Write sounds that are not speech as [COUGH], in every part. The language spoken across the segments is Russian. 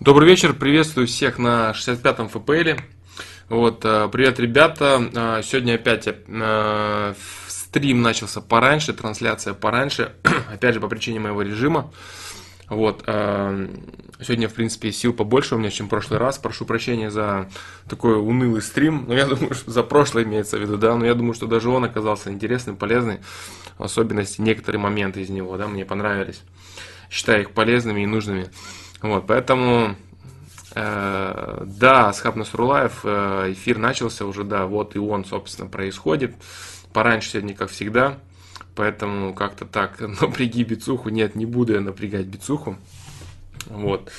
Добрый вечер, приветствую всех на 65-м ФПЛ. Вот, э, привет, ребята. Э, сегодня опять э, стрим начался пораньше, трансляция пораньше, [CLEARS THROAT] опять же по причине моего режима. Вот, сегодня, в принципе, сил побольше у меня, чем в прошлый раз. Прошу прощения за такой унылый стрим. Но я [LAUGHS] думаю, что за прошлое имеется в виду, да. Но я думаю, что даже он оказался интересным, полезным. Особенности некоторые моменты из него, да, мне понравились. Считаю их полезными и нужными. Вот, поэтому, э, да, Асхаб Насрулаев, э, эфир начался уже, да, вот и он, собственно, происходит. Пораньше сегодня, как всегда, поэтому как-то так [LAUGHS] напряги бицуху. Нет, не буду я напрягать бицуху. Вот.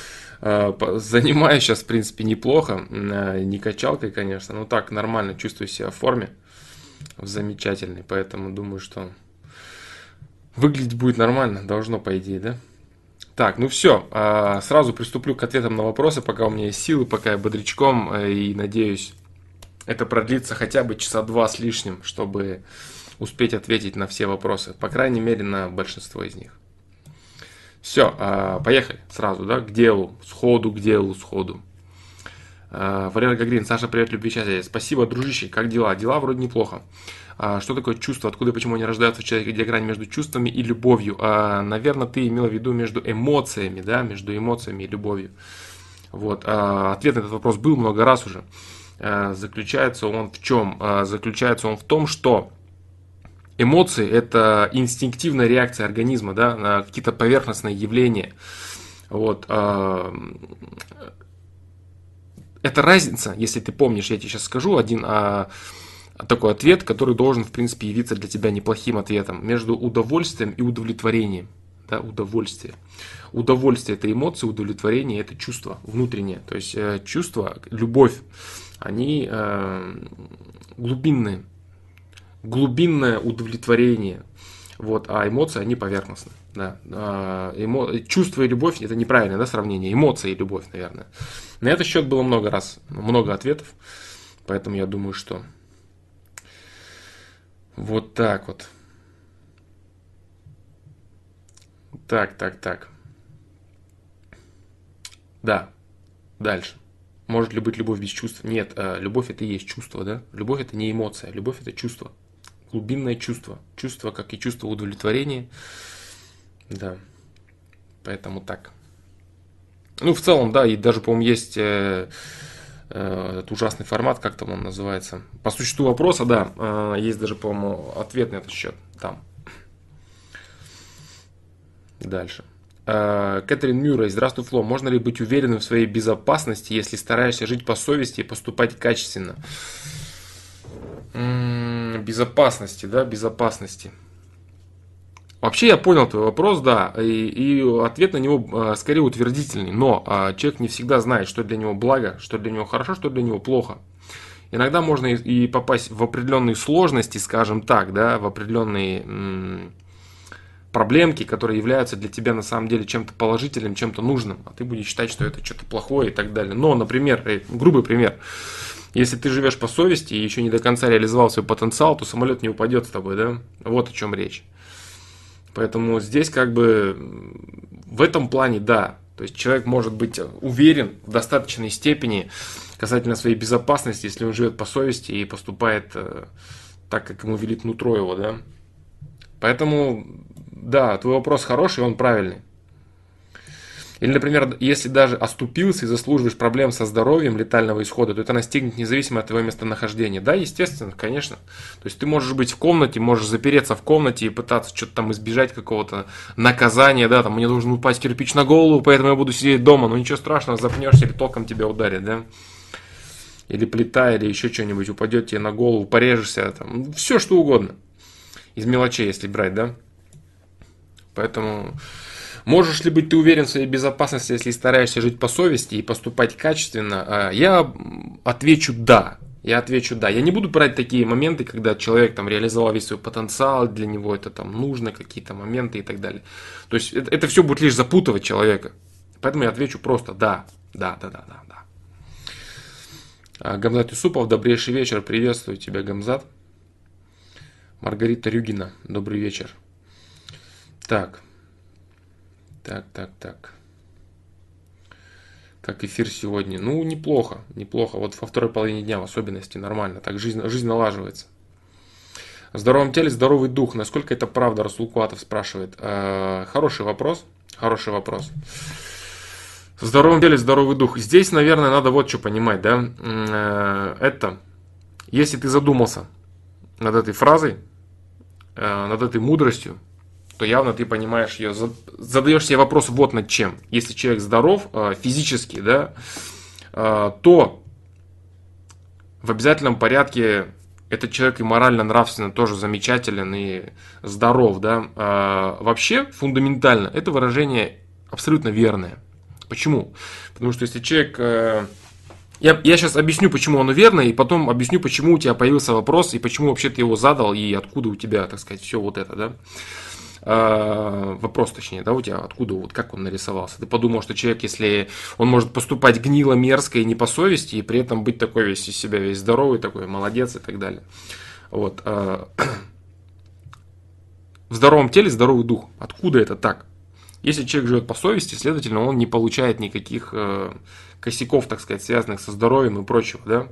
Э, занимаюсь сейчас, в принципе, неплохо. Э, не качалкой, конечно, но так нормально чувствую себя в форме. В замечательной. Поэтому думаю, что выглядеть будет нормально. Должно, по идее, да? Так, ну все, а, сразу приступлю к ответам на вопросы, пока у меня есть силы, пока я бодрячком, э, и надеюсь, это продлится хотя бы часа два с лишним, чтобы успеть ответить на все вопросы, по крайней мере, на большинство из них. Все, а, поехали сразу, да, к делу, сходу, к делу, сходу. А, Валерий Гагрин, Саша, привет, любви счастья. Спасибо, дружище, как дела? Дела вроде неплохо. А, что такое чувство? Откуда и почему они рождаются в человеке? Где грань между чувствами и любовью? А, наверное, ты имела в виду между эмоциями, да, между эмоциями и любовью. Вот. Ответ на этот вопрос был много раз уже. Заключается он в чем? Заключается он в том, что эмоции – это инстинктивная реакция организма да, на какие-то поверхностные явления. Вот. Это разница, если ты помнишь, я тебе сейчас скажу один а, такой ответ, который должен, в принципе, явиться для тебя неплохим ответом между удовольствием и удовлетворением. Да, удовольствие. Удовольствие – это эмоции, удовлетворение – это чувство внутреннее. То есть э, чувства, любовь, они э, глубинные. Глубинное удовлетворение. Вот, а эмоции, они поверхностные. Да. А, эмо... Чувство и любовь – это неправильное да, сравнение. Эмоции и любовь, наверное. На этот счет было много раз, много ответов. Поэтому я думаю, что вот так вот. Так, так, так. Да, дальше. Может ли быть любовь без чувств? Нет, а, любовь это и есть чувство, да? Любовь это не эмоция, любовь это чувство глубинное чувство. Чувство, как и чувство удовлетворения. Да. Поэтому так. Ну, в целом, да, и даже, по-моему, есть э, э, этот ужасный формат, как там он называется. По существу вопроса, да, э, есть даже, по-моему, ответ на этот счет там. Дальше. Э, Кэтрин Мюррей, здравствуй, Фло. Можно ли быть уверенным в своей безопасности, если стараешься жить по совести и поступать качественно? безопасности, да, безопасности. Вообще я понял твой вопрос, да, и, и ответ на него э, скорее утвердительный, но э, человек не всегда знает, что для него благо, что для него хорошо, что для него плохо. Иногда можно и, и попасть в определенные сложности, скажем так, да, в определенные м- проблемки, которые являются для тебя на самом деле чем-то положительным, чем-то нужным, а ты будешь считать, что это что-то плохое и так далее. Но, например, э, грубый пример, если ты живешь по совести и еще не до конца реализовал свой потенциал, то самолет не упадет с тобой, да? Вот о чем речь. Поэтому здесь как бы в этом плане да. То есть человек может быть уверен в достаточной степени касательно своей безопасности, если он живет по совести и поступает э, так, как ему велит нутро его, да. Поэтому, да, твой вопрос хороший, он правильный. Или, например, если даже оступился и заслуживаешь проблем со здоровьем летального исхода, то это настигнет независимо от твоего местонахождения. Да, естественно, конечно. То есть ты можешь быть в комнате, можешь запереться в комнате и пытаться что-то там избежать какого-то наказания, да, там мне должен упасть кирпич на голову, поэтому я буду сидеть дома. Ну ничего страшного, запнешься или током тебя ударит, да. Или плита, или еще что-нибудь упадет тебе на голову, порежешься, там, все что угодно. Из мелочей, если брать, да. Поэтому Можешь ли быть ты уверен в своей безопасности, если стараешься жить по совести и поступать качественно? А, я отвечу да. Я отвечу да. Я не буду брать такие моменты, когда человек там реализовал весь свой потенциал, для него это там нужно, какие-то моменты и так далее. То есть это, это все будет лишь запутывать человека. Поэтому я отвечу просто да. Да, да, да, да, да. А, Гамзат Юсупов, добрейший вечер. Приветствую тебя, Гамзат. Маргарита Рюгина, добрый вечер. Так, так, так, так. как эфир сегодня. Ну, неплохо, неплохо. Вот во второй половине дня в особенности нормально. Так жизнь, жизнь налаживается. В здоровом теле здоровый дух. Насколько это правда, Расул Куатов спрашивает. Э, хороший вопрос. Хороший вопрос. В здоровом теле здоровый дух. Здесь, наверное, надо вот что понимать, да. Э, это, если ты задумался над этой фразой, э, над этой мудростью, то явно ты понимаешь ее, задаешь себе вопрос вот над чем. Если человек здоров э, физически, да, э, то в обязательном порядке этот человек и морально-нравственно тоже замечателен и здоров, да. Э, вообще, фундаментально, это выражение абсолютно верное. Почему? Потому что если человек... Я, я сейчас объясню, почему оно верно, и потом объясню, почему у тебя появился вопрос, и почему вообще ты его задал, и откуда у тебя, так сказать, все вот это, да. А, вопрос точнее, да, у тебя откуда, вот как он нарисовался. Ты подумал, что человек, если он может поступать гнило, мерзко и не по совести, и при этом быть такой весь из себя весь здоровый, такой молодец и так далее. Вот. А, в здоровом теле здоровый дух. Откуда это так? Если человек живет по совести, следовательно, он не получает никаких э, косяков, так сказать, связанных со здоровьем и прочего, да,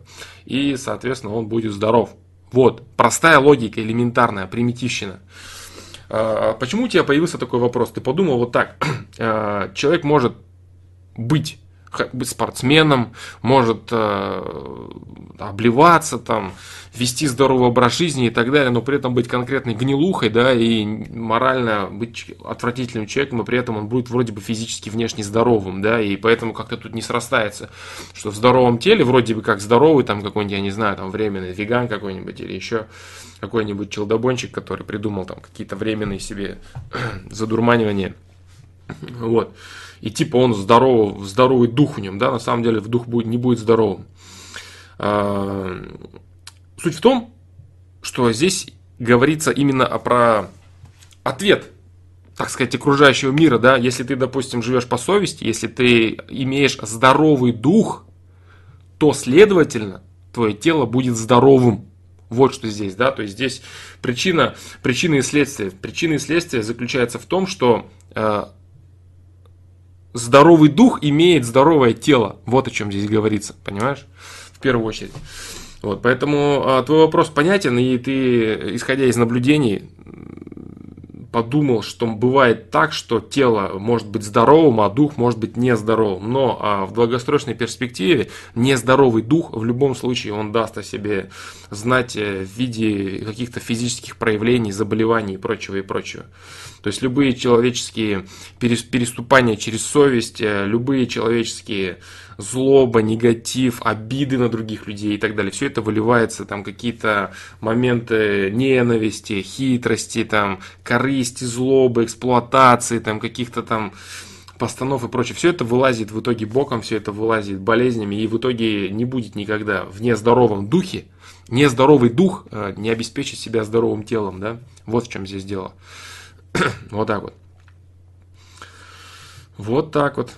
и, соответственно, он будет здоров. Вот, простая логика, элементарная, примитивщина. А, почему у тебя появился такой вопрос? Ты подумал вот так. [CLEARS THROAT] А, человек может быть быть спортсменом, может э, обливаться, там, вести здоровый образ жизни и так далее, но при этом быть конкретной гнилухой, да, и морально быть отвратительным человеком, и при этом он будет вроде бы физически внешне здоровым, да, и поэтому как-то тут не срастается, что в здоровом теле вроде бы как здоровый, там какой-нибудь, я не знаю, там временный веган какой-нибудь или еще какой-нибудь челдобончик, который придумал там какие-то временные себе [CLEARS THROAT] задурманивания. Вот. И типа он здоров, здоровый дух в нем, да, на самом деле в дух будет, не будет здоровым. А, суть в том, что здесь говорится именно про ответ, так сказать, окружающего мира, да, если ты, допустим, живешь по совести, если ты имеешь здоровый дух, то, следовательно, твое тело будет здоровым. Вот что здесь, да, то есть здесь причина, причина и следствие. Причина и следствие заключается в том, что э, здоровый дух имеет здоровое тело. Вот о чем здесь говорится, понимаешь? В первую очередь. Вот, поэтому э, твой вопрос понятен, и ты, исходя из наблюдений, подумал, что бывает так, что тело может быть здоровым, а дух может быть нездоровым. Но а в долгосрочной перспективе нездоровый дух в любом случае он даст о себе знать э, в виде каких-то физических проявлений, заболеваний и прочего и прочего. То есть любые человеческие переступания через совесть, э, любые человеческие злоба, негатив, обиды на других людей и так далее. Все это выливается, там какие-то моменты ненависти, хитрости, там, корысти, злобы, эксплуатации, там, каких-то там постанов и прочее. Все это вылазит в итоге боком, все это вылазит болезнями, и в итоге не будет никогда в нездоровом духе, нездоровый дух э, не обеспечит себя здоровым телом, да? Вот в чем здесь дело. [CLEARS THROAT] вот так вот. Вот так вот.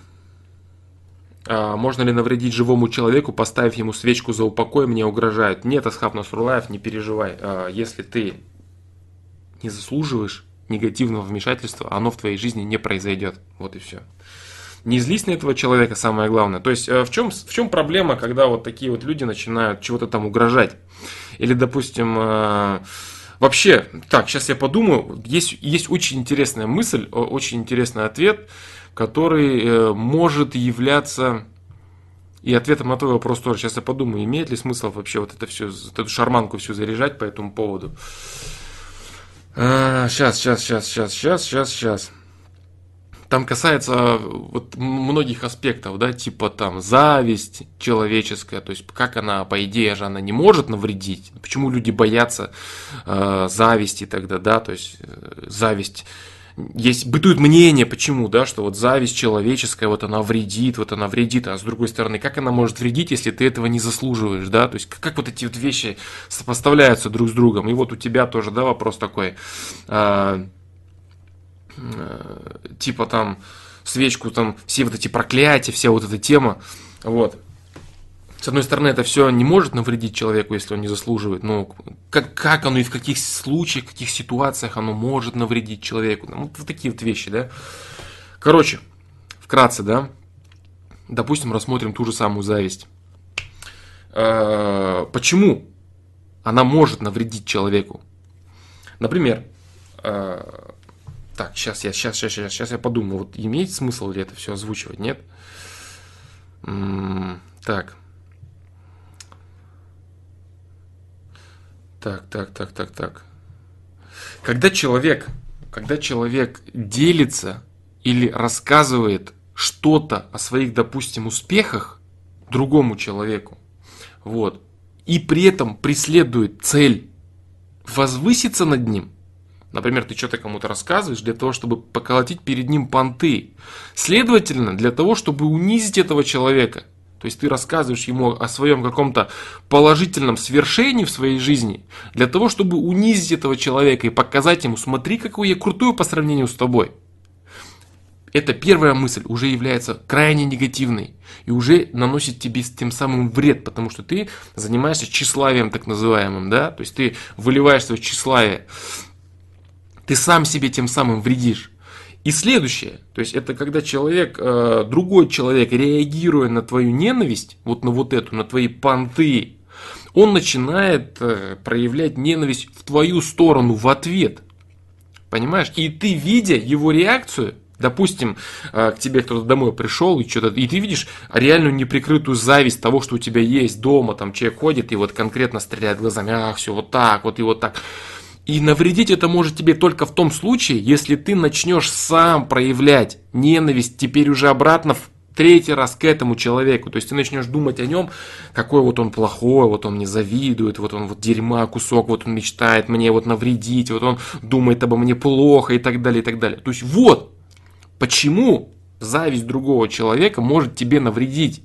А, можно ли навредить живому человеку, поставив ему свечку за упокой, мне угрожают? Нет, Асхаб Насрулаев, не переживай. А, если ты не заслуживаешь негативного вмешательства, оно в твоей жизни не произойдет. Вот и все. Не злись на этого человека, самое главное. То есть, э, в чем, в чем проблема, когда вот такие вот люди начинают чего-то там угрожать? Или, допустим, э, вообще, так, сейчас я подумаю, есть, есть очень интересная мысль, очень интересный ответ – который э, может являться и ответом на твой вопрос тоже. Сейчас я подумаю, имеет ли смысл вообще вот это все, эту шарманку всю заряжать по этому поводу. А, сейчас, сейчас, сейчас, сейчас, сейчас, сейчас, сейчас. Там касается вот многих аспектов, да, типа там зависть человеческая, то есть как она, по идее же, она не может навредить. Почему люди боятся э, зависти тогда, да, то есть э, зависть есть, бытует мнение, почему, да, что вот зависть человеческая, вот она вредит, вот она вредит, а с другой стороны, как она может вредить, если ты этого не заслуживаешь, да, то есть как, вот эти вот вещи сопоставляются друг с другом, и вот у тебя тоже, да, вопрос такой, а, а, типа там свечку, там все вот эти проклятия, вся вот эта тема, вот, с одной стороны, это все не может навредить человеку, если он не заслуживает, но как, как оно и в каких случаях, в каких ситуациях оно может навредить человеку. Ну, вот такие вот вещи, да. Короче, вкратце, да. допустим, рассмотрим ту же самую зависть. Э, почему она может навредить человеку? Например, э, так, сейчас я, сейчас, сейчас, сейчас, сейчас я подумаю, вот имеет смысл ли это все озвучивать, нет? Так. Так, так, так, так, так. Когда человек, когда человек делится или рассказывает что-то о своих, допустим, успехах другому человеку, вот, и при этом преследует цель возвыситься над ним, Например, ты что-то кому-то рассказываешь для того, чтобы поколотить перед ним понты. Следовательно, для того, чтобы унизить этого человека. То есть ты рассказываешь ему о своем каком-то положительном свершении в своей жизни, для того, чтобы унизить этого человека и показать ему, смотри, какой я крутой по сравнению с тобой эта первая мысль уже является крайне негативной и уже наносит тебе тем самым вред, потому что ты занимаешься тщеславием так называемым, да, то есть ты выливаешь свое тщеславие, ты сам себе тем самым вредишь. И следующее, то есть это когда человек, э, другой человек, реагируя на твою ненависть, вот на вот эту, на твои понты, он начинает э, проявлять ненависть в твою сторону в ответ. Понимаешь? И ты, видя его реакцию, Допустим, э, к тебе кто-то домой пришел, и что-то, и ты видишь реальную неприкрытую зависть того, что у тебя есть дома, там человек ходит и вот конкретно стреляет глазами, ах, все вот так, вот и вот так. И навредить это может тебе только в том случае, если ты начнешь сам проявлять ненависть теперь уже обратно в третий раз к этому человеку. То есть ты начнешь думать о нем, какой вот он плохой, вот он мне завидует, вот он вот дерьма кусок, вот он мечтает мне вот навредить, вот он думает обо мне плохо и так далее, и так далее. То есть вот, Почему зависть другого человека может тебе навредить?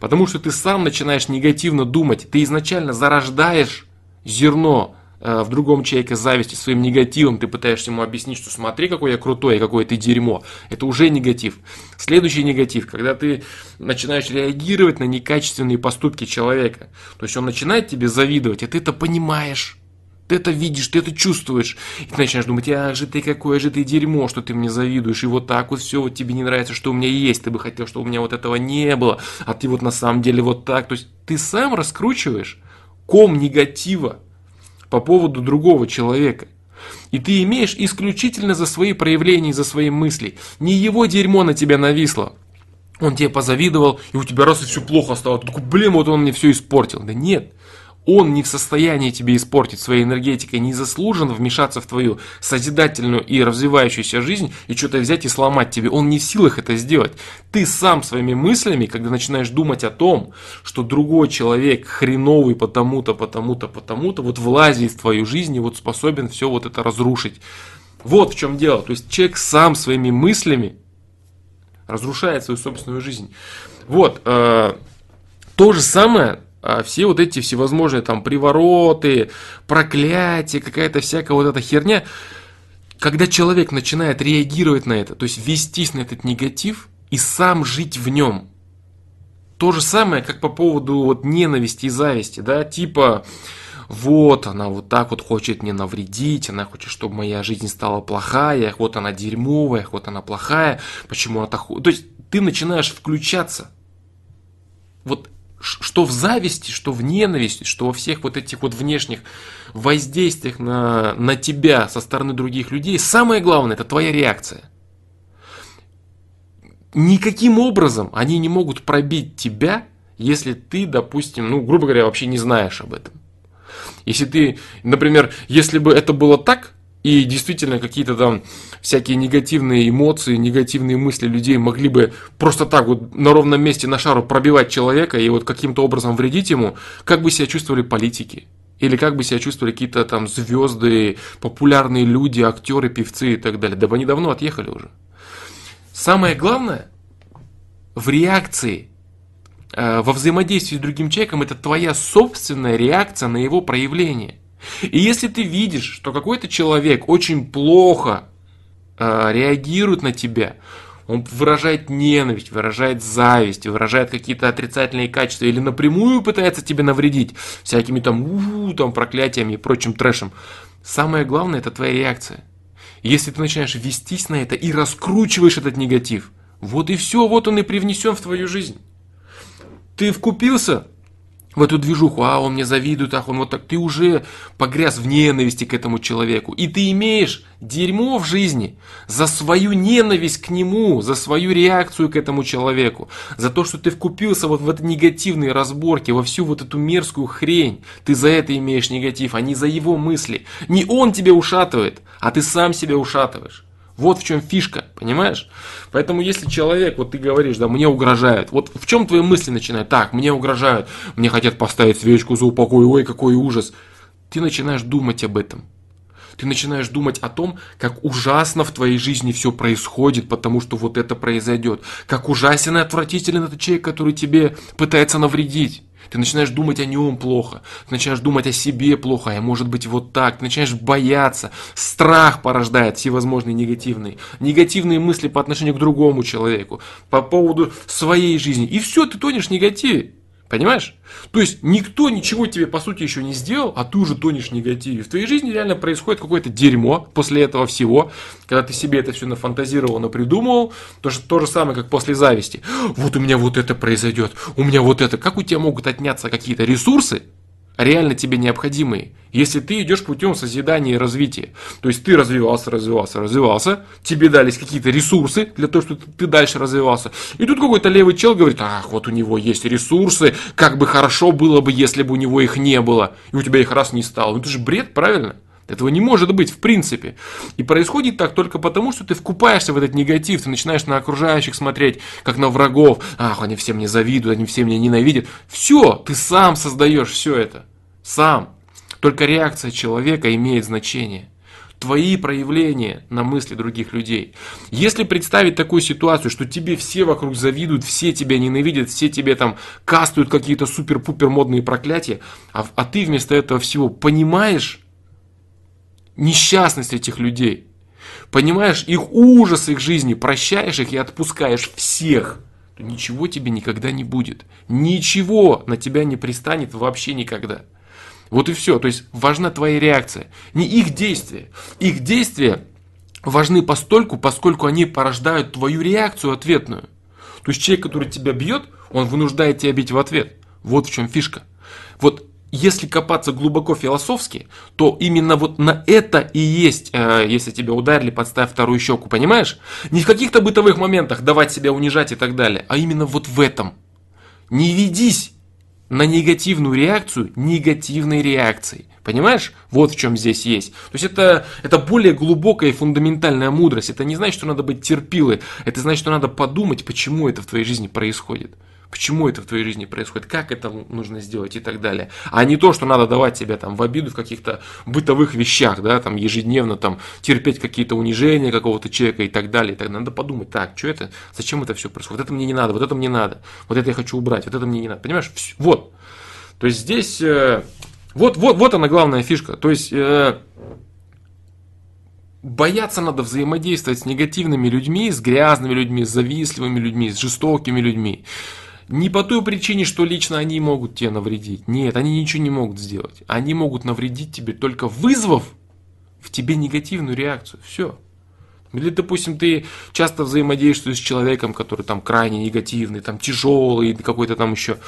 Потому что ты сам начинаешь негативно думать, ты изначально зарождаешь зерно в другом человеке зависти своим негативом, ты пытаешься ему объяснить, что смотри, какой я крутой, какое ты дерьмо. Это уже негатив. Следующий негатив, когда ты начинаешь реагировать на некачественные поступки человека. То есть он начинает тебе завидовать, и ты это понимаешь. Ты это видишь, ты это чувствуешь. И ты начинаешь думать, ах же ты, какое же ты дерьмо, что ты мне завидуешь. И вот так вот все, вот тебе не нравится, что у меня есть. Ты бы хотел, чтобы у меня вот этого не было. А ты вот на самом деле вот так. То есть ты сам раскручиваешь ком негатива по поводу другого человека. И ты имеешь исключительно за свои проявления, за свои мысли. Не его дерьмо на тебя нависло. Он тебе позавидовал, и у тебя раз и все плохо стало. Ты такой, блин, вот он мне все испортил. Да нет он не в состоянии тебе испортить своей энергетикой, не заслужен вмешаться в твою созидательную и развивающуюся жизнь и что-то взять и сломать тебе. Он не в силах это сделать. Ты сам своими мыслями, когда начинаешь думать о том, что другой человек хреновый потому-то, потому-то, потому-то, вот влазит в твою жизнь и вот способен все вот это разрушить. Вот в чем дело. То есть человек сам своими мыслями разрушает свою собственную жизнь. Вот. Э, то же самое все вот эти всевозможные там привороты, проклятия, какая-то всякая вот эта херня, когда человек начинает реагировать на это, то есть вестись на этот негатив и сам жить в нем. То же самое, как по поводу вот ненависти и зависти, да, типа, вот она вот так вот хочет мне навредить, она хочет, чтобы моя жизнь стала плохая, вот она дерьмовая, вот она плохая, почему она так... То есть ты начинаешь включаться. Вот что в зависти, что в ненависти, что во всех вот этих вот внешних воздействиях на, на тебя со стороны других людей, самое главное, это твоя реакция. Никаким образом они не могут пробить тебя, если ты, допустим, ну, грубо говоря, вообще не знаешь об этом. Если ты, например, если бы это было так, и действительно какие-то там всякие негативные эмоции, негативные мысли людей могли бы просто так вот на ровном месте на шару пробивать человека и вот каким-то образом вредить ему, как бы себя чувствовали политики? Или как бы себя чувствовали какие-то там звезды, популярные люди, актеры, певцы и так далее. Да бы они давно отъехали уже. Самое главное в реакции, э, во взаимодействии с другим человеком, это твоя собственная реакция на его проявление. И если ты видишь, что какой-то человек очень плохо э, реагирует на тебя, он выражает ненависть, выражает зависть, выражает какие-то отрицательные качества или напрямую пытается тебе навредить всякими там, у там проклятиями и прочим трэшем. Самое главное это твоя реакция. Если ты начинаешь вестись на это и раскручиваешь этот негатив, Вот и все, вот он и привнесен в твою жизнь. Ты вкупился в эту движуху, а он мне завидует, ах, он вот так, ты уже погряз в ненависти к этому человеку. И ты имеешь дерьмо в жизни за свою ненависть к нему, за свою реакцию к этому человеку, за то, что ты вкупился вот в эти негативные разборки, во всю вот эту мерзкую хрень. Ты за это имеешь негатив, а не за его мысли. Не он тебя ушатывает, а ты сам себя ушатываешь. Вот в чем фишка, понимаешь? Поэтому если человек, вот ты говоришь, да, мне угрожают, вот в чем твои мысли начинают? Так, мне угрожают, мне хотят поставить свечку за упокой, ой, какой ужас. Ты начинаешь думать об этом. Ты начинаешь думать о том, как ужасно в твоей жизни все происходит, потому что вот это произойдет. Как ужасен и отвратителен этот человек, который тебе пытается навредить. Ты начинаешь думать о нем плохо, ты начинаешь думать о себе плохо, а может быть вот так, ты начинаешь бояться, страх порождает всевозможные негативные, негативные мысли по отношению к другому человеку, по поводу своей жизни. И все, ты тонешь в негативе. Понимаешь? То есть никто ничего тебе по сути еще не сделал, а ты уже тонешь в негативе. В твоей жизни реально происходит какое-то дерьмо после этого всего, когда ты себе это все нафантазировал, напридумывал. То же, то же самое, как после зависти. Вот у меня вот это произойдет, у меня вот это. Как у тебя могут отняться какие-то ресурсы, реально тебе необходимые, если ты идешь путем созидания и развития. То есть ты развивался, развивался, развивался, тебе дались какие-то ресурсы для того, чтобы ты дальше развивался. И тут какой-то левый чел говорит, ах, вот у него есть ресурсы, как бы хорошо было бы, если бы у него их не было, и у тебя их раз не стало. Ну это же бред, правильно? Этого не может быть в принципе. И происходит так только потому, что ты вкупаешься в этот негатив, ты начинаешь на окружающих смотреть, как на врагов. Ах, они все мне завидуют, они все меня ненавидят. Все, ты сам создаешь все это. Сам. Только реакция человека имеет значение. Твои проявления на мысли других людей. Если представить такую ситуацию, что тебе все вокруг завидуют, все тебя ненавидят, все тебе там кастуют какие-то супер-пупер модные проклятия, а, а ты вместо этого всего понимаешь, несчастность этих людей. Понимаешь их ужас их жизни, прощаешь их и отпускаешь всех, то ничего тебе никогда не будет. Ничего на тебя не пристанет вообще никогда. Вот и все. То есть важна твоя реакция, не их действия. Их действия важны постольку, поскольку они порождают твою реакцию ответную. То есть человек, который тебя бьет, он вынуждает тебя бить в ответ. Вот в чем фишка. Вот если копаться глубоко философски, то именно вот на это и есть, э, если тебя ударили, подставь вторую щеку, понимаешь? Не в каких-то бытовых моментах давать себя унижать и так далее, а именно вот в этом. Не ведись на негативную реакцию негативной реакцией. Понимаешь? Вот в чем здесь есть. То есть это, это более глубокая и фундаментальная мудрость. Это не значит, что надо быть терпилой. Это значит, что надо подумать, почему это в твоей жизни происходит. Почему это в твоей жизни происходит, как это нужно сделать и так далее. А не то, что надо давать себя там в обиду в каких-то бытовых вещах, да, там ежедневно там терпеть какие-то унижения какого-то человека и так далее. И так Надо подумать, так, что это, зачем это все происходит, вот это мне не надо, вот это мне надо, вот это я хочу убрать, вот это мне не надо. Понимаешь? Вот. То есть здесь, э, вот, вот, вот она главная фишка. То есть, э, бояться надо взаимодействовать с негативными людьми, с грязными людьми, с завистливыми людьми, с жестокими людьми. Не по той причине, что лично они могут тебе навредить. Нет, они ничего не могут сделать. Они могут навредить тебе только вызвав в тебе негативную реакцию. Все. Или, допустим, ты часто взаимодействуешь с человеком, который там крайне негативный, там тяжелый, какой-то там еще.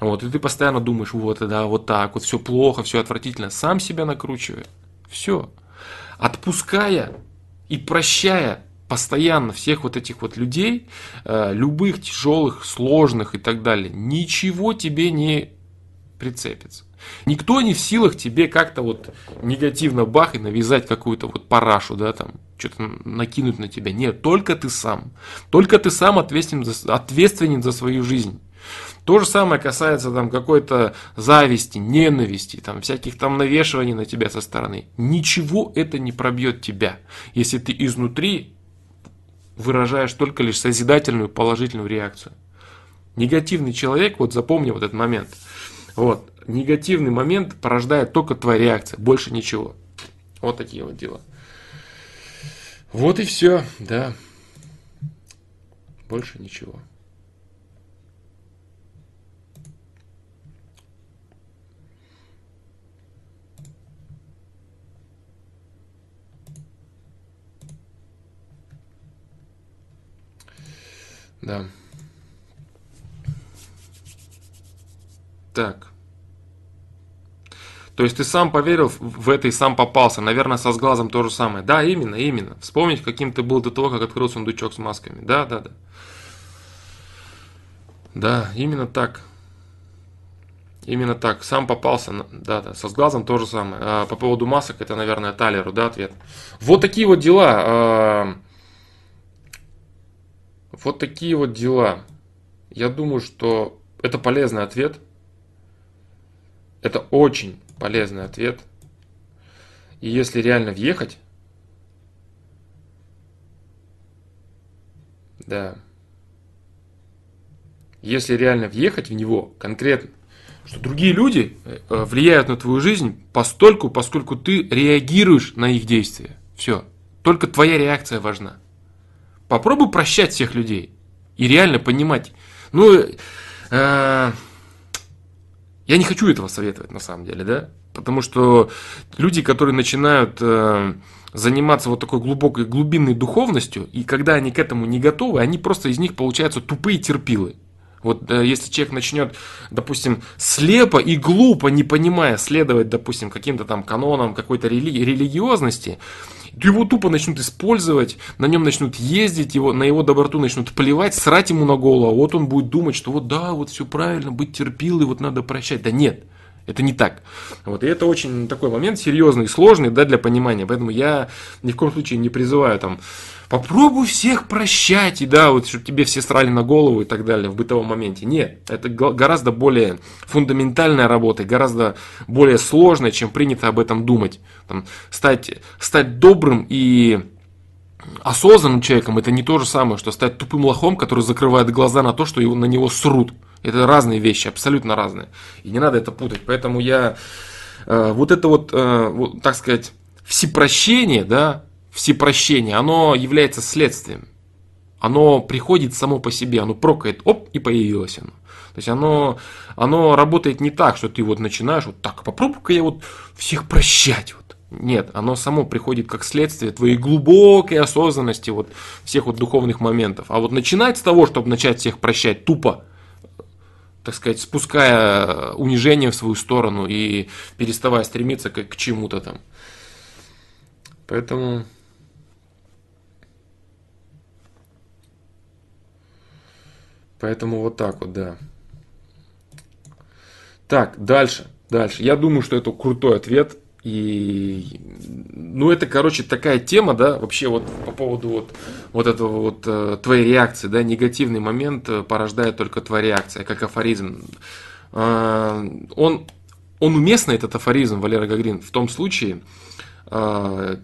Вот, и ты постоянно думаешь, вот, да, вот так, вот все плохо, все отвратительно. Сам себя накручивает. Все. Отпуская и прощая постоянно всех вот этих вот людей, э, любых тяжелых, сложных и так далее, ничего тебе не прицепится. Никто не в силах тебе как-то вот негативно бах и навязать какую-то вот парашу, да, там, что-то накинуть на тебя. Нет, только ты сам. Только ты сам ответственен за, ответственен за свою жизнь. То же самое касается там какой-то зависти, ненависти, там всяких там навешиваний на тебя со стороны. Ничего это не пробьет тебя, если ты изнутри выражаешь только лишь созидательную положительную реакцию. Негативный человек, вот запомни вот этот момент, вот, негативный момент порождает только твоя реакция, больше ничего. Вот такие вот дела. Вот и все, да. Больше ничего. Да. Так. То есть ты сам поверил в это и сам попался. Наверное, со сглазом то же самое. Да, именно, именно. Вспомнить, каким ты был до того, как открыл сундучок с масками. Да, да, да. Да, именно так. Именно так. Сам попался. Да, да. Со сглазом то же самое. А, по поводу масок, это, наверное, Талеру, да, ответ. Вот такие вот дела. Вот такие вот дела. Я думаю, что это полезный ответ. Это очень полезный ответ. И если реально въехать, да, если реально въехать в него конкретно, что другие люди э, влияют на твою жизнь постольку, поскольку ты реагируешь на их действия. Все. Только твоя реакция важна. Попробуй прощать всех людей и реально понимать. Ну, э, я не хочу этого советовать на самом деле, да? Потому что люди, которые начинают э, заниматься вот такой глубокой глубинной духовностью, и когда они к этому не готовы, они просто из них получаются тупые терпилы. Вот э, если человек начнет, допустим, слепо и глупо, не понимая, следовать, допустим, каким-то там канонам какой-то рели- религиозности, его тупо начнут использовать, на нем начнут ездить, его, на его доброту начнут плевать, срать ему на голову, а вот он будет думать, что вот да, вот все правильно, быть терпилой, вот надо прощать. Да нет, это не так. Вот, и это очень такой момент серьезный, сложный да, для понимания. Поэтому я ни в коем случае не призываю там попробуй всех прощать, и да, вот чтобы тебе все срали на голову и так далее в бытовом моменте. Нет, это гораздо более фундаментальная работа, гораздо более сложная, чем принято об этом думать. Там, стать, стать добрым и осознанным человеком это не то же самое, что стать тупым лохом, который закрывает глаза на то, что его, на него срут. Это разные вещи, абсолютно разные. И не надо это путать. Поэтому я э, вот это вот, э, вот, так сказать, всепрощение, да, всепрощение, оно является следствием. Оно приходит само по себе, оно прокает, оп, и появилось оно. То есть оно, оно работает не так, что ты вот начинаешь вот так, попробуй-ка я вот всех прощать. Вот. Нет, оно само приходит как следствие твоей глубокой осознанности вот всех вот духовных моментов. А вот начинать с того, чтобы начать всех прощать тупо, так сказать, спуская унижение в свою сторону и переставая стремиться к, к чему-то там. Поэтому Поэтому вот так вот, да. Так, дальше, дальше. Я думаю, что это крутой ответ. И, ну, это, короче, такая тема, да, вообще вот по поводу вот, вот этого вот э, твоей реакции, да, негативный момент э, порождает только твоя реакция, как афоризм. Э, он, он уместный, этот афоризм, Валера Гагрин, в том случае, э,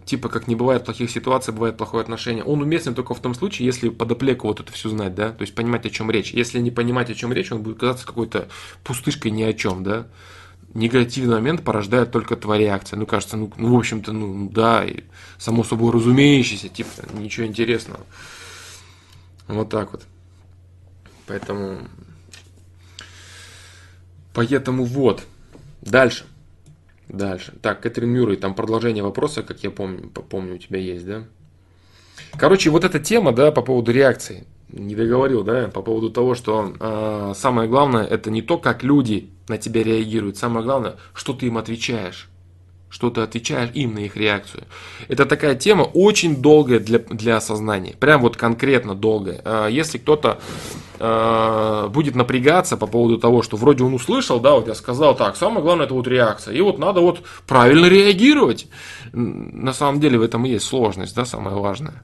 типа как не бывает плохих ситуаций, бывает плохое отношение. Он уместен только в том случае, если подоплеку вот это все знать, да, то есть понимать, о чем речь. Если не понимать, о чем речь, он будет казаться какой-то пустышкой ни о чем, да. Негативный момент порождает только твоя реакция. Ну, кажется, ну, ну в общем-то, ну, да, и само собой разумеющееся, типа, ничего интересного. Вот так вот. Поэтому... Поэтому вот. Дальше. Дальше. Так, Кэтрин Мюррей, там продолжение вопроса, как я помню, помню, у тебя есть, да? Короче, вот эта тема, да, по поводу реакции, не договорил, да, по поводу того, что э, самое главное, это не то, как люди на тебя реагируют, самое главное, что ты им отвечаешь что ты отвечаешь им на их реакцию. Это такая тема очень долгая для, для осознания. Прям вот конкретно долгая. А, если кто-то э, будет напрягаться по поводу того, что вроде он услышал, да, вот я сказал, так, самое главное это вот реакция. И вот надо вот правильно реагировать. На самом деле в этом и есть сложность, да, самое важное.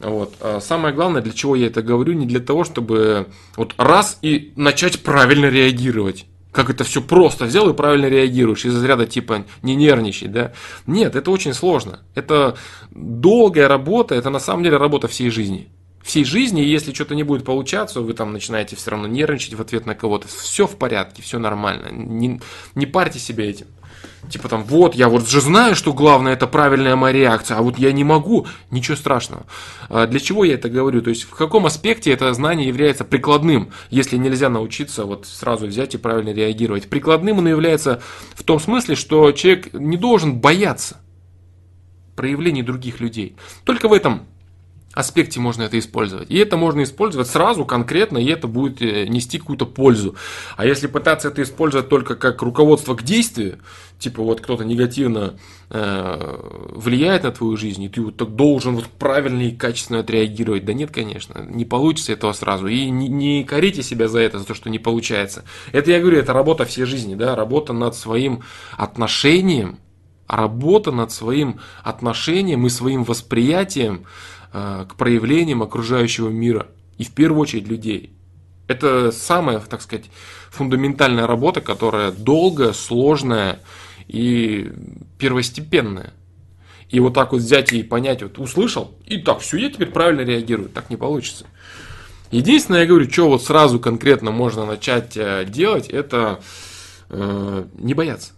Вот. А самое главное, для чего я это говорю, не для того, чтобы вот раз и начать правильно реагировать как это все просто взял и правильно реагируешь из разряда типа не нервничай, да? Нет, это очень сложно. Это долгая работа, это на самом деле работа всей жизни. Всей жизни, если что-то не будет получаться, вы там начинаете все равно нервничать в ответ на кого-то. Все в порядке, все нормально. Не, не парьте себя этим. Типа там, вот, я вот же знаю, что главное это правильная моя реакция, а вот я не могу, ничего страшного. А для чего я это говорю? То есть в каком аспекте это знание является прикладным, если нельзя научиться вот сразу взять и правильно реагировать? Прикладным оно является в том смысле, что человек не должен бояться проявлений других людей. Только в этом аспекте можно это использовать. И это можно использовать сразу, конкретно, и это будет э, нести какую-то пользу. А если пытаться это использовать только как руководство к действию, типа вот кто-то негативно э, влияет на твою жизнь, и ты вот так должен вот правильно и качественно отреагировать, да нет, конечно, не получится этого сразу. И не, не корите себя за это, за то, что не получается. Это я говорю, это работа всей жизни, да, работа над своим отношением, работа над своим отношением и своим восприятием к проявлениям окружающего мира и в первую очередь людей. Это самая, так сказать, фундаментальная работа, которая долгая, сложная и первостепенная. И вот так вот взять и понять, вот услышал, и так, все, я теперь правильно реагирую. Так не получится. Единственное, я говорю, что вот сразу конкретно можно начать э, делать, это э, не бояться.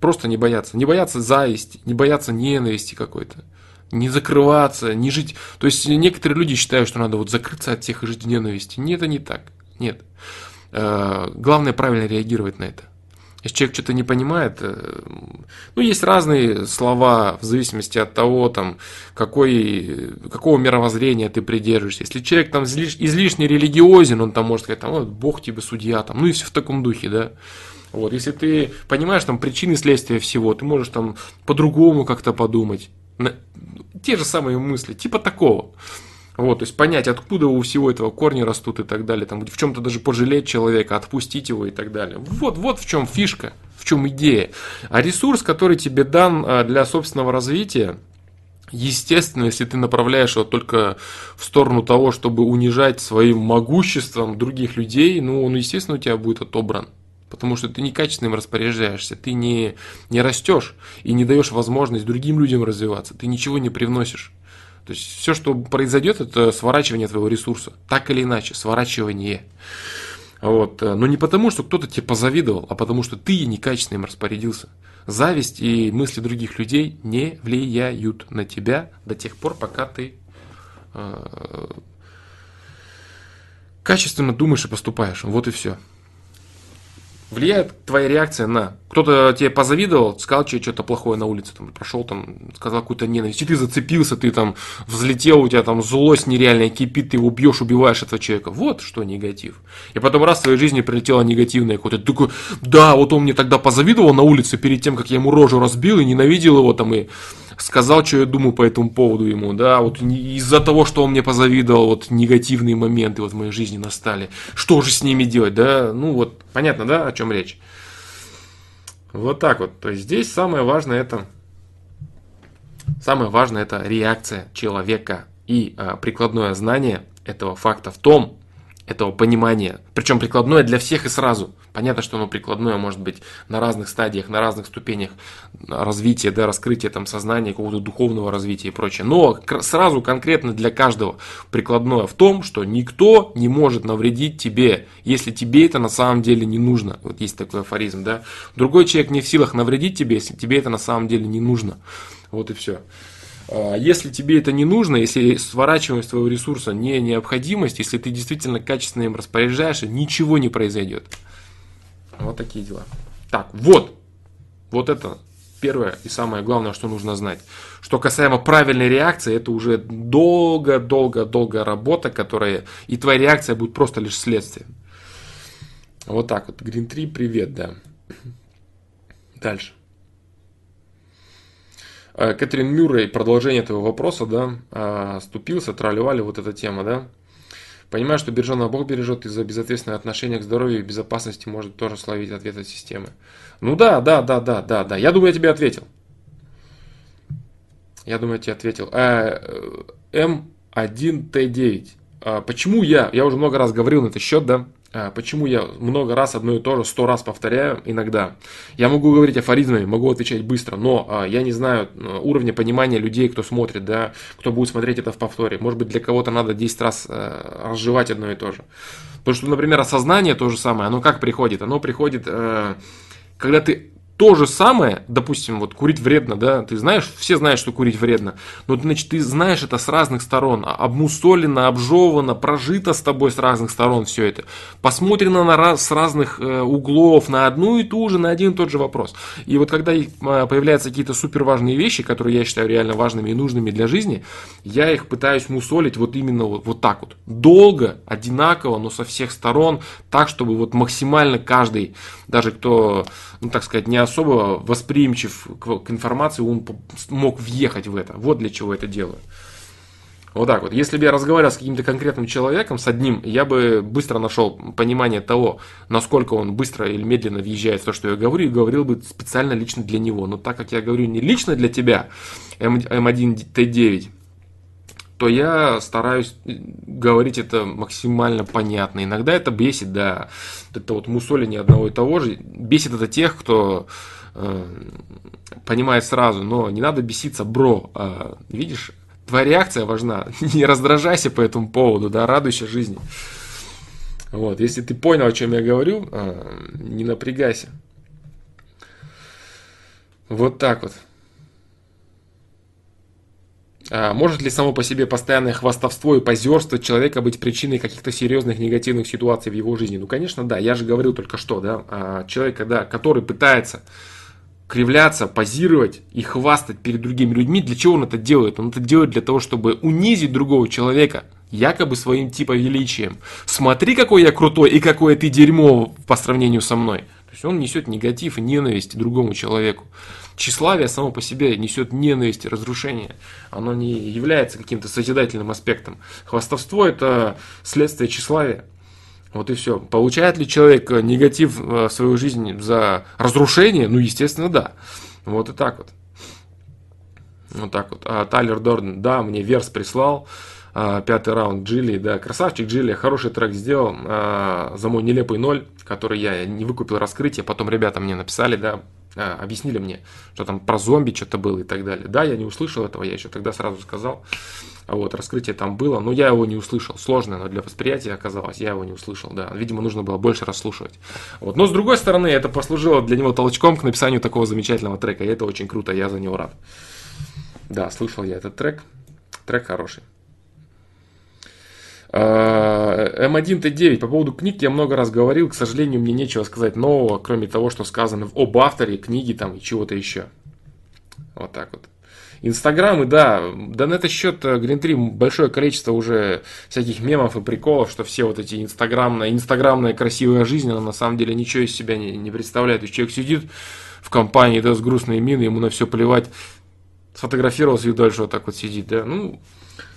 Просто не бояться. Не бояться зависти, не бояться ненависти какой-то не закрываться, не жить. То есть некоторые люди считают, что надо вот закрыться от всех и жить в ненависти. Нет, это не так. Нет. Э, главное правильно реагировать на это. Если человек что-то не понимает, э, ну, есть разные слова в зависимости от того, там, какой, какого мировоззрения ты придерживаешься. Если человек там излишне религиозен, он там может сказать, там, вот, Бог тебе судья, там, ну и все в таком духе, да. Вот, если ты понимаешь там причины следствия всего, ты можешь там по-другому как-то подумать те же самые мысли, типа такого. Вот, то есть понять, откуда у всего этого корни растут и так далее, там, в чем-то даже пожалеть человека, отпустить его и так далее. Вот, вот в чем фишка, в чем идея. А ресурс, который тебе дан а, для собственного развития, естественно, если ты направляешь его только в сторону того, чтобы унижать своим могуществом других людей, ну, он, естественно, у тебя будет отобран. Потому что ты некачественным распоряжаешься, ты не, не растешь и не даешь возможность другим людям развиваться, ты ничего не привносишь. То есть все, что произойдет, это сворачивание твоего ресурса. Так или иначе, сворачивание. Вот. Но не потому, что кто-то тебе позавидовал, а потому, что ты некачественно им распорядился. Зависть и мысли других людей не влияют на тебя до тех пор, пока ты э, качественно думаешь и поступаешь. Вот и все влияет твоя реакция на... Кто-то тебе позавидовал, сказал тебе что-то плохое на улице, там, прошел там, сказал какую-то ненависть, и ты зацепился, ты там взлетел, у тебя там злость нереальная кипит, ты его бьешь, убиваешь этого человека. Вот что негатив. И потом раз в твоей жизни прилетело негативное какое-то, такой, да, вот он мне тогда позавидовал на улице перед тем, как я ему рожу разбил и ненавидел его там и сказал, что я думаю по этому поводу ему, да, вот из-за того, что он мне позавидовал, вот негативные моменты вот в моей жизни настали, что же с ними делать, да, ну вот, понятно, да, о чем речь. Вот так вот, то есть здесь самое важное это, самое важное это реакция человека и а, прикладное знание этого факта в том, этого понимания. Причем прикладное для всех и сразу. Понятно, что оно прикладное может быть на разных стадиях, на разных ступенях развития, да, раскрытия там, сознания, какого-то духовного развития и прочее. Но сразу конкретно для каждого прикладное в том, что никто не может навредить тебе, если тебе это на самом деле не нужно. Вот есть такой афоризм, да. Другой человек не в силах навредить тебе, если тебе это на самом деле не нужно. Вот и все. А, если тебе это не нужно, если сворачиваемость твоего ресурса не необходимость, если ты действительно качественно им распоряжаешься, ничего не произойдет. Вот такие дела. Так, вот. Вот это первое и самое главное, что нужно знать. Что касаемо правильной реакции, это уже долго-долго-долгая работа, которая... И твоя реакция будет просто лишь следствием. Вот так вот. Green 3, привет, да. Дальше. Э, Кэтрин Мюррей, продолжение этого вопроса, да, а, ступился, тролливали вот эта тема, да. Понимаю, что биржона Бог бережет из-за безответственного отношения к здоровью и безопасности может тоже словить ответ от системы. Ну да, да, да, да, да, да. Я думаю, я тебе ответил. Я думаю, я тебе ответил. Э, М1Т9. А, почему я? Я уже много раз говорил на этот счет, да. А, почему я много раз одно и то же, сто раз повторяю иногда? Я могу говорить афоризмами, могу отвечать быстро, но а, я не знаю а, уровня понимания людей, кто смотрит, да, кто будет смотреть это в повторе. Может быть, для кого-то надо 10 раз разжевать одно и то же. Потому что, например, осознание то же самое, оно как приходит? Оно приходит, когда ты то же самое, допустим, вот курить вредно, да, ты знаешь, все знают, что курить вредно, но значит ты знаешь это с разных сторон, а, обмусолено, обжевано, прожито с тобой с разных сторон все это, посмотрено на раз, с разных э, углов, на одну и ту же, на один и тот же вопрос. И вот когда а, появляются какие-то супер важные вещи, которые я считаю реально важными и нужными для жизни, я их пытаюсь мусолить вот именно вот, вот так вот, долго, одинаково, но со всех сторон, так, чтобы вот максимально каждый, даже кто, ну так сказать, не особо восприимчив к, информации, он мог въехать в это. Вот для чего это делаю. Вот так вот. Если бы я разговаривал с каким-то конкретным человеком, с одним, я бы быстро нашел понимание того, насколько он быстро или медленно въезжает в то, что я говорю, и говорил бы специально лично для него. Но так как я говорю не лично для тебя, М1Т9, то я стараюсь говорить это максимально понятно. Иногда это бесит, да, это вот мусоление одного и того же. Бесит это тех, кто э, понимает сразу, но не надо беситься, бро. Э, видишь, твоя реакция важна. [LAUGHS] Не раздражайся по этому поводу, да, радуйся жизни. Вот, если ты понял, о чем я говорю, э, не напрягайся. Вот так вот. А может ли само по себе постоянное хвастовство и позерство человека быть причиной каких-то серьезных негативных ситуаций в его жизни? Ну, конечно, да. Я же говорил только что, да. А человек, когда, который пытается кривляться, позировать и хвастать перед другими людьми, для чего он это делает? Он это делает для того, чтобы унизить другого человека, якобы своим типа величием. Смотри, какой я крутой и какое ты дерьмо по сравнению со мной. То есть он несет негатив и ненависть другому человеку. Тщеславие само по себе несет ненависть и разрушение. Оно не является каким-то созидательным аспектом. Хвастовство – это следствие тщеславия. Вот и все. Получает ли человек негатив в свою жизнь за разрушение? Ну, естественно, да. Вот и так вот. Вот так вот. А Тайлер Дорн, да, мне верс прислал. А, пятый раунд Джилли, да, красавчик Джилли, хороший трек сделал а, за мой нелепый ноль, который я не выкупил раскрытие, потом ребята мне написали, да, а, объяснили мне, что там про зомби что-то было и так далее. Да, я не услышал этого, я еще тогда сразу сказал. А вот, раскрытие там было, но я его не услышал. Сложно, но для восприятия оказалось, я его не услышал, да. Видимо, нужно было больше расслушивать. Вот. Но с другой стороны, это послужило для него толчком к написанию такого замечательного трека. И это очень круто, я за него рад. Да, слышал я этот трек. Трек хороший. М1Т9, по поводу книг я много раз говорил, к сожалению, мне нечего сказать нового, кроме того, что сказано об авторе книги там и чего-то еще. Вот так вот. Инстаграмы, да, да на этот счет э, Гринтри большое количество уже всяких мемов и приколов, что все вот эти инстаграмная, инстаграмная красивая жизнь, она на самом деле ничего из себя не, не представляет. Есть человек сидит в компании, да, с грустной миной, ему на все плевать, сфотографировался и дальше вот так вот сидит, да, ну,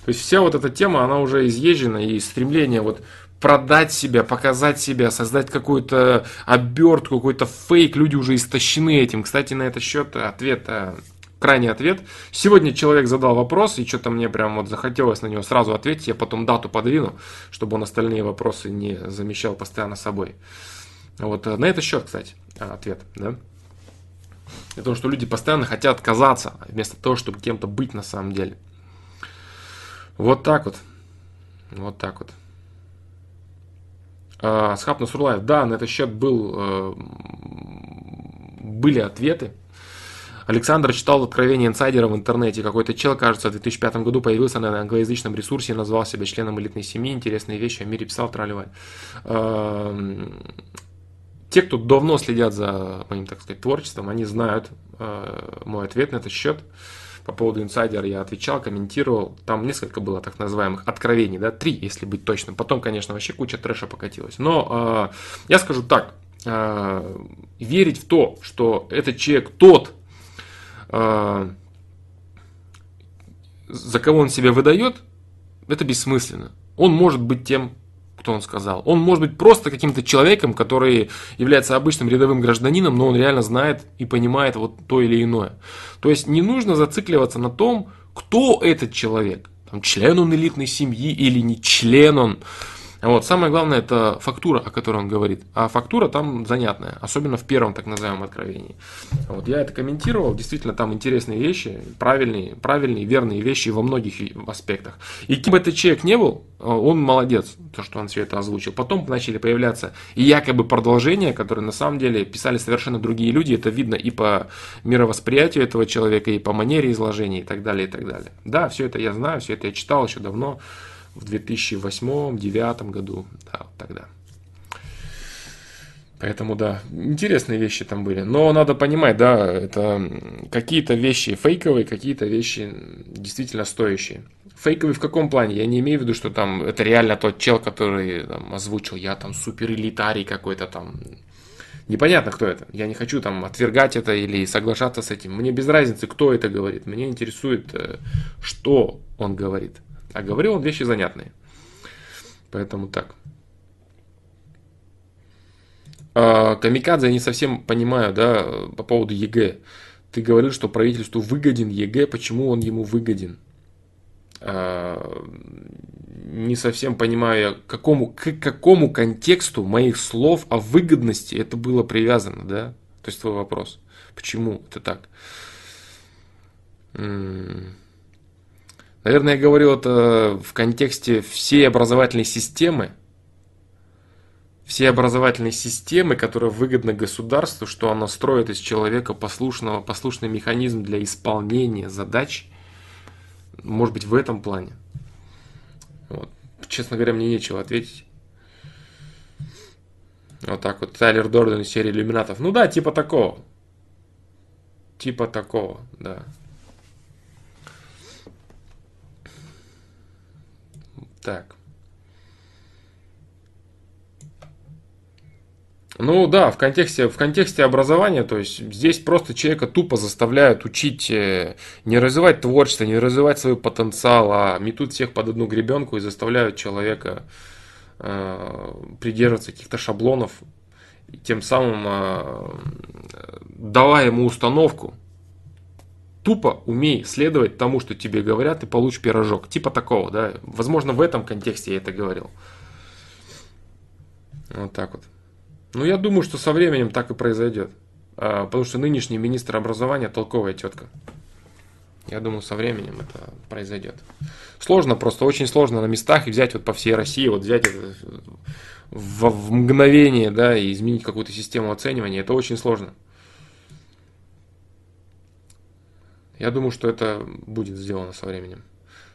то есть вся вот эта тема, она уже изъезжена, и стремление вот продать себя, показать себя, создать какую-то обертку, какой-то фейк, люди уже истощены этим. Кстати, на этот счет ответ, э, крайний ответ. Сегодня человек задал вопрос, и что-то мне прям вот захотелось на него сразу ответить, я потом дату подвину, чтобы он остальные вопросы не замещал постоянно собой. Вот э, на этот счет, кстати, ответ, да. Это то, что люди постоянно хотят отказаться, вместо того, чтобы кем-то быть на самом деле. Вот так вот. Вот так вот. А, Схаб Насурлаев, да, на этот счет был, э, были ответы. Александр читал откровение инсайдера в интернете. Какой-то чел, кажется, в 2005 году появился на англоязычном ресурсе, назвал себя членом элитной семьи, интересные вещи о мире писал, тролливай. Э, те, кто давно следят за моим, так сказать, творчеством, они знают э, мой ответ на этот счет по поводу инсайдера я отвечал, комментировал. Там несколько было так называемых откровений, да, три, если быть точным. Потом, конечно, вообще куча трэша покатилась. Но э, я скажу так, э, верить в то, что этот человек тот, э, за кого он себя выдает, это бессмысленно. Он может быть тем, кто он сказал. Он может быть просто каким-то человеком, который является обычным рядовым гражданином, но он реально знает и понимает вот то или иное. То есть не нужно зацикливаться на том, кто этот человек. Там, член он элитной семьи или не член он. Вот, самое главное это фактура, о которой он говорит. А фактура там занятная, особенно в первом так называемом откровении. Вот, я это комментировал, действительно там интересные вещи, правильные, правильные, верные вещи во многих аспектах. И кем бы этот человек не был, он молодец, то, что он все это озвучил. Потом начали появляться и якобы продолжения, которые на самом деле писали совершенно другие люди. Это видно и по мировосприятию этого человека, и по манере изложения, и так далее, и так далее. Да, все это я знаю, все это я читал еще давно в 2008-2009 году, да, вот тогда. Поэтому, да, интересные вещи там были. Но надо понимать, да, это какие-то вещи фейковые, какие-то вещи действительно стоящие. Фейковый в каком плане? Я не имею в виду, что там это реально тот чел, который там, озвучил, я там супер элитарий какой-то там. Непонятно, кто это. Я не хочу там отвергать это или соглашаться с этим. Мне без разницы, кто это говорит. Мне интересует, э, что он говорит. А говорил он вещи занятные. Поэтому так. А, Камикадзе, я не совсем понимаю, да, по поводу ЕГЭ. Ты говорил, что правительству выгоден ЕГЭ, почему он ему выгоден? А, не совсем понимаю, какому, к какому контексту моих слов о выгодности это было привязано, да? То есть твой вопрос. Почему это так? Наверное, я говорил это в контексте всей образовательной системы, всей образовательной системы, которая выгодна государству, что она строит из человека послушного, послушный механизм для исполнения задач, может быть, в этом плане. Вот. Честно говоря, мне нечего ответить. Вот так вот. Тайлер Дорден из серии иллюминатов. Ну да, типа такого. Типа такого, да. Так. Ну да, в контексте, в контексте образования, то есть здесь просто человека тупо заставляют учить э, не развивать творчество, не развивать свой потенциал, а метут всех под одну гребенку и заставляют человека э, придерживаться каких-то шаблонов, тем самым э, давая ему установку, тупо умей следовать тому, что тебе говорят, и получишь пирожок. Типа такого, да. Возможно, в этом контексте я это говорил. Вот так вот. Ну, я думаю, что со временем так и произойдет. А, потому что нынешний министр образования толковая тетка. Я думаю, со временем это произойдет. Сложно, просто очень сложно на местах и взять вот по всей России, вот взять это в, в мгновение, да, и изменить какую-то систему оценивания. Это очень сложно. Я думаю, что это будет сделано со временем.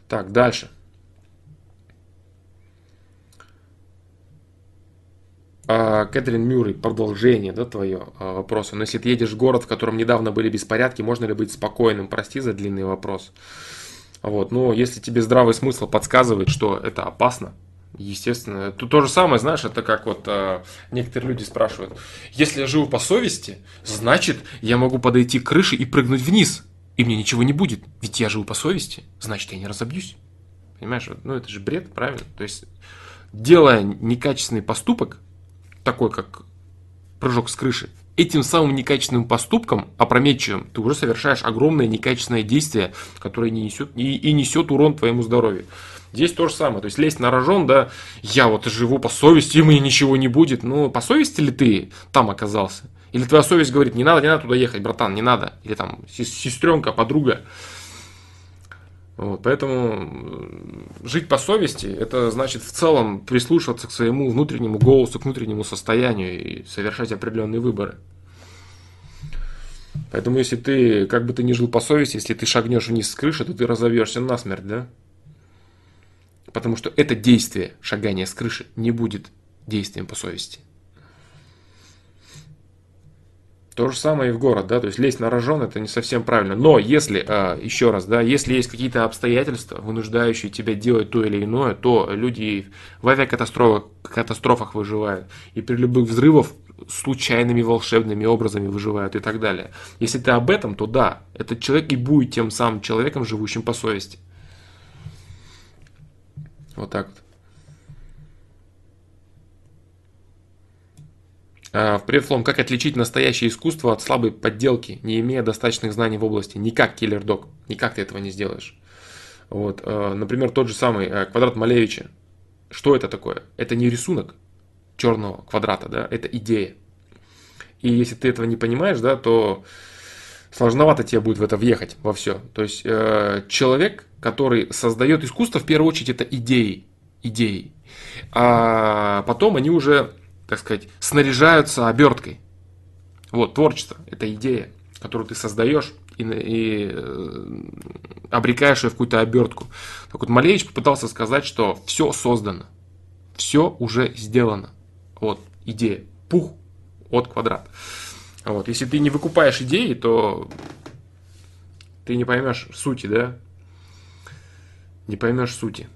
Так, дальше. А, Кэтрин Мюррей, продолжение, да, твое а, вопроса. Но если ты едешь в город, в котором недавно были беспорядки, можно ли быть спокойным? Прости за длинный вопрос. Вот, но если тебе здравый смысл подсказывает, что это опасно, естественно, тут то же самое, знаешь, это как вот э, некоторые люди спрашивают, если я живу по совести, значит, я могу подойти к крыше и прыгнуть вниз и мне ничего не будет, ведь я живу по совести, значит, я не разобьюсь. Понимаешь, ну это же бред, правильно? То есть, делая некачественный поступок, такой как прыжок с крыши, этим самым некачественным поступком, опрометчивым, ты уже совершаешь огромное некачественное действие, которое не несет, и, и несет урон твоему здоровью. Здесь то же самое. То есть лезть на рожон, да, я вот живу по совести, и мне ничего не будет. Ну, по совести ли ты там оказался? Или твоя совесть говорит, не надо, не надо туда ехать, братан, не надо. Или там сестренка, подруга. Вот, поэтому жить по совести, это значит в целом прислушиваться к своему внутреннему голосу, к внутреннему состоянию и совершать определенные выборы. Поэтому если ты, как бы ты ни жил по совести, если ты шагнешь вниз с крыши, то ты разовьешься насмерть, да? Потому что это действие, шагания с крыши, не будет действием по совести. То же самое и в город, да, то есть лезть на рожон это не совсем правильно. Но если, а, еще раз, да, если есть какие-то обстоятельства, вынуждающие тебя делать то или иное, то люди в авиакатастрофах катастрофах выживают. И при любых взрывах случайными волшебными образами выживают и так далее. Если ты об этом, то да, этот человек и будет тем самым человеком, живущим по совести. Вот так вот. А, в предфлом, как отличить настоящее искусство от слабой подделки, не имея достаточных знаний в области? Никак, киллер док, никак ты этого не сделаешь. Вот, а, например, тот же самый а, квадрат Малевича. Что это такое? Это не рисунок черного квадрата, да, это идея. И если ты этого не понимаешь, да, то сложновато тебе будет в это въехать во все. То есть э, человек, который создает искусство, в первую очередь это идеи, идеи. А потом они уже, так сказать, снаряжаются оберткой. Вот, творчество – это идея, которую ты создаешь и, и э, обрекаешь ее в какую-то обертку. Так вот, Малевич попытался сказать, что все создано, все уже сделано. Вот, идея, пух от квадрата. Вот, если ты не выкупаешь идеи, то ты не поймешь сути, да? Не поймешь сути.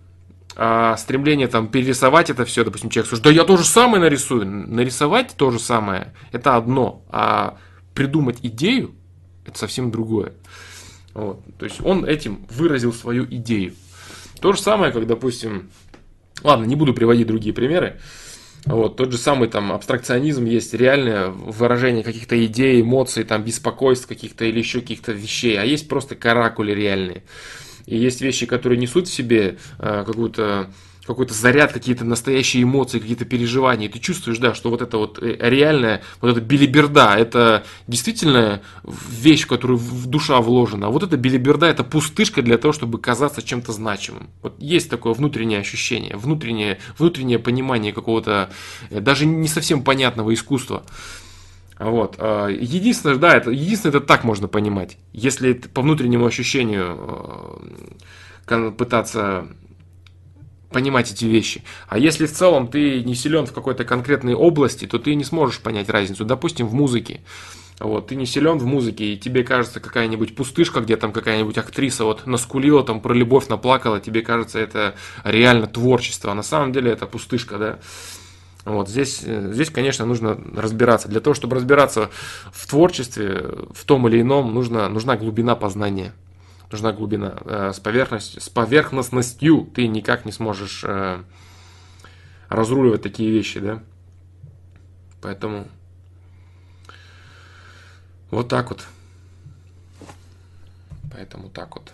А стремление там перерисовать это все, допустим, человек слушает, да я то же самое нарисую. Нарисовать то же самое, это одно. А придумать идею, это совсем другое. Вот. То есть он этим выразил свою идею. То же самое, как, допустим, ладно, не буду приводить другие примеры. Вот, тот же самый там абстракционизм есть реальное выражение каких-то идей, эмоций, там беспокойств каких-то или еще каких-то вещей, а есть просто каракули реальные. И есть вещи, которые несут в себе э, какую-то какой-то заряд, какие-то настоящие эмоции, какие-то переживания. И ты чувствуешь, да, что вот это вот э, реальная, вот эта билиберда, это действительно вещь, в которую в душа вложена. А вот эта билиберда, это пустышка для того, чтобы казаться чем-то значимым. Вот есть такое внутреннее ощущение, внутреннее, внутреннее понимание какого-то э, даже не совсем понятного искусства. Вот. А, единственное, да, это, единственное, это так можно понимать. Если по внутреннему ощущению э, пытаться понимать эти вещи. А если в целом ты не силен в какой-то конкретной области, то ты не сможешь понять разницу. Допустим, в музыке. Вот, ты не силен в музыке, и тебе кажется какая-нибудь пустышка, где там какая-нибудь актриса вот наскулила, там про любовь наплакала, тебе кажется это реально творчество, а на самом деле это пустышка, да. Вот здесь, здесь, конечно, нужно разбираться. Для того, чтобы разбираться в творчестве, в том или ином, нужно, нужна глубина познания нужна глубина. Э, с, поверхностью, с поверхностностью ты никак не сможешь э, разруливать такие вещи, да. Поэтому вот так вот. Поэтому так вот.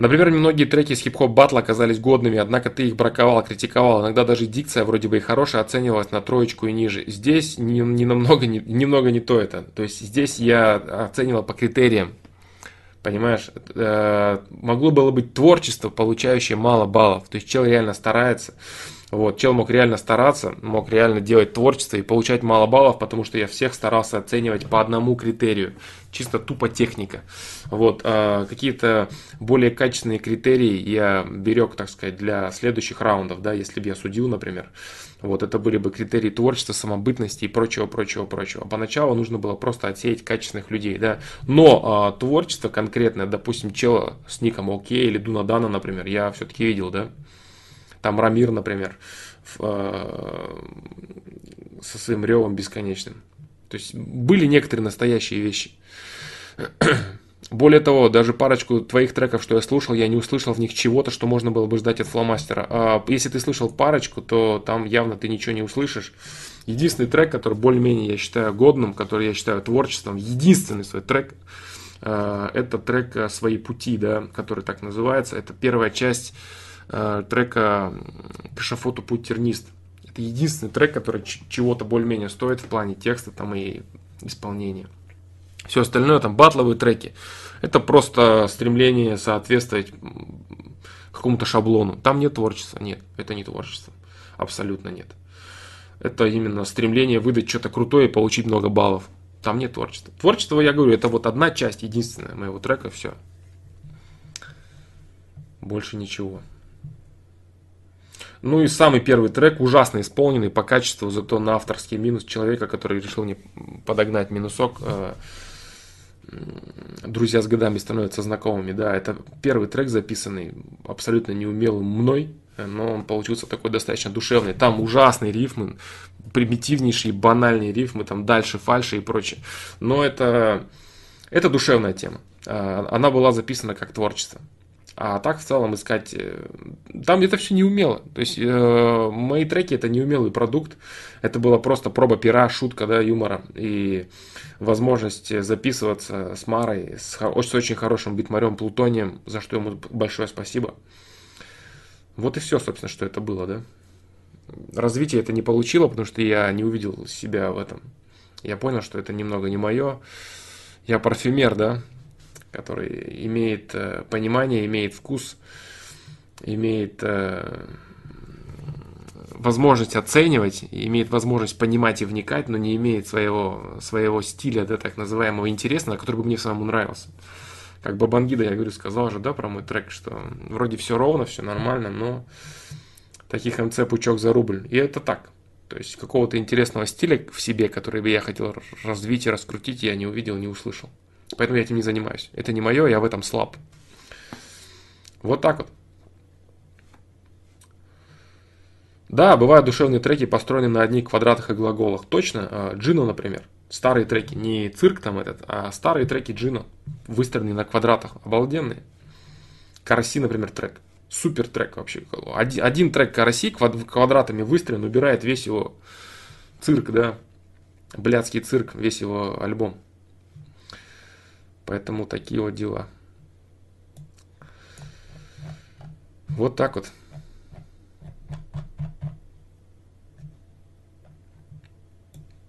Например, многие треки из хип-хоп батла оказались годными, однако ты их браковал, критиковал, иногда даже дикция вроде бы и хорошая оценивалась на троечку и ниже. Здесь не, не намного, не, немного не то это. То есть здесь я оценивал по критериям. Понимаешь, э, могло было быть творчество, получающее мало баллов. То есть человек реально старается. Вот, чел мог реально стараться, мог реально делать творчество и получать мало баллов, потому что я всех старался оценивать по одному критерию. Чисто тупо техника. Вот, а какие-то более качественные критерии я берег, так сказать, для следующих раундов, да, если бы я судил, например. Вот, это были бы критерии творчества, самобытности и прочего, прочего, прочего. Поначалу нужно было просто отсеять качественных людей, да. Но а, творчество конкретное, допустим, чела с ником ОК или Дуна Дана, например, я все-таки видел, да. Там Рамир, например, э, со своим ревом бесконечным. То есть были некоторые настоящие вещи. [CLEARS THROAT] Более того, даже парочку твоих треков, что я слушал, я не услышал в них чего-то, что можно было бы ждать от фломастера. А если ты слышал парочку, то там явно ты ничего не услышишь. Единственный трек, который более-менее я считаю годным, который я считаю творчеством, единственный свой трек, э, это трек «Свои пути», да, который так называется. Это первая часть э, трека к «Путь тернист». Это единственный трек, который чего-то более-менее стоит в плане текста там и исполнения. Все остальное там батловые треки. Это просто стремление соответствовать какому-то шаблону. Там нет творчества. Нет, это не творчество. Абсолютно нет. Это именно стремление выдать что-то крутое и получить много баллов. Там нет творчества. Творчество, я говорю, это вот одна часть, единственная моего трека, все. Больше ничего. Ну и самый первый трек, ужасно исполненный по качеству, зато на авторский минус человека, который решил не подогнать минусок. Э, друзья с годами становятся знакомыми. Да, это первый трек записанный абсолютно неумелым мной, но он получился такой достаточно душевный. Там ужасные рифмы, примитивнейшие, банальные рифмы, там дальше фальши и прочее. Но это, это душевная тема. Э, она была записана как творчество. А так в целом искать... Э, там это все неумело. То есть э, мои треки это неумелый продукт. Это была просто проба пера, шутка, да, юмора. И возможность записываться с Марой, с, с очень хорошим битмарем Плутонием, за что ему большое спасибо. Вот и все, собственно, что это было, да. Развитие это не получило, потому что я не увидел себя в этом. Я понял, что это немного не мое. Я парфюмер, да, который имеет э, понимание, имеет вкус, имеет э, возможность оценивать, имеет возможность понимать и вникать, но не имеет своего, своего стиля, да, так называемого интересного, который бы мне самому нравился. Как Бабангида, я говорю, сказал же, да, про мой трек, что вроде все ровно, все нормально, но таких МЦ пучок за рубль. И это так. То есть какого-то интересного стиля в себе, который бы я хотел развить и раскрутить, я не увидел, не услышал. Поэтому я этим не занимаюсь. Это не мое, я в этом слаб. Вот так вот. Да, бывают душевные треки, построенные на одних квадратах и глаголах. Точно. А, Джино, например. Старые треки. Не цирк там этот, а старые треки Джино. Выстроенные на квадратах. Обалденные. Караси, например, трек. Супер трек вообще. Один, один трек Караси квадратами выстроен, убирает весь его цирк, да. Блядский цирк, весь его альбом. Поэтому такие вот дела. Вот так вот.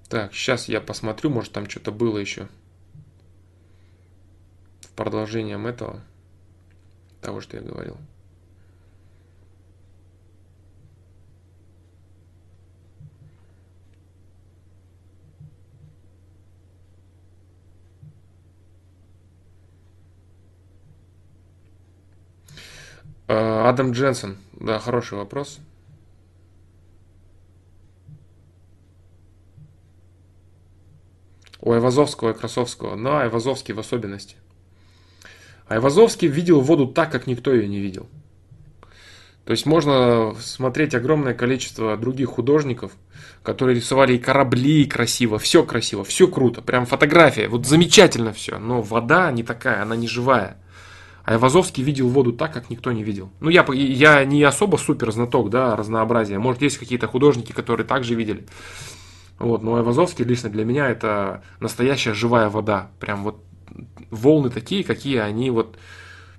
Так, сейчас я посмотрю, может там что-то было еще. В продолжением этого, того, что я говорил. Адам Дженсен. Да, хороший вопрос. У Айвазовского и Красовского. Да, Айвазовский в особенности. Айвазовский видел воду так, как никто ее не видел. То есть можно смотреть огромное количество других художников, которые рисовали и корабли красиво, все красиво, все круто, прям фотография, вот замечательно все, но вода не такая, она не живая. Айвазовский видел воду так, как никто не видел. Ну, я, я не особо супер знаток, да, разнообразия. Может, есть какие-то художники, которые также видели. Вот, но Айвазовский лично для меня это настоящая живая вода. Прям вот волны такие, какие они вот...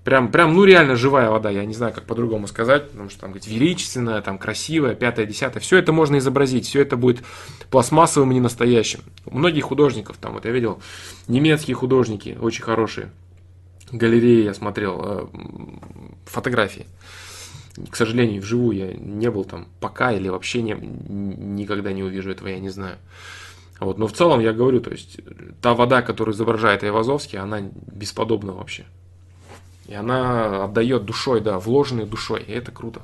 Прям, прям, ну реально живая вода, я не знаю, как по-другому сказать, потому что там говорить величественная, там красивая, пятая, десятая, все это можно изобразить, все это будет пластмассовым и не настоящим. У многих художников, там вот я видел, немецкие художники очень хорошие, галереи я смотрел э, фотографии. К сожалению, вживую я не был там пока или вообще не, никогда не увижу этого, я не знаю. Вот, но в целом я говорю, то есть та вода, которую изображает Айвазовский, она бесподобна вообще. И она отдает душой, да, вложенной душой, и это круто.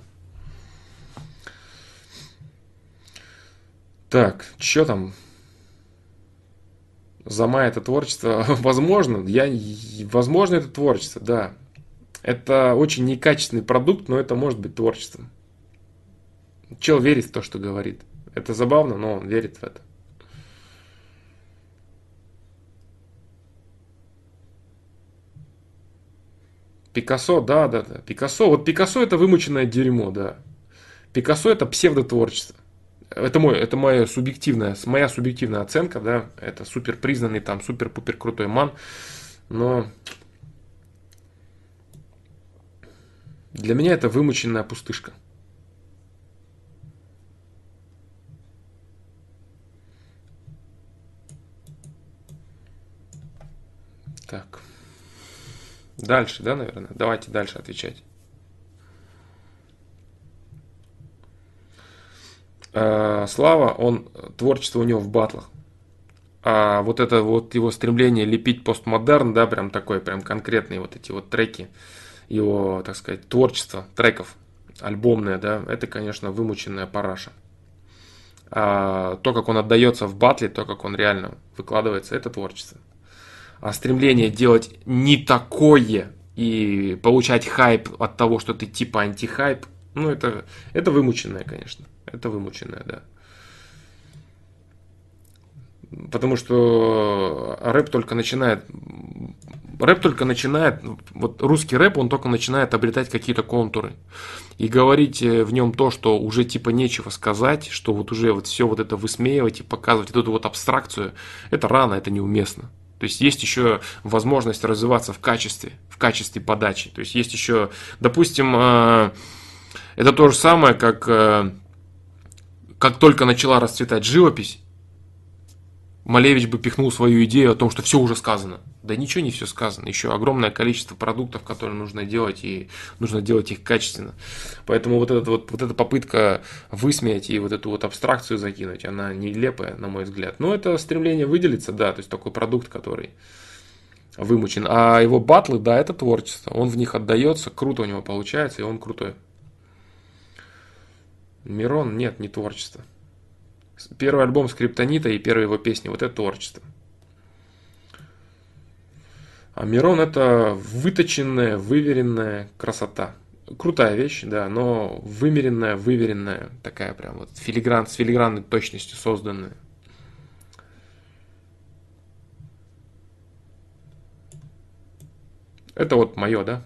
Так, что там? Зама это творчество, [LAUGHS] возможно, я, возможно это творчество, да. Это очень некачественный продукт, но это может быть творчеством. Чел верит в то, что говорит. Это забавно, но он верит в это. Пикассо, да, да, да. Пикассо, вот Пикассо это вымученное дерьмо, да. Пикассо это псевдотворчество это мой, это моя субъективная, моя субъективная оценка, да, это супер признанный, там, супер-пупер крутой ман, но для меня это вымученная пустышка. Так. Дальше, да, наверное? Давайте дальше отвечать. Э, Слава, он творчество у него в батлах. А вот это вот его стремление лепить постмодерн, да, прям такой, прям конкретные вот эти вот треки, его, так сказать, творчество треков, альбомное, да, это, конечно, вымученная параша. А то, как он отдается в батле, то, как он реально выкладывается, это творчество. А стремление делать не такое и получать хайп от того, что ты типа антихайп, ну, это, это вымученное, конечно. Это вымученное, да. Потому что рэп только начинает рэп только начинает, вот русский рэп, он только начинает обретать какие-то контуры. И говорить э, в нем то, что уже типа нечего сказать, что вот уже вот все вот это высмеивать и показывать эту вот абстракцию, это рано, это неуместно. То есть есть еще возможность развиваться в качестве, в качестве подачи. То есть есть еще, допустим, э, это то же самое, как э, как только начала расцветать живопись, Малевич бы пихнул свою идею о том, что все уже сказано. Да ничего не все сказано. Еще огромное количество продуктов, которые нужно делать, и нужно делать их качественно. Поэтому вот, этот, вот, вот эта попытка высмеять и вот эту вот абстракцию закинуть, она нелепая, на мой взгляд. Но это стремление выделиться, да, то есть такой продукт, который вымучен. А его батлы, да, это творчество. Он в них отдается, круто у него получается, и он крутой. Мирон, нет, не творчество. Первый альбом Скриптонита и первые его песни, вот это творчество. А Мирон это выточенная, выверенная красота. Крутая вещь, да, но вымеренная, выверенная, такая прям вот филигран, с филигранной точностью созданная. Это вот мое, да?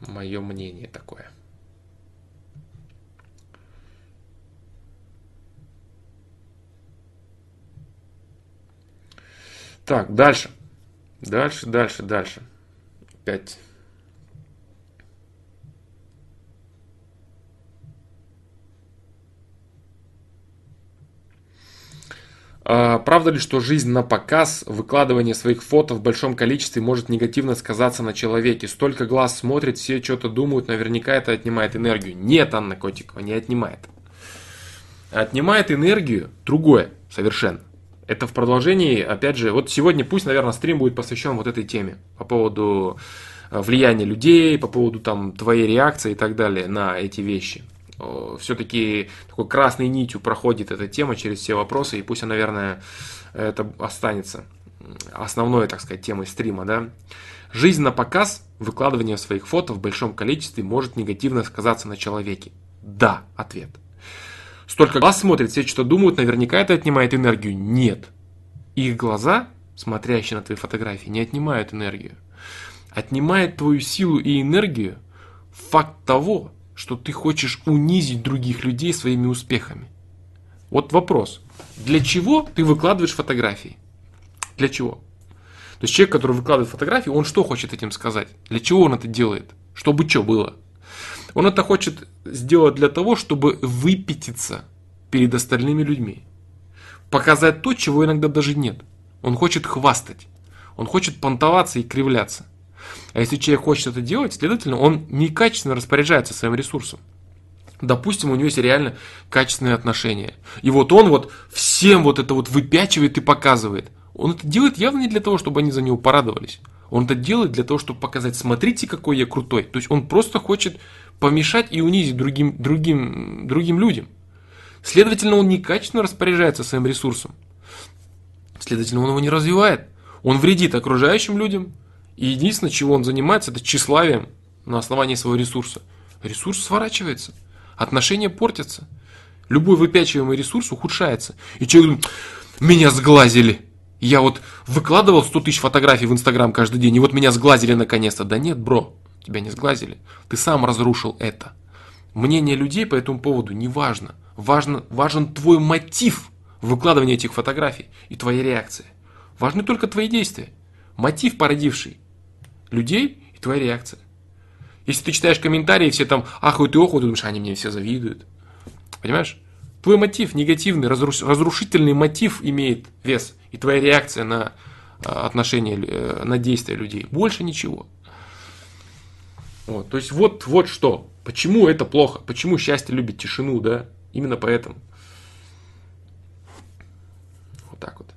Мое мнение такое. Так, дальше. Дальше, дальше, дальше. Опять. А, правда ли, что жизнь на показ, выкладывание своих фото в большом количестве может негативно сказаться на человеке? Столько глаз смотрит, все что-то думают, наверняка это отнимает энергию. Нет, Анна Котикова, не отнимает. Отнимает энергию другое совершенно. Это в продолжении, опять же, вот сегодня пусть, наверное, стрим будет посвящен вот этой теме по поводу э, влияния людей, по поводу там твоей реакции и так далее на эти вещи. Все-таки такой красной нитью проходит эта тема через все вопросы, и пусть, наверное, это останется основной, так сказать, темой стрима, да. Жизнь на показ, выкладывание своих фото в большом количестве может негативно сказаться на человеке. Да, ответ. Столько глаз смотрит, все что думают, наверняка это отнимает энергию. Нет. Их глаза, смотрящие на твои фотографии, не отнимают энергию. Отнимает твою силу и энергию факт того, что ты хочешь унизить других людей своими успехами. Вот вопрос. Для чего ты выкладываешь фотографии? Для чего? То есть человек, который выкладывает фотографии, он что хочет этим сказать? Для чего он это делает? Чтобы что было? Он это хочет сделать для того, чтобы выпятиться перед остальными людьми. Показать то, чего иногда даже нет. Он хочет хвастать. Он хочет понтоваться и кривляться. А если человек хочет это делать, следовательно, он некачественно распоряжается своим ресурсом. Допустим, у него есть реально качественные отношения. И вот он вот всем вот это вот выпячивает и показывает. Он это делает явно не для того, чтобы они за него порадовались. Он это делает для того, чтобы показать, смотрите, какой я крутой. То есть он просто хочет помешать и унизить другим, другим, другим людям. Следовательно, он некачественно распоряжается своим ресурсом. Следовательно, он его не развивает. Он вредит окружающим людям. И единственное, чего он занимается, это тщеславием на основании своего ресурса. Ресурс сворачивается. Отношения портятся. Любой выпячиваемый ресурс ухудшается. И человек думает, меня сглазили. Я вот выкладывал 100 тысяч фотографий в Инстаграм каждый день, и вот меня сглазили наконец-то. Да нет, бро, тебя не сглазили. Ты сам разрушил это. Мнение людей по этому поводу не важно. Важно, важен твой мотив выкладывания этих фотографий и твоя реакция. Важны только твои действия. Мотив, породивший людей и твоя реакция. Если ты читаешь комментарии, все там ахают и охуют, ты думаешь, они мне все завидуют. Понимаешь? Твой мотив, негативный, разруш, разрушительный мотив имеет вес. И твоя реакция на а, отношения, э, на действия людей. Больше ничего. Вот, то есть вот, вот что. Почему это плохо? Почему счастье любит тишину, да? Именно поэтому. Вот так вот.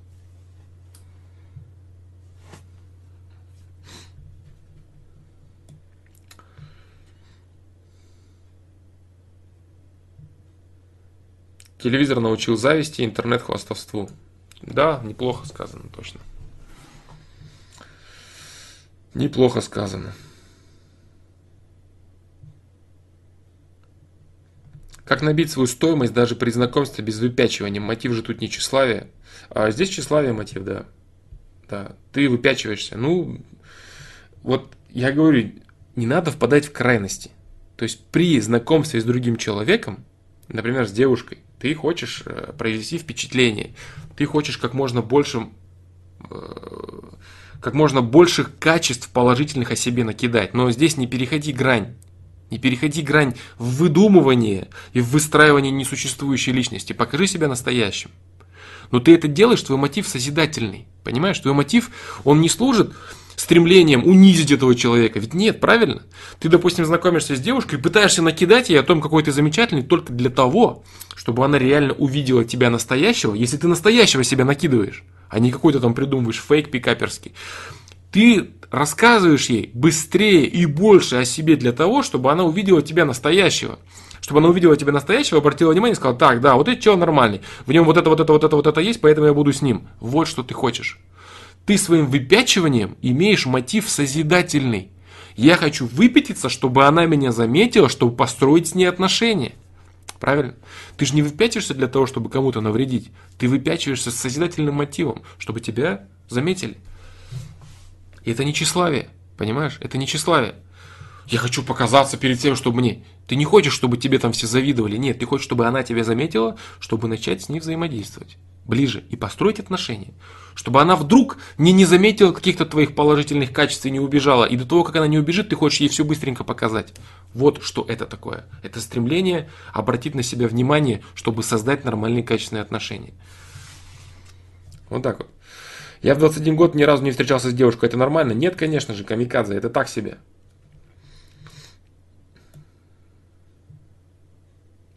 Телевизор научил зависти, интернет хвастовству. Да, неплохо сказано, точно. Неплохо сказано. Как набить свою стоимость даже при знакомстве без выпячивания? Мотив же тут не тщеславие. А здесь тщеславие мотив, да. да, ты выпячиваешься. Ну, вот я говорю, не надо впадать в крайности. То есть при знакомстве с другим человеком, например, с девушкой, ты хочешь э, произвести впечатление, ты хочешь как можно больше, э, как можно больших качеств положительных о себе накидать. Но здесь не переходи грань. Не переходи грань в выдумывание и в выстраивание несуществующей личности. Покажи себя настоящим. Но ты это делаешь, твой мотив созидательный. Понимаешь, твой мотив, он не служит стремлением унизить этого человека. Ведь нет, правильно? Ты, допустим, знакомишься с девушкой пытаешься накидать ей о том, какой ты замечательный, только для того, чтобы она реально увидела тебя настоящего, если ты настоящего себя накидываешь, а не какой-то там придумываешь фейк пикаперский. Ты рассказываешь ей быстрее и больше о себе для того, чтобы она увидела тебя настоящего. Чтобы она увидела тебя настоящего, обратила внимание и сказала, так, да, вот это человек нормальный, в нем вот это, вот это, вот это, вот это есть, поэтому я буду с ним. Вот что ты хочешь. Ты своим выпячиванием имеешь мотив созидательный. Я хочу выпятиться, чтобы она меня заметила, чтобы построить с ней отношения. Правильно? Ты же не выпячиваешься для того, чтобы кому-то навредить. Ты выпячиваешься с созидательным мотивом, чтобы тебя заметили. И это не тщеславие. Понимаешь? Это не тщеславие. Я хочу показаться перед тем, чтобы мне... Ты не хочешь, чтобы тебе там все завидовали. Нет, ты хочешь, чтобы она тебя заметила, чтобы начать с ней взаимодействовать ближе и построить отношения. Чтобы она вдруг не, не заметила каких-то твоих положительных качеств и не убежала. И до того, как она не убежит, ты хочешь ей все быстренько показать. Вот что это такое. Это стремление обратить на себя внимание, чтобы создать нормальные качественные отношения. Вот так вот. Я в 21 год ни разу не встречался с девушкой. Это нормально? Нет, конечно же, камикадзе. Это так себе.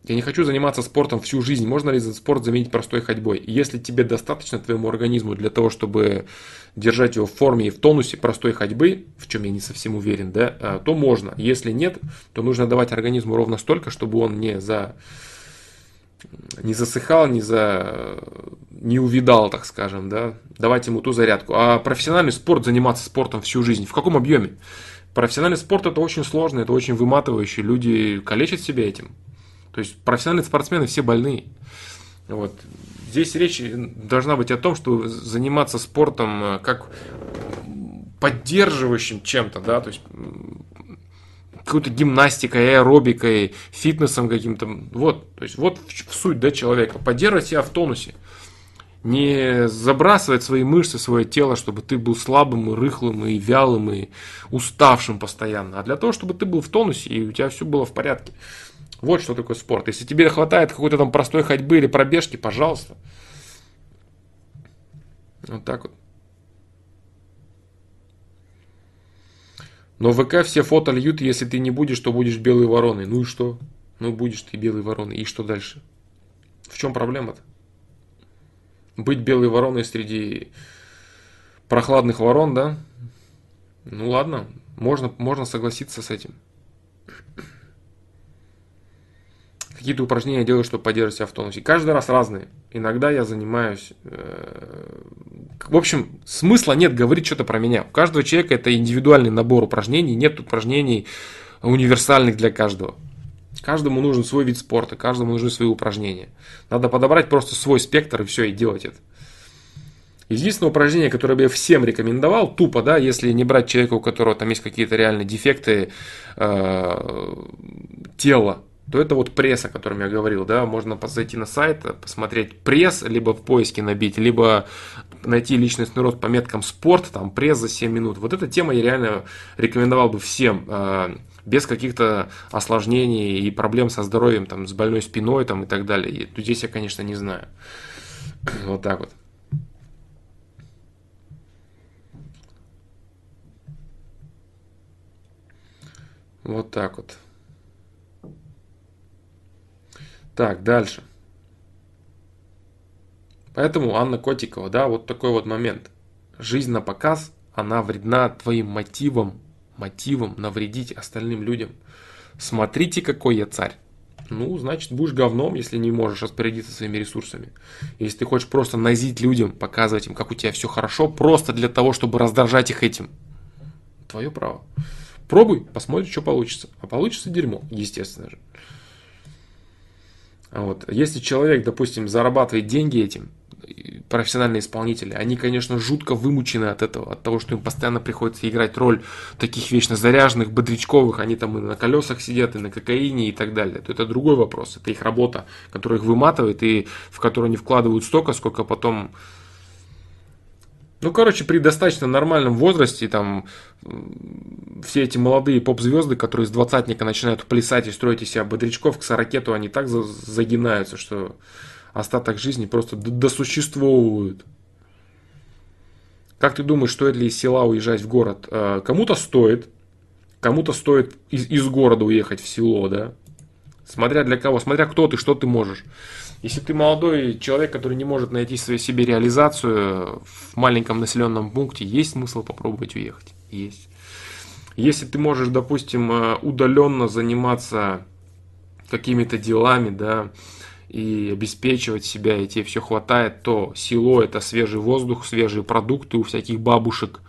Я не хочу заниматься спортом всю жизнь. Можно ли спорт заменить простой ходьбой? Если тебе достаточно твоему организму для того, чтобы держать его в форме и в тонусе простой ходьбы, в чем я не совсем уверен, да, а, то можно. Если нет, то нужно давать организму ровно столько, чтобы он не за не засыхал, не за не увидал, так скажем, да, давать ему ту зарядку. А профессиональный спорт, заниматься спортом всю жизнь, в каком объеме? Профессиональный спорт это очень сложно, это очень выматывающе, люди калечат себя этим. То есть профессиональные спортсмены все больные. Вот. Здесь речь должна быть о том, что заниматься спортом э, как поддерживающим чем-то, да, то есть какой-то гимнастикой, аэробикой, фитнесом каким-то. Вот, то есть вот в суть да, человека. Поддерживать себя в тонусе. Не забрасывать свои мышцы, свое тело, чтобы ты был слабым и рыхлым, и вялым, и уставшим постоянно. А для того, чтобы ты был в тонусе, и у тебя все было в порядке. Вот что такое спорт. Если тебе хватает какой-то там простой ходьбы или пробежки, пожалуйста. Вот так вот. Но в ВК все фото льют, если ты не будешь, то будешь белой вороной. Ну и что? Ну будешь ты белой вороной. И что дальше? В чем проблема-то? Быть белой вороной среди прохладных ворон, да? Ну ладно, можно, можно согласиться с этим. Какие-то упражнения делаю, чтобы поддерживать себя в тонусе. Каждый раз разные. Иногда я занимаюсь... Э, в общем, смысла нет говорить что-то про меня. У каждого человека это индивидуальный набор упражнений. Нет упражнений универсальных для каждого. Каждому нужен свой вид спорта, каждому нужны свои упражнения. Надо подобрать просто свой спектр и все, и делать это. Единственное упражнение, которое бы я всем рекомендовал, тупо, да, если не брать человека, у которого там есть какие-то реальные дефекты э, тела, то это вот пресс, о котором я говорил, да, можно зайти на сайт, посмотреть пресс, либо в поиске набить, либо найти личностный рост по меткам спорт, там пресс за 7 минут. Вот эта тема я реально рекомендовал бы всем, э, без каких-то осложнений и проблем со здоровьем, там, с больной спиной там, и так далее. И здесь я, конечно, не знаю. [CLEARS THROAT] Вот так вот. Вот так вот. Так, дальше. Поэтому Анна Котикова, да, вот такой вот момент. Жизнь на показ, она вредна твоим мотивам, мотивам навредить остальным людям. Смотрите, какой я царь. Ну, значит, будешь говном, если не можешь распорядиться своими ресурсами. Если ты хочешь просто назить людям, показывать им, как у тебя все хорошо, просто для того, чтобы раздражать их этим. Твое право. Пробуй, посмотрим, что получится. А получится дерьмо, естественно же. Вот. Если человек, допустим, зарабатывает деньги этим, профессиональные исполнители, они, конечно, жутко вымучены от этого, от того, что им постоянно приходится играть роль таких вечно заряженных, бодрячковых, они там и на колесах сидят, и на кокаине и так далее. То это другой вопрос, это их работа, которая их выматывает и в которую они вкладывают столько, сколько потом ну, короче, при достаточно нормальном возрасте, там, все эти молодые поп-звезды, которые с двадцатника начинают плясать и строить из себя бодрячков, к сорокету они так загинаются, что остаток жизни просто досуществовывают. Как ты думаешь, стоит ли из села уезжать в город? А, кому-то стоит, кому-то стоит из, из города уехать в село, да? Смотря для кого, смотря кто ты, что ты можешь. Если ты молодой человек, который не может найти себе реализацию в маленьком населенном пункте, есть смысл попробовать уехать? Есть. Если ты можешь, допустим, э, удаленно заниматься какими-то делами, да, и обеспечивать себя, и тебе все хватает, то село это свежий воздух, свежие продукты у всяких бабушек,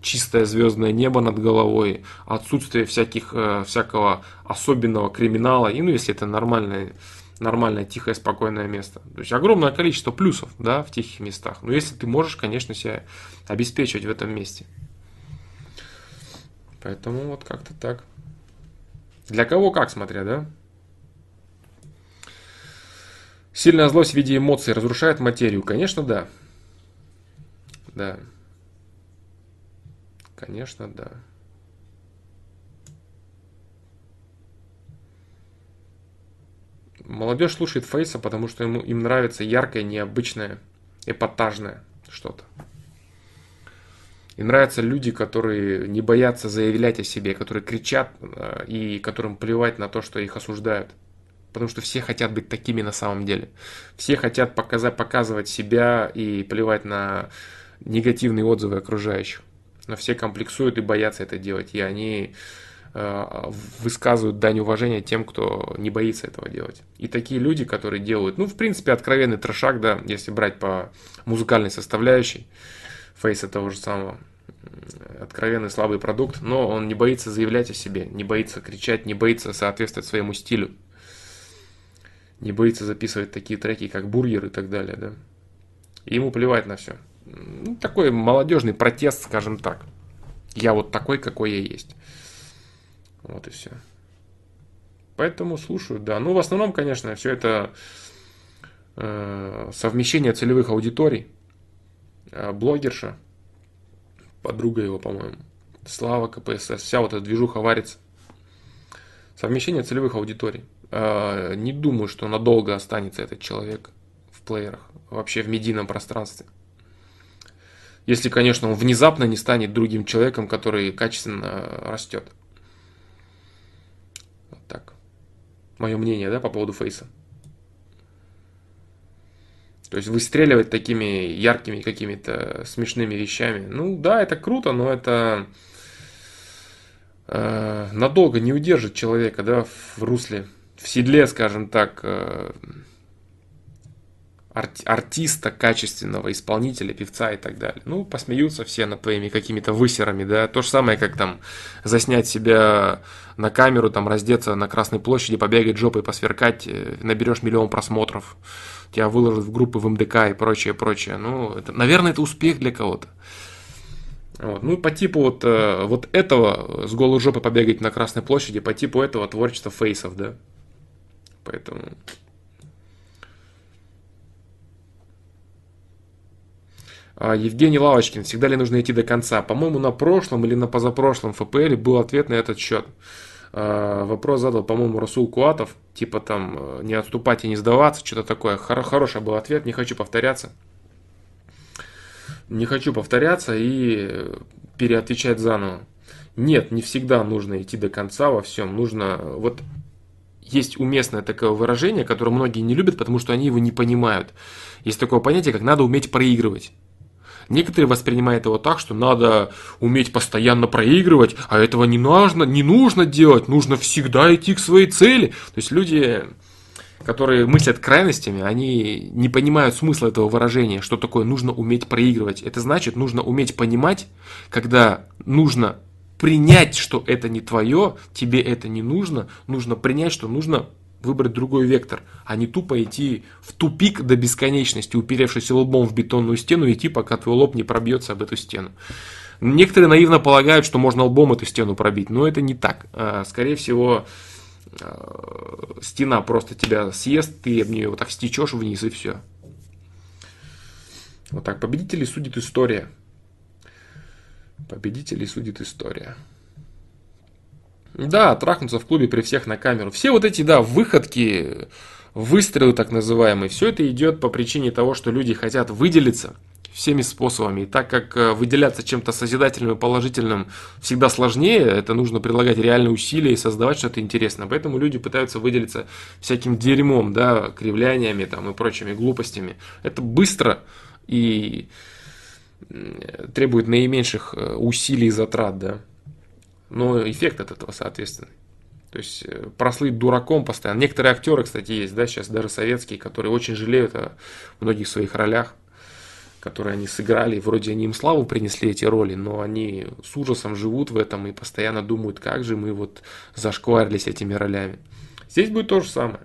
чистое звездное небо над головой, отсутствие всяких, э, всякого особенного криминала, и ну если это нормальное нормальное, тихое, спокойное место. То есть огромное количество плюсов да, в тихих местах. Но если ты можешь, конечно, себя обеспечивать в этом месте. Поэтому вот как-то так. Для кого как, смотря, да? Сильная злость в виде эмоций разрушает материю? Конечно, да. Да. Конечно, да. Молодежь слушает Фейса, потому что ему, им нравится яркое, необычное, эпатажное что-то. Им нравятся люди, которые не боятся заявлять о себе, которые кричат э, и которым плевать на то, что их осуждают. Потому что все хотят быть такими на самом деле. Все хотят показать, показывать себя и плевать на негативные отзывы окружающих. Но все комплексуют и боятся это делать. И они высказывают дань уважения тем, кто не боится этого делать. И такие люди, которые делают, ну, в принципе, откровенный трешак, да, если брать по музыкальной составляющей, фейса того же самого, откровенный слабый продукт, но он не боится заявлять о себе, не боится кричать, не боится соответствовать своему стилю, не боится записывать такие треки, как «Бургер» и так далее, да. И ему плевать на все. Ну, такой молодежный протест, скажем так. Я вот такой, какой я есть. Вот и все. Поэтому слушаю, да. Ну, в основном, конечно, все это э, совмещение целевых аудиторий. Э, блогерша, подруга его, по-моему, Слава КПСС, вся вот эта движуха варится. Совмещение целевых аудиторий. Э, не думаю, что надолго останется этот человек в плеерах, вообще в медийном пространстве. Если, конечно, он внезапно не станет другим человеком, который качественно растет. Мое мнение, да, по поводу фейса. То есть выстреливать такими яркими какими-то смешными вещами. Ну да, это круто, но это э, надолго не удержит человека, да, в русле, в седле, скажем так, э, арти- артиста, качественного исполнителя, певца и так далее. Ну, посмеются все над твоими какими-то высерами, да. То же самое, как там заснять себя на камеру, там раздеться на Красной площади, побегать жопой, посверкать, э, наберешь миллион просмотров, тебя выложат в группы в МДК и прочее, прочее. Ну, это, наверное, это успех для кого-то. Вот. Ну, по типу вот, э, вот этого, с голой жопой побегать на Красной площади, по типу этого творчества фейсов, да. Поэтому Евгений Лавочкин, всегда ли нужно идти до конца? По-моему, на прошлом или на позапрошлом ФПЛ был ответ на этот счет. А, вопрос задал, по-моему, Расул Куатов, типа там э, не отступать и не сдаваться, что-то такое. Хор- хороший был ответ, не хочу повторяться. Не хочу повторяться и переотвечать заново. Нет, не всегда нужно идти до конца во всем. Нужно вот есть уместное такое выражение, которое многие не любят, потому что они его не понимают. Есть такое понятие, как надо уметь проигрывать. Некоторые воспринимают его так, что надо уметь постоянно проигрывать, а этого не нужно, не нужно делать, нужно всегда идти к своей цели. То есть люди, которые мыслят крайностями, они не понимают смысла этого выражения, что такое нужно уметь проигрывать. Это значит, нужно уметь понимать, когда нужно принять, что это не твое, тебе это не нужно, нужно принять, что нужно выбрать другой вектор, а не тупо идти в тупик до бесконечности, уперевшись лбом в бетонную стену, идти, пока твой лоб не пробьется об эту стену. Некоторые наивно полагают, что можно лбом эту стену пробить, но это не так. А, скорее всего, а, стена просто тебя съест, ты об нее вот так стечешь вниз и все. Вот так, победителей судит история. Победителей судит история. Да, трахнуться в клубе при всех на камеру. Все вот эти, да, выходки, выстрелы так называемые, все это идет по причине того, что люди хотят выделиться всеми способами. И так как э, выделяться чем-то созидательным и положительным всегда сложнее, это нужно прилагать реальные усилия и создавать что-то интересное. Поэтому люди пытаются выделиться всяким дерьмом, да, кривляниями там, и прочими глупостями. Это быстро и требует наименьших э, усилий и затрат, да но эффект от этого соответственный. То есть э, прослыть дураком постоянно. Некоторые актеры, кстати, есть, да, сейчас даже советские, которые очень жалеют о многих своих ролях, которые они сыграли. Вроде они им славу принесли эти роли, но они с ужасом живут в этом и постоянно думают, как же мы вот зашкварились этими ролями. Здесь будет то же самое.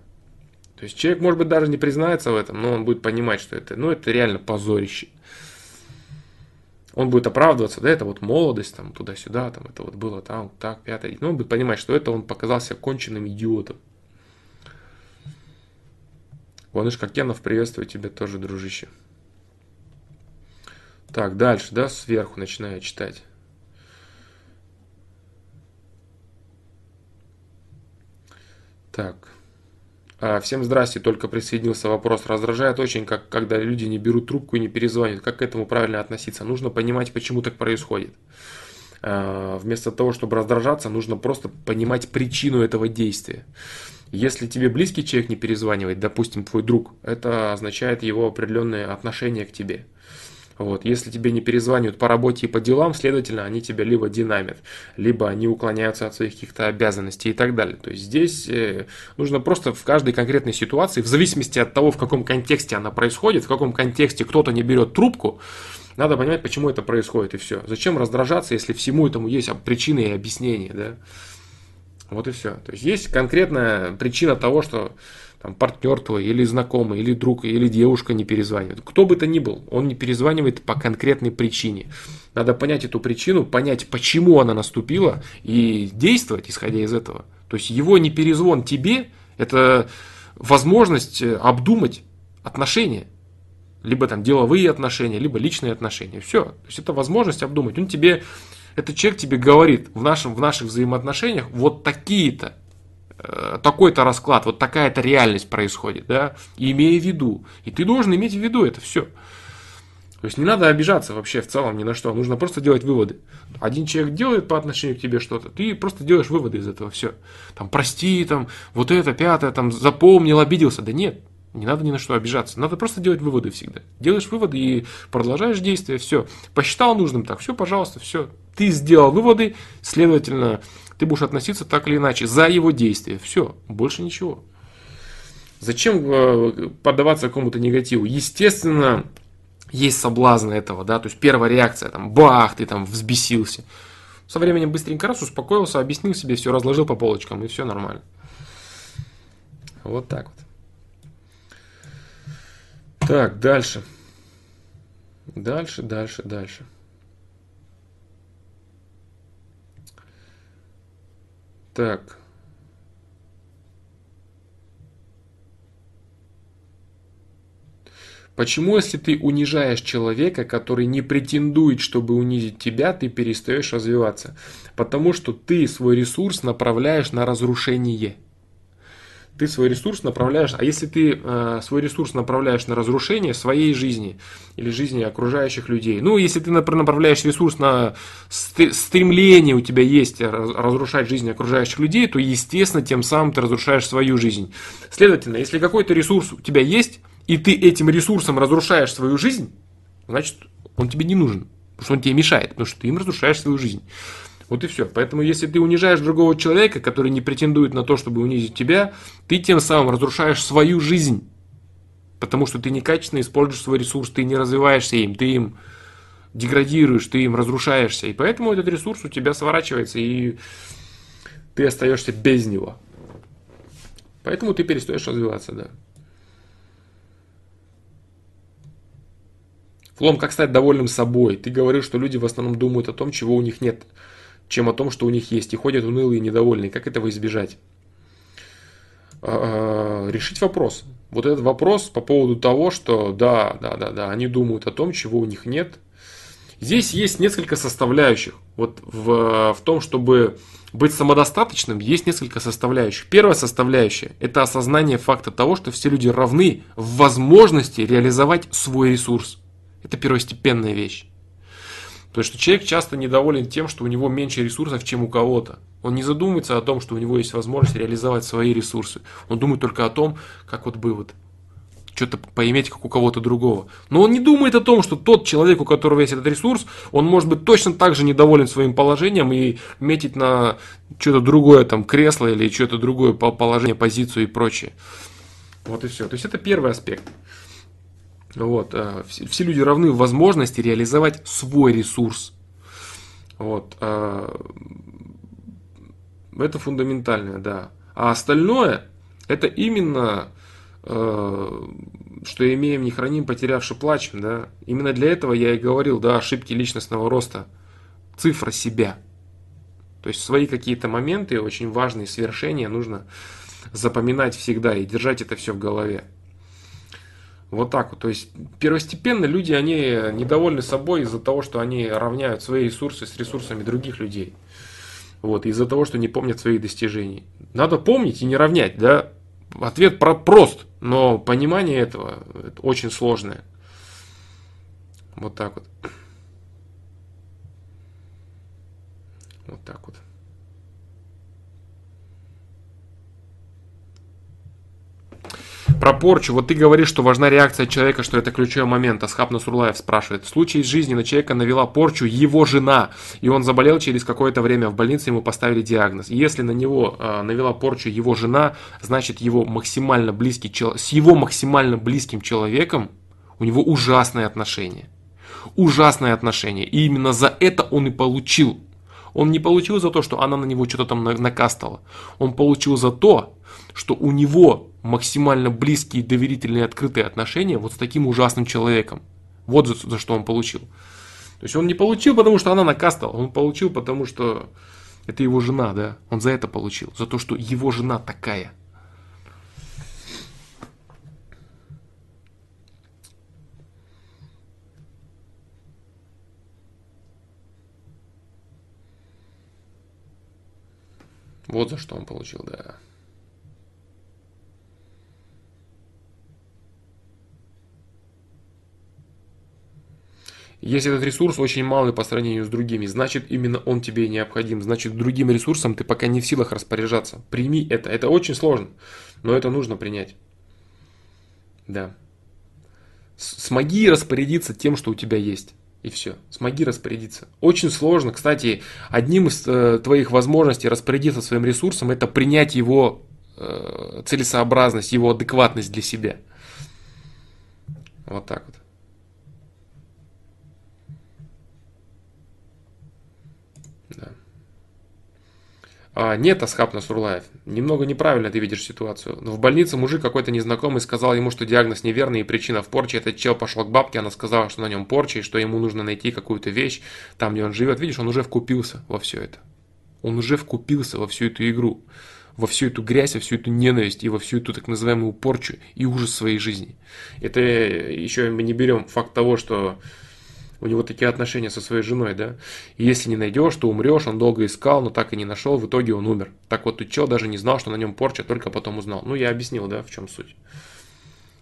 То есть человек, может быть, даже не признается в этом, но он будет понимать, что это, ну, это реально позорище он будет оправдываться, да, это вот молодость, там, туда-сюда, там, это вот было там, так, пятое. Но он будет понимать, что это он показался конченным идиотом. Ванышка Кенов, приветствую тебя тоже, дружище. Так, дальше, да, сверху начинаю читать. Так. А, всем здрасте, только присоединился вопрос. Раздражает очень, как, когда люди не берут трубку и не перезвонят. Как к этому правильно относиться? Нужно понимать, почему так происходит. А, вместо того, чтобы раздражаться, нужно просто понимать причину этого действия. Если тебе близкий человек не перезванивает, допустим, твой друг, это означает его определенное отношение к тебе. Вот. Если тебе не перезванивают по работе и по делам, следовательно, они тебя либо динамят, либо они уклоняются от своих каких-то обязанностей и так далее. То есть здесь э, нужно просто в каждой конкретной ситуации, в зависимости от того, в каком контексте она происходит, в каком контексте кто-то не берет трубку, надо понимать, почему это происходит и все. Зачем раздражаться, если всему этому есть причины и объяснения, да? Вот и все. То есть есть конкретная причина того, что там, партнер твой, или знакомый, или друг, или девушка не перезванивает. Кто бы то ни был, он не перезванивает по конкретной причине. Надо понять эту причину, понять, почему она наступила, и действовать, исходя из этого. То есть его не перезвон тебе, это возможность э, обдумать отношения. Либо там деловые отношения, либо личные отношения. Все. То есть это возможность обдумать. Он тебе, этот человек тебе говорит в, нашем, в наших взаимоотношениях вот такие-то Э, такой-то расклад, вот такая-то реальность происходит, да, имея в виду. И ты должен иметь в виду это все. То есть не надо обижаться вообще в целом ни на что, нужно просто делать выводы. Один человек делает по отношению к тебе что-то, ты просто делаешь выводы из этого, все. Там прости, там вот это, пятое, там запомнил, обиделся. Да нет, не надо ни на что обижаться. Надо просто делать выводы всегда. Делаешь выводы и продолжаешь действие, все. Посчитал нужным так, все, пожалуйста, все. Ты сделал выводы, следовательно, ты будешь относиться так или иначе за его действия. Все, больше ничего. Зачем э, поддаваться какому-то негативу? Естественно, есть соблазн этого, да, то есть первая реакция, там, бах, ты там взбесился. Со временем быстренько раз успокоился, объяснил себе, все разложил по полочкам, и все нормально. Вот так вот. Так, дальше. Дальше, дальше, дальше. Так. Почему, если ты унижаешь человека, который не претендует, чтобы унизить тебя, ты перестаешь развиваться? Потому что ты свой ресурс направляешь на разрушение ты свой ресурс направляешь, а если ты э, свой ресурс направляешь на разрушение своей жизни или жизни окружающих людей, ну, если ты направляешь ресурс на стремление у тебя есть разрушать жизнь окружающих людей, то, естественно, тем самым ты разрушаешь свою жизнь. Следовательно, если какой-то ресурс у тебя есть, и ты этим ресурсом разрушаешь свою жизнь, значит, он тебе не нужен, потому что он тебе мешает, потому что ты им разрушаешь свою жизнь. Вот и все. Поэтому, если ты унижаешь другого человека, который не претендует на то, чтобы унизить тебя, ты тем самым разрушаешь свою жизнь. Потому что ты некачественно используешь свой ресурс, ты не развиваешься им, ты им деградируешь, ты им разрушаешься. И поэтому этот ресурс у тебя сворачивается, и ты остаешься без него. Поэтому ты перестаешь развиваться, да. Флом, как стать довольным собой? Ты говорил, что люди в основном думают о том, чего у них нет, чем о том, что у них есть, и ходят унылые и недовольные. Как этого избежать? А, а, решить вопрос. Вот этот вопрос по поводу того, что да, да, да, да, они думают о том, чего у них нет. Здесь есть несколько составляющих. Вот в, в том, чтобы быть самодостаточным, есть несколько составляющих. Первая составляющая – это осознание факта того, что все люди равны в возможности реализовать свой ресурс. Это первостепенная вещь. То есть, что человек часто недоволен тем, что у него меньше ресурсов, чем у кого-то. Он не задумывается о том, что у него есть возможность реализовать свои ресурсы. Он думает только о том, как вот бы вот что-то поиметь, как у кого-то другого. Но он не думает о том, что тот человек, у которого есть этот ресурс, он может быть точно так же недоволен своим положением и метить на что-то другое, там, кресло или что-то другое положение, позицию и прочее. Вот и все. То есть это первый аспект. Вот, э, все люди равны в возможности реализовать свой ресурс. Вот, э, это фундаментальное, да. А остальное, это именно, э, что имеем, не храним, потерявши плачем, да. Именно для этого я и говорил, да, ошибки личностного роста. Цифра себя. То есть свои какие-то моменты, очень важные свершения нужно запоминать всегда и держать это все в голове. Вот так вот. То есть первостепенно люди, они недовольны собой из-за того, что они равняют свои ресурсы с ресурсами других людей. Вот, из-за того, что не помнят своих достижений. Надо помнить и не равнять, да. Ответ про прост, но понимание этого это очень сложное. Вот так вот. Вот так вот. Про порчу. Вот ты говоришь, что важна реакция человека, что это ключевой момент. Асхаб Насурлаев спрашивает. В случае из жизни на человека навела порчу его жена, и он заболел через какое-то время в больнице, ему поставили диагноз. Если на него э, навела порчу его жена, значит его максимально близкий, с его максимально близким человеком у него ужасные отношения. Ужасные отношения. И именно за это он и получил. Он не получил за то, что она на него что-то там накастала. Он получил за то, что у него максимально близкие, доверительные, открытые отношения вот с таким ужасным человеком. Вот за, за что он получил. То есть он не получил, потому что она накастала, он получил, потому что это его жена, да. Он за это получил, за то, что его жена такая. Вот за что он получил, да. Если этот ресурс очень малый по сравнению с другими, значит именно он тебе необходим. Значит другим ресурсом ты пока не в силах распоряжаться. Прими это. Это очень сложно, но это нужно принять. Да. Смоги распорядиться тем, что у тебя есть. И все. Смоги распорядиться. Очень сложно. Кстати, одним из э, твоих возможностей распорядиться своим ресурсом это принять его э, целесообразность, его адекватность для себя. Вот так вот. А, нет, Асхаб Насурлаев, немного неправильно ты видишь ситуацию. В больнице мужик какой-то незнакомый сказал ему, что диагноз неверный и причина в порче. Этот чел пошел к бабке, она сказала, что на нем порча и что ему нужно найти какую-то вещь там, где он живет. Видишь, он уже вкупился во все это. Он уже вкупился во всю эту игру, во всю эту грязь, во всю эту ненависть и во всю эту так называемую порчу и ужас своей жизни. Это еще мы не берем факт того, что у него такие отношения со своей женой, да, и если не найдешь, то умрешь, он долго искал, но так и не нашел, в итоге он умер. Так вот, тут чел даже не знал, что на нем порча, только потом узнал. Ну, я объяснил, да, в чем суть.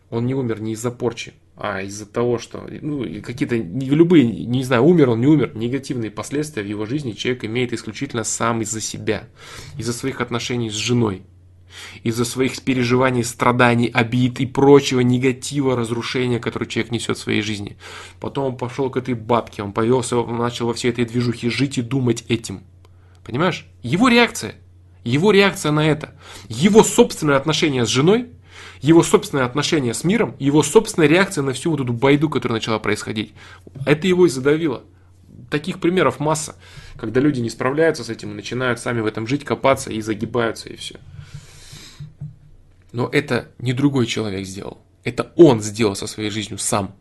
Он не умер не из-за порчи, а из-за того, что, ну, какие-то, любые, не знаю, умер он, не умер, негативные последствия в его жизни человек имеет исключительно сам из-за себя, из-за своих отношений с женой, из-за своих переживаний, страданий, обид и прочего негатива, разрушения, который человек несет в своей жизни. Потом он пошел к этой бабке, он повелся, он начал во всей этой движухе жить и думать этим. Понимаешь? Его реакция. Его реакция на это. Его собственное отношение с женой, его собственное отношение с миром, его собственная реакция на всю вот эту байду, которая начала происходить. Это его и задавило. Таких примеров масса, когда люди не справляются с этим и начинают сами в этом жить, копаться и загибаются, и все. Но это не другой человек сделал. Это он сделал со своей жизнью сам.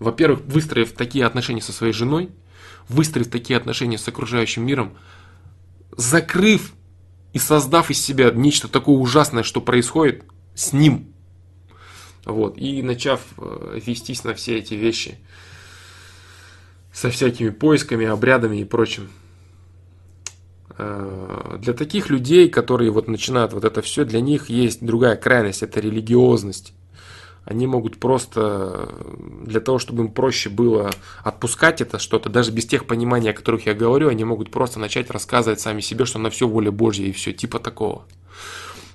Во-первых, выстроив такие отношения со своей женой, выстроив такие отношения с окружающим миром, закрыв и создав из себя нечто такое ужасное, что происходит с ним. Вот, и начав э, вестись на все эти вещи со всякими поисками, обрядами и прочим. Э, для таких людей, которые вот начинают вот это все, для них есть другая крайность, это религиозность. Они могут просто, для того, чтобы им проще было отпускать это что-то, даже без тех пониманий, о которых я говорю, они могут просто начать рассказывать сами себе, что на все воля Божья и все, типа такого.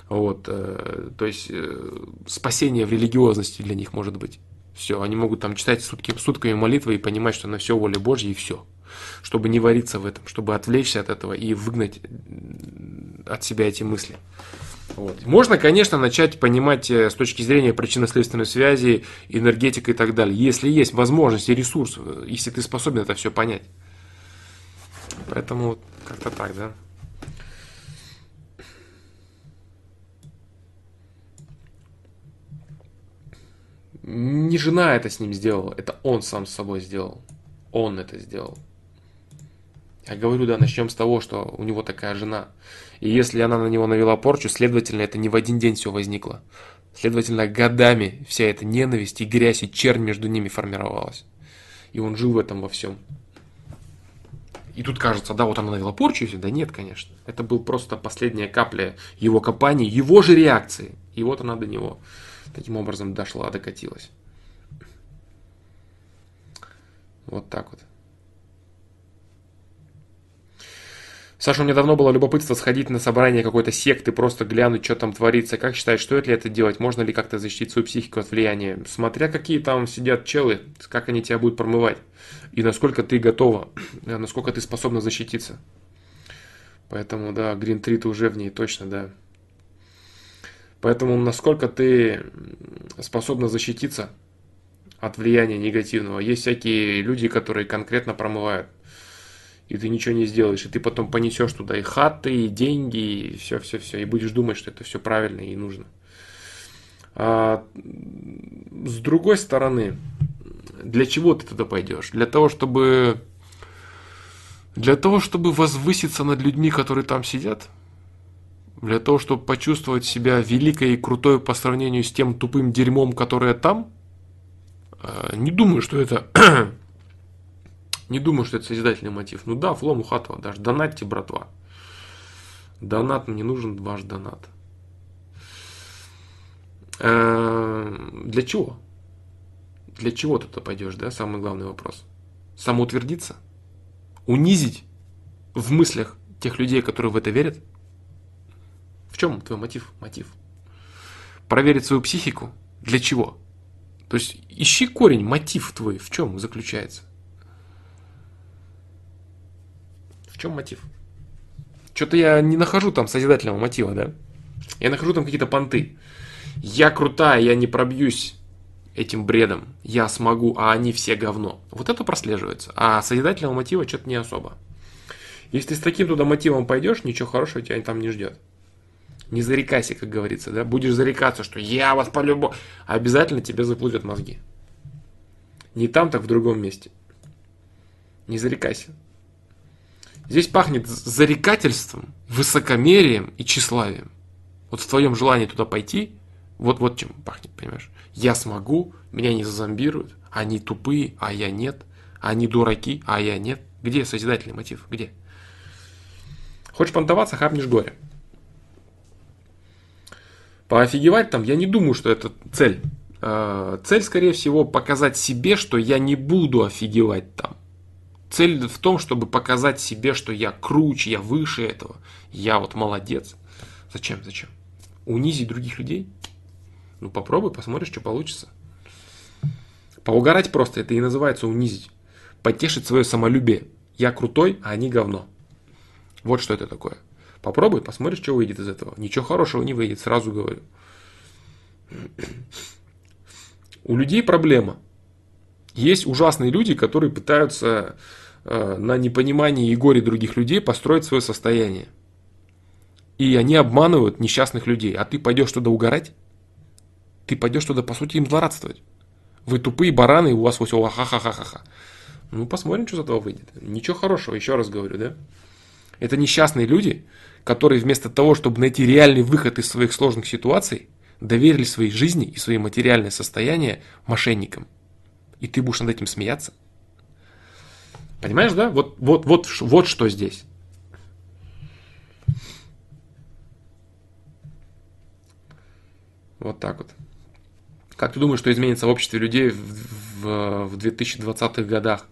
Вот, э, то есть э, спасение в религиозности для них может быть. Все, они могут там читать сутки, сутками молитвы и понимать, что на все воля Божья и все чтобы не вариться в этом, чтобы отвлечься от этого и выгнать от себя эти мысли. Вот. Можно, конечно, начать понимать э, с точки зрения причинно-следственной связи, энергетика и так далее, если есть возможность и ресурс, э, если ты способен это все понять. Поэтому как-то так, да. Не жена это с ним сделала, это он сам с собой сделал. Он это сделал. Я говорю, да, начнем с того, что у него такая жена. И если она на него навела порчу, следовательно, это не в один день все возникло. Следовательно, годами вся эта ненависть и грязь и чернь между ними формировалась. И он жил в этом во всем. И тут кажется, да, вот она навела порчу, да нет, конечно. Это был просто последняя капля его копания, его же реакции. И вот она до него таким образом дошла, докатилась. Вот так вот. Саша, у меня давно было любопытство сходить на собрание какой-то секты, просто глянуть, что там творится. Как считаешь, стоит ли это делать? Можно ли как-то защитить свою психику от влияния? Смотря какие там сидят челы, как они тебя будут промывать. И насколько ты готова, насколько ты способна защититься. Поэтому, да, Green 3 ты уже в ней, точно, да. Поэтому насколько ты способна защититься от влияния негативного. Есть всякие люди, которые конкретно промывают и ты ничего не сделаешь, и ты потом понесешь туда и хаты, и деньги, и все-все-все, и будешь думать, что это все правильно и нужно. А, с другой стороны, для чего ты туда пойдешь? Для того, чтобы для того, чтобы возвыситься над людьми, которые там сидят? Для того, чтобы почувствовать себя великой и крутой по сравнению с тем тупым дерьмом, которое там? А, не думаю, что это не думаю, что это созидательный мотив. Ну да, флом Ухатова даже. Донатьте, братва. Донат, мне нужен ваш донат. Эм, для чего? Для чего ты туда пойдешь, да? Самый главный вопрос. Самоутвердиться? Унизить в мыслях тех людей, которые в это верят? В чем твой мотив? Мотив. Проверить свою психику? Для чего? То есть ищи корень, мотив твой, в чем заключается? В чем мотив? Что-то я не нахожу там созидательного мотива, да? Я нахожу там какие-то понты. Я крутая, я не пробьюсь этим бредом. Я смогу, а они все говно. Вот это прослеживается. А созидательного мотива что-то не особо. Если ты с таким туда мотивом пойдешь, ничего хорошего тебя там не ждет. Не зарекайся, как говорится, да? Будешь зарекаться, что я вас по-любому... Обязательно тебе заплывет мозги. Не там, так в другом месте. Не зарекайся. Здесь пахнет зарекательством, высокомерием и тщеславием. Вот в твоем желании туда пойти, вот, вот чем пахнет, понимаешь? Я смогу, меня не зазомбируют, они тупые, а я нет. Они дураки, а я нет. Где созидательный мотив? Где? Хочешь понтоваться, хапнешь горе. Поофигевать там, я не думаю, что это цель. А, цель, скорее всего, показать себе, что я не буду офигевать там. Цель в том, чтобы показать себе, что я круче, я выше этого, я вот молодец. Зачем? Зачем? Унизить других людей? Ну попробуй, посмотришь, что получится. Поугарать просто, это и называется унизить. Потешить свое самолюбие. Я крутой, а они говно. Вот что это такое. Попробуй, посмотришь, что выйдет из этого. Ничего хорошего не выйдет, сразу говорю. У людей проблема – есть ужасные люди, которые пытаются на непонимании и горе других людей построить свое состояние. И они обманывают несчастных людей. А ты пойдешь туда угорать? Ты пойдешь туда, по сути, им злорадствовать. Вы тупые бараны, и у вас все ха-ха-ха-ха-ха. Ну, посмотрим, что из этого выйдет. Ничего хорошего, еще раз говорю, да? Это несчастные люди, которые вместо того, чтобы найти реальный выход из своих сложных ситуаций, доверили своей жизни и свои материальное состояние мошенникам. И ты будешь над этим смеяться? Понимаешь, да? Вот, вот, вот, вот что здесь. Вот так вот. Как ты думаешь, что изменится в обществе людей в, в, в 2020-х годах?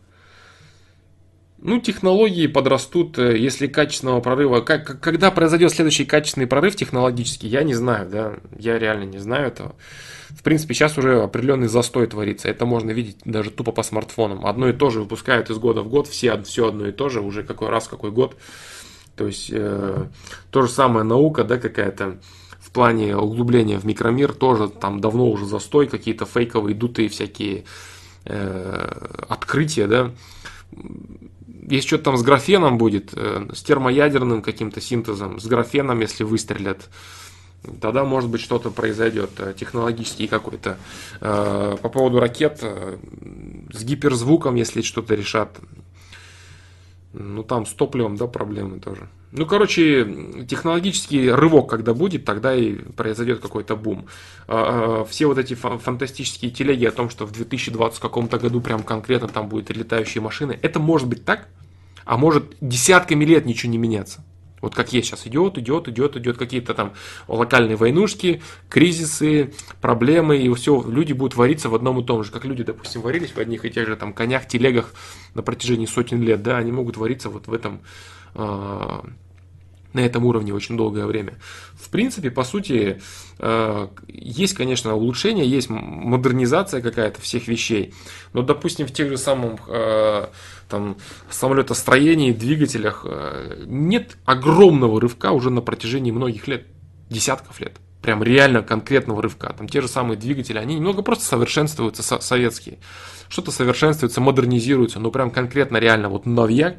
Ну, технологии подрастут, э, если качественного прорыва... Как, когда произойдет следующий качественный прорыв технологический, я не знаю, да, я реально не знаю этого. В принципе, сейчас уже определенный застой творится, это можно видеть даже тупо по смартфонам. Одно и то же выпускают из года в год, все, все одно и то же, уже какой раз, какой год. То есть, э, то же самое наука, да, какая-то в плане углубления в микромир тоже там давно уже застой, какие-то фейковые, дутые всякие э, открытия, да. Если что-то там с графеном будет, э, с термоядерным каким-то синтезом, с графеном, если выстрелят, тогда, может быть, что-то произойдет, э, технологический какой-то. Э, по поводу ракет, с гиперзвуком, если что-то решат, ну, там с топливом, да, проблемы тоже. Ну, короче, технологический рывок, когда будет, тогда и произойдет какой-то бум. Все вот эти фантастические телеги о том, что в 2020 каком-то году прям конкретно там будут летающие машины, это может быть так, а может десятками лет ничего не меняться. Вот как есть сейчас идет, идет, идет, идет какие-то там локальные войнушки, кризисы, проблемы, и все, люди будут вариться в одном и том же. Как люди, допустим, варились в одних и тех же там конях, телегах на протяжении сотен лет, да, они могут вариться вот в этом э, на этом уровне очень долгое время. В принципе, по сути, э, есть, конечно, улучшение, есть модернизация какая-то всех вещей, но, допустим, в тех же самых э, там, самолетостроении, двигателях э, нет огромного рывка уже на протяжении многих лет, десятков лет. Прям реально конкретного рывка. Там те же самые двигатели, они немного просто совершенствуются, советские. Что-то совершенствуется, модернизируется, но прям конкретно реально вот новьяк.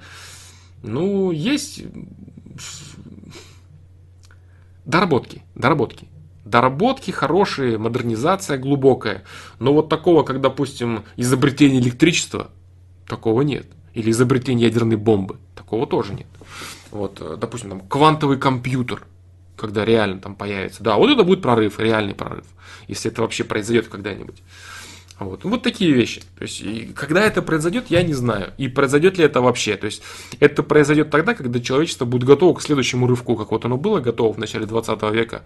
Ну, есть Доработки, доработки. Доработки хорошие, модернизация глубокая. Но вот такого, как, допустим, изобретение электричества, такого нет. Или изобретение ядерной бомбы, такого тоже нет. Вот, э, допустим, там, квантовый компьютер, когда реально там появится. Да, вот это будет прорыв, реальный прорыв, если это вообще произойдет когда-нибудь. Вот. вот такие вещи. То есть, и когда это произойдет, я не знаю. И произойдет ли это вообще. То есть, это произойдет тогда, когда человечество будет готово к следующему рывку, как вот оно было готово в начале 20 века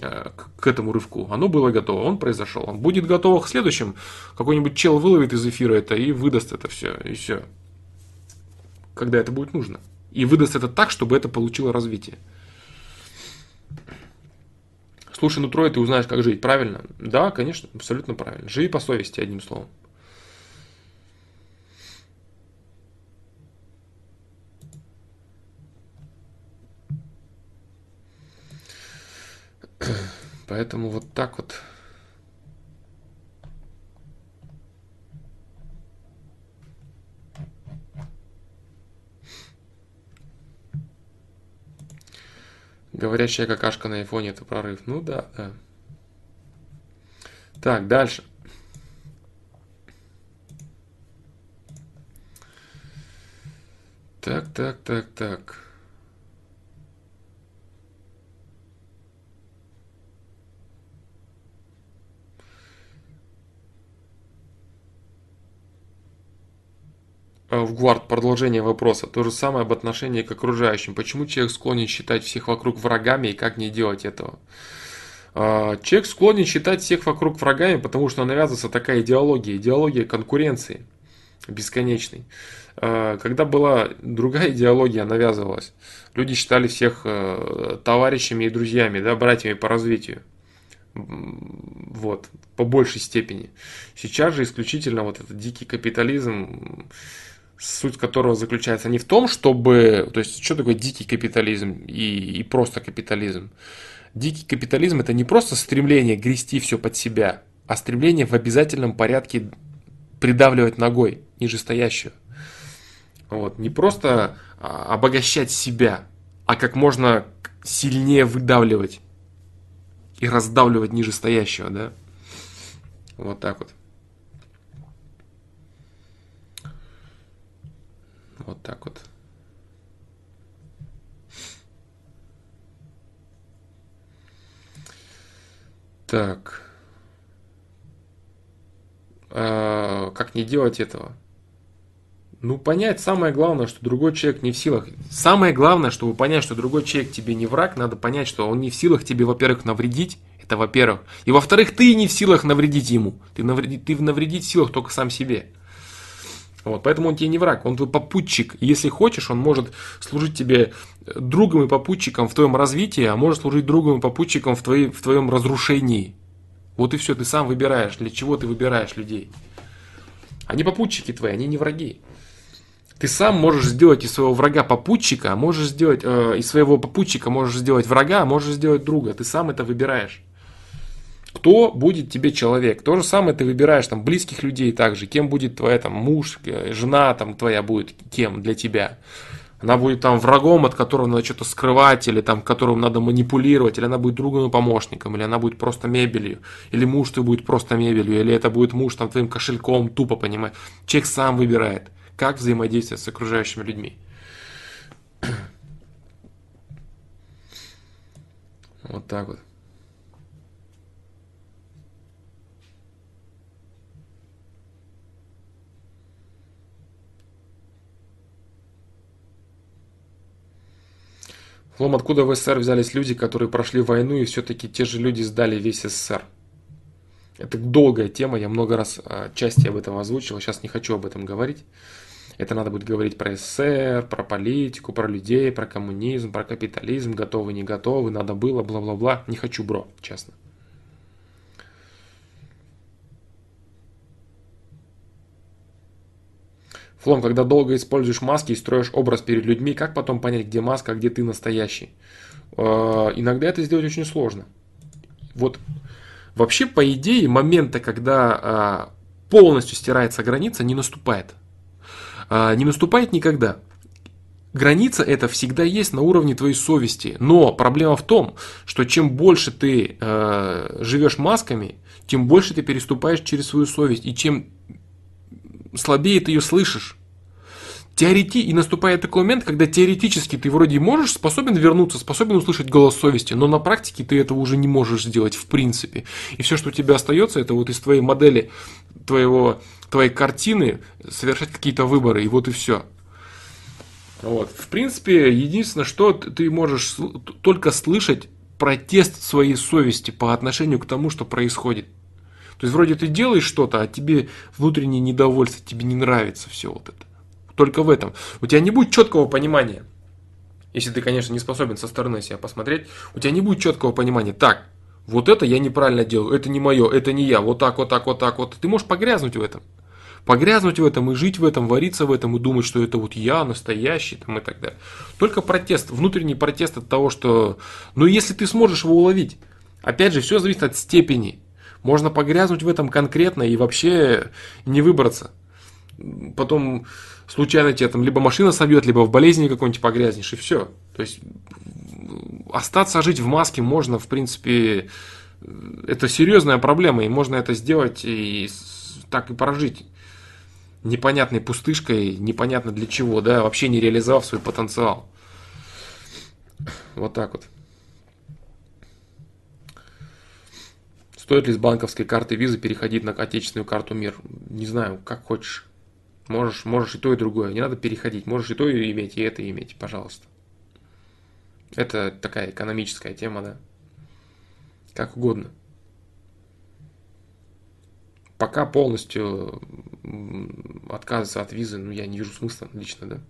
э, к этому рывку. Оно было готово, он произошел. Он будет готово к следующему. Какой-нибудь чел выловит из эфира это и выдаст это все. И все. Когда это будет нужно. И выдаст это так, чтобы это получило развитие. Слушай нутро, и ты узнаешь, как жить. Правильно? Да, конечно, абсолютно правильно. Живи по совести, одним словом. Поэтому вот так вот Говорящая какашка на айфоне это прорыв. Ну да, да. Так, дальше. Так, так, так, так. В Гвард продолжение вопроса. То же самое об отношении к окружающим. Почему человек склонен считать всех вокруг врагами и как не делать этого? Э, человек склонен считать всех вокруг врагами, потому что навязывается такая идеология, идеология конкуренции бесконечной. Э, когда была другая идеология навязывалась, люди считали всех товарищами и друзьями, да, братьями по развитию. Вот, по большей степени. Сейчас же исключительно вот этот дикий капитализм суть которого заключается не в том, чтобы... То есть, что такое дикий капитализм и, и просто капитализм? Дикий капитализм – это не просто стремление грести все под себя, а стремление в обязательном порядке придавливать ногой нижестоящую. Вот. Не просто а, обогащать себя, а как можно сильнее выдавливать и раздавливать нижестоящего, да? Вот так вот. Вот так вот. Так. А, как не делать этого? Ну, понять самое главное, что другой человек не в силах. Самое главное, чтобы понять, что другой человек тебе не враг, надо понять, что он не в силах тебе, во-первых, навредить. Это во-первых. И во-вторых, ты не в силах навредить ему. Ты, навредить, ты навредить в силах только сам себе. Вот, поэтому он тебе не враг, он твой попутчик. Если хочешь, он может служить тебе другом и попутчиком в твоем развитии, а может служить другом и попутчиком в, твоей, в твоем разрушении. Вот и все, ты сам выбираешь, для чего ты выбираешь людей. Они попутчики твои, они не враги. Ты сам можешь сделать из своего врага попутчика, а можешь сделать э, из своего попутчика можешь сделать врага, а можешь сделать друга. Ты сам это выбираешь кто будет тебе человек. То же самое ты выбираешь там близких людей также, кем будет твоя там муж, э, жена там твоя будет кем для тебя. Она будет там врагом, от которого надо что-то скрывать, или там, которым надо манипулировать, или она будет другом и помощником, или она будет просто мебелью, или муж твой будет просто мебелью, или это будет муж там твоим кошельком, тупо, понимаешь. Человек сам выбирает, как взаимодействовать с окружающими людьми. [CLEARS THROAT] Вот так вот. Лом, откуда в СССР взялись люди, которые прошли войну, и все-таки те же люди сдали весь СССР? Это долгая тема, я много раз а, части об этом озвучил, сейчас не хочу об этом говорить. Это надо будет говорить про СССР, про политику, про людей, про коммунизм, про капитализм, готовы, не готовы, надо было, бла-бла-бла. Не хочу, бро, честно. Флом, когда долго используешь маски и строишь образ перед людьми, как потом понять, где маска, а где ты настоящий? Э, иногда это сделать очень сложно. Вот вообще, по идее, момента, когда э, полностью стирается граница, не наступает. Э, не наступает никогда. Граница это всегда есть на уровне твоей совести. Но проблема в том, что чем больше ты э, живешь масками, тем больше ты переступаешь через свою совесть. И чем слабее ты ее слышишь. Теорети... И наступает такой момент, когда теоретически ты вроде можешь, способен вернуться, способен услышать голос совести, но на практике ты этого уже не можешь сделать в принципе. И все, что у тебя остается, это вот из твоей модели, твоего, твоей картины совершать какие-то выборы, и вот и все. Вот. В принципе, единственное, что ты можешь только слышать протест своей совести по отношению к тому, что происходит. То есть вроде ты делаешь что-то, а тебе внутреннее недовольство, тебе не нравится все вот это. Только в этом. У тебя не будет четкого понимания. Если ты, конечно, не способен со стороны себя посмотреть, у тебя не будет четкого понимания. Так, вот это я неправильно делаю, это не мое, это не я, вот так, вот так, вот так, вот. Ты можешь погрязнуть в этом. Погрязнуть в этом и жить в этом, вариться в этом и думать, что это вот я настоящий там и так далее. Только протест, внутренний протест от того, что... Ну, если ты сможешь его уловить, опять же, все зависит от степени можно погрязнуть в этом конкретно и вообще не выбраться. Потом случайно тебя там либо машина собьет, либо в болезни какой-нибудь погрязнешь, и все. То есть остаться жить в маске можно, в принципе, это серьезная проблема, и можно это сделать и так и прожить непонятной пустышкой, непонятно для чего, да, вообще не реализовав свой потенциал. Вот так вот. Стоит ли с банковской карты визы переходить на отечественную карту МИР? Не знаю, как хочешь. Можешь, можешь и то, и другое. Не надо переходить. Можешь и то и иметь, и это иметь, пожалуйста. Это такая экономическая тема, да. Как угодно. Пока полностью отказываться от визы, ну, я не вижу смысла лично, да.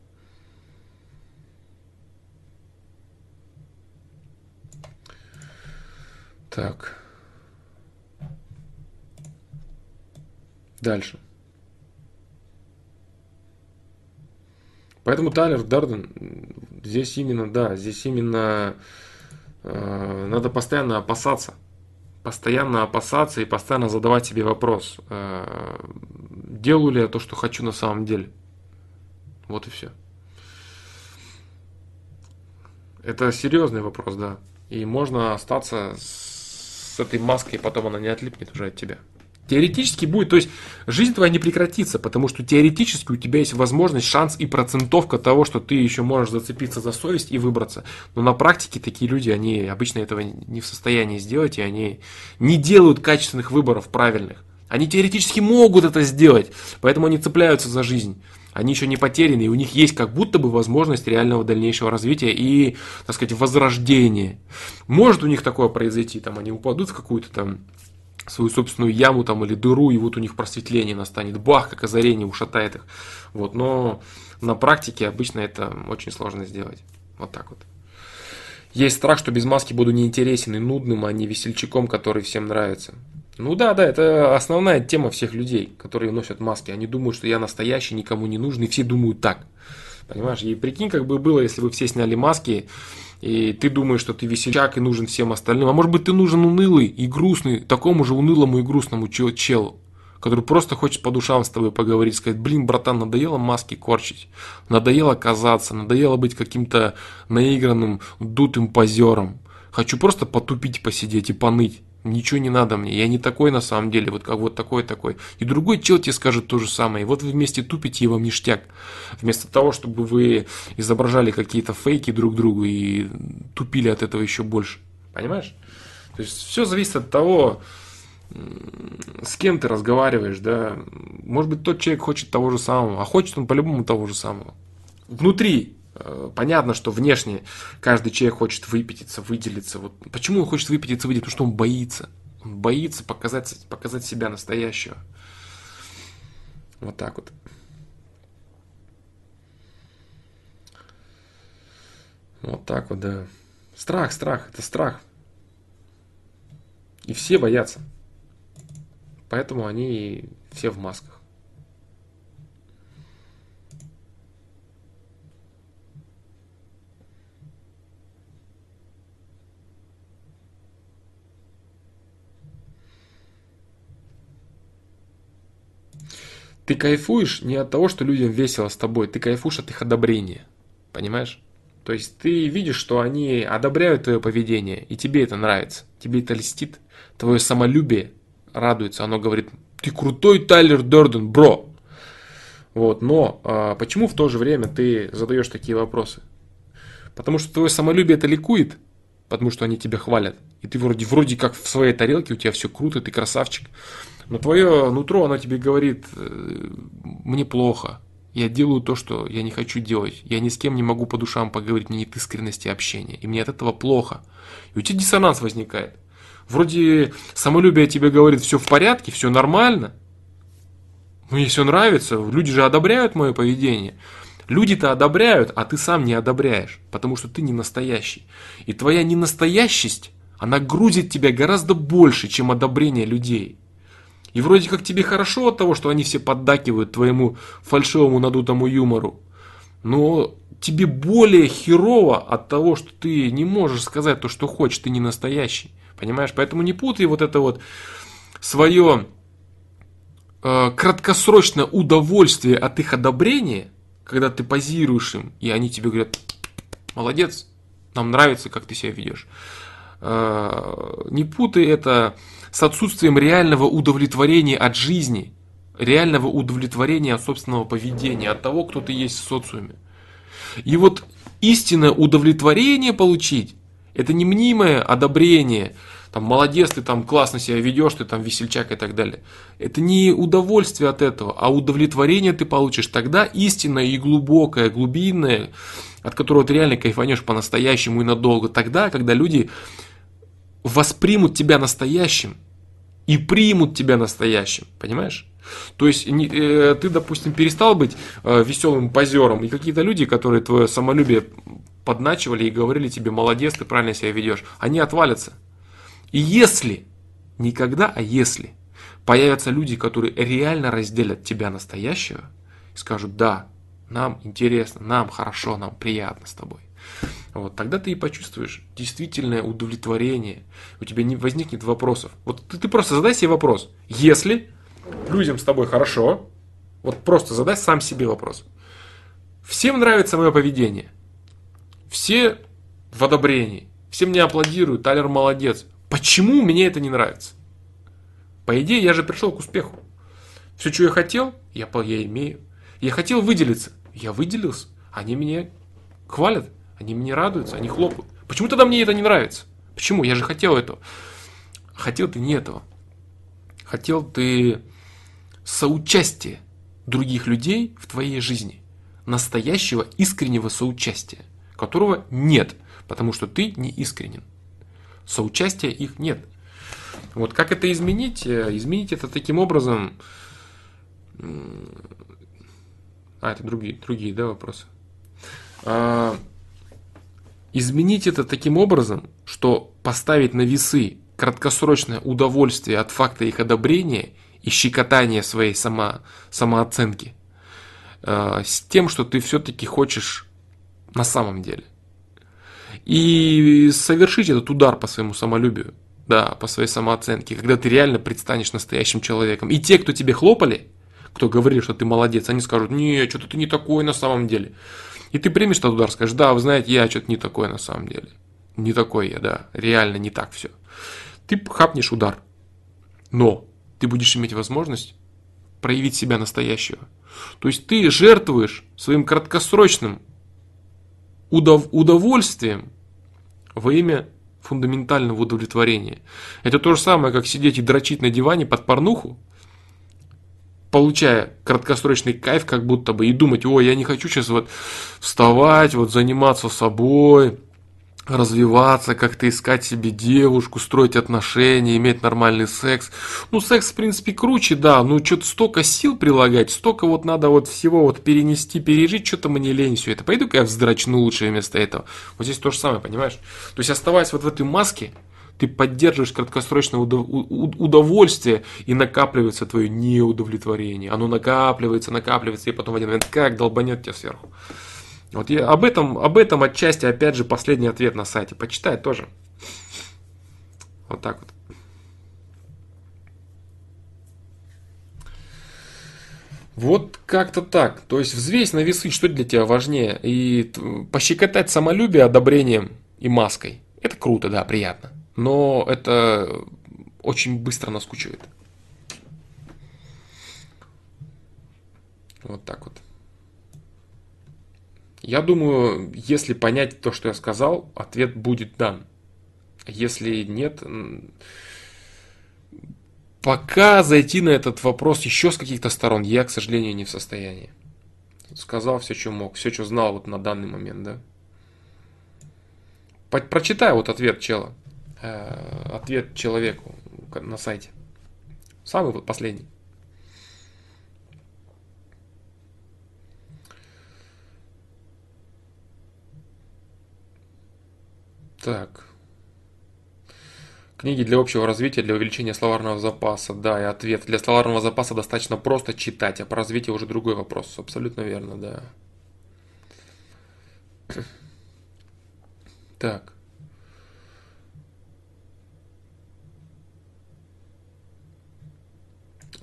Так. Дальше. Поэтому Тайлер Дарден здесь именно, да, здесь именно э, надо постоянно опасаться. Постоянно опасаться и постоянно задавать себе вопрос, э, делаю ли я то, что хочу на самом деле. Вот и все. Это серьезный вопрос, да. И можно остаться с этой маской, потом она не отлипнет уже от тебя. Теоретически будет, то есть жизнь твоя не прекратится, потому что теоретически у тебя есть возможность, шанс и процентовка того, что ты еще можешь зацепиться за совесть и выбраться. Но на практике такие люди, они обычно этого не в состоянии сделать, и они не делают качественных выборов правильных. Они теоретически могут это сделать, поэтому они цепляются за жизнь. Они еще не потеряны, и у них есть как будто бы возможность реального дальнейшего развития и, так сказать, возрождения. Может у них такое произойти, там они упадут в какую-то там свою собственную яму там или дыру, и вот у них просветление настанет, бах, как озарение ушатает их. Вот, но на практике обычно это очень сложно сделать. Вот так вот. Есть страх, что без маски буду неинтересен и нудным, а не весельчаком, который всем нравится. Ну да, да, это основная тема всех людей, которые носят маски. Они думают, что я настоящий, никому не нужный, все думают так. Понимаешь? И прикинь, как бы было, если бы все сняли маски, и ты думаешь, что ты весельчак и нужен всем остальным. А может быть, ты нужен унылый и грустный, такому же унылому и грустному челу, который просто хочет по душам с тобой поговорить, сказать, блин, братан, надоело маски корчить, надоело казаться, надоело быть каким-то наигранным, дутым позером. Хочу просто потупить, посидеть и поныть ничего не надо мне, я не такой на самом деле, вот как вот такой такой. И другой чел тебе скажет то же самое. И вот вы вместе тупите, и вам ништяк. Вместо того, чтобы вы изображали какие-то фейки друг другу и тупили от этого еще больше. Понимаешь? То есть все зависит от того, с кем ты разговариваешь, да. Может быть, тот человек хочет того же самого, а хочет он по-любому того же самого. Внутри понятно, что внешне каждый человек хочет выпятиться, выделиться. Вот почему он хочет выпятиться, выделиться? Потому что он боится. Он боится показать, показать себя настоящего. Вот так вот. Вот так вот, да. Страх, страх, это страх. И все боятся. Поэтому они все в масках. Ты кайфуешь не от того, что людям весело с тобой, ты кайфуешь от их одобрения. Понимаешь? То есть ты видишь, что они одобряют твое поведение, и тебе это нравится, тебе это льстит, твое самолюбие радуется, оно говорит, ты крутой Тайлер Дорден, бро. Вот, но а, почему в то же время ты задаешь такие вопросы? Потому что твое самолюбие это ликует, потому что они тебя хвалят. И ты вроде, вроде как в своей тарелке, у тебя все круто, ты красавчик. Но твое нутро, оно тебе говорит, э, мне плохо, я делаю то, что я не хочу делать. Я ни с кем не могу по душам поговорить, мне нет искренности общения. И мне от этого плохо. И у тебя диссонанс возникает. Вроде самолюбие тебе говорит, все в порядке, все нормально. Мне все нравится, люди же одобряют мое поведение. Люди-то одобряют, а ты сам не одобряешь, потому что ты не настоящий. И твоя ненастоящесть, она грузит тебя гораздо больше, чем одобрение людей. И вроде как тебе хорошо от того, что они все поддакивают твоему фальшивому надутому юмору. Но тебе более херово от того, что ты не можешь сказать то, что хочешь, ты не настоящий. Понимаешь? Поэтому не путай вот это вот свое э, краткосрочное удовольствие от их одобрения, когда ты позируешь им, и они тебе говорят, молодец, нам нравится, как ты себя ведешь. Э, не путай это с отсутствием реального удовлетворения от жизни, реального удовлетворения от собственного поведения, от того, кто ты есть в социуме. И вот истинное удовлетворение получить, это не мнимое одобрение, там, молодец, ты там классно себя ведешь, ты там весельчак и так далее. Это не удовольствие от этого, а удовлетворение ты получишь тогда истинное и глубокое, глубинное, от которого ты реально кайфанешь по-настоящему и надолго. Тогда, когда люди воспримут тебя настоящим и примут тебя настоящим, понимаешь? То есть э, ты, допустим, перестал быть э, веселым позером, и какие-то люди, которые твое самолюбие подначивали и говорили тебе, молодец, ты правильно себя ведешь, они отвалятся. И если, никогда, а если, появятся люди, которые реально разделят тебя настоящего, и скажут, да, нам интересно, нам хорошо, нам приятно с тобой. Вот, тогда ты и почувствуешь действительное удовлетворение. У тебя не возникнет вопросов. Вот ты, ты просто задай себе вопрос. Если людям с тобой хорошо, вот просто задай сам себе вопрос. Всем нравится мое поведение. Все в одобрении. Все мне аплодируют, Талер молодец. Почему мне это не нравится? По идее, я же пришел к успеху. Все, что я хотел, я, я имею. Я хотел выделиться. Я выделился. Они меня хвалят, они меня радуются, они хлопают. Почему тогда мне это не нравится? Почему? Я же хотел этого. Хотел ты не этого. Хотел ты соучастия других людей в твоей жизни. Настоящего искреннего соучастия, которого нет, потому что ты не искренен. Соучастия их нет. Вот как это изменить? Э, изменить это таким образом... А, это другие, другие да, вопросы. Изменить это таким образом, что поставить на весы краткосрочное удовольствие от факта их одобрения и щекотания своей само, самооценки э, с тем, что ты все-таки хочешь на самом деле. И совершить этот удар по своему самолюбию, да, по своей самооценке, когда ты реально предстанешь настоящим человеком. И те, кто тебе хлопали, кто говорил, что ты молодец, они скажут, не, что-то ты не такой на самом деле. И ты примешь этот удар, скажешь, да, вы знаете, я что-то не такой на самом деле. Не такой я, да, реально не так все. Ты хапнешь удар, но ты будешь иметь возможность проявить себя настоящего. То есть ты жертвуешь своим краткосрочным удов- удовольствием во имя фундаментального удовлетворения. Это то же самое, как сидеть и дрочить на диване под порнуху, получая краткосрочный кайф, как будто бы, и думать, ой, я не хочу сейчас вот вставать, вот заниматься собой, развиваться, как-то искать себе девушку, строить отношения, иметь нормальный секс. Ну, секс, в принципе, круче, да, ну, что-то столько сил прилагать, столько вот надо вот всего вот перенести, пережить, что-то мне лень все это. Пойду-ка я вздрачну лучше вместо этого. Вот здесь то же самое, понимаешь? То есть, оставаясь вот в этой маске, ты поддерживаешь краткосрочное удовольствие и накапливается твое неудовлетворение. Оно накапливается, накапливается, и потом в один момент как долбанет тебя сверху. Вот я об этом, об этом отчасти, опять же, последний ответ на сайте. Почитай тоже. Вот так вот. Вот как-то так. То есть взвесь на весы, что для тебя важнее. И пощекотать самолюбие одобрением и маской. Это круто, да, приятно но это очень быстро наскучивает. Вот так вот. Я думаю, если понять то, что я сказал, ответ будет дан. Если нет, пока зайти на этот вопрос еще с каких-то сторон, я, к сожалению, не в состоянии. Сказал все, что мог, все, что знал вот на данный момент, да. Прочитай вот ответ чела. Э, ответ человеку на сайте. Самый вот последний. Так. Книги для общего развития, для увеличения словарного запаса. Да, и ответ. Для словарного запаса достаточно просто читать, а по развитию уже другой вопрос. Абсолютно верно, да. [CLEARS THROAT] Так.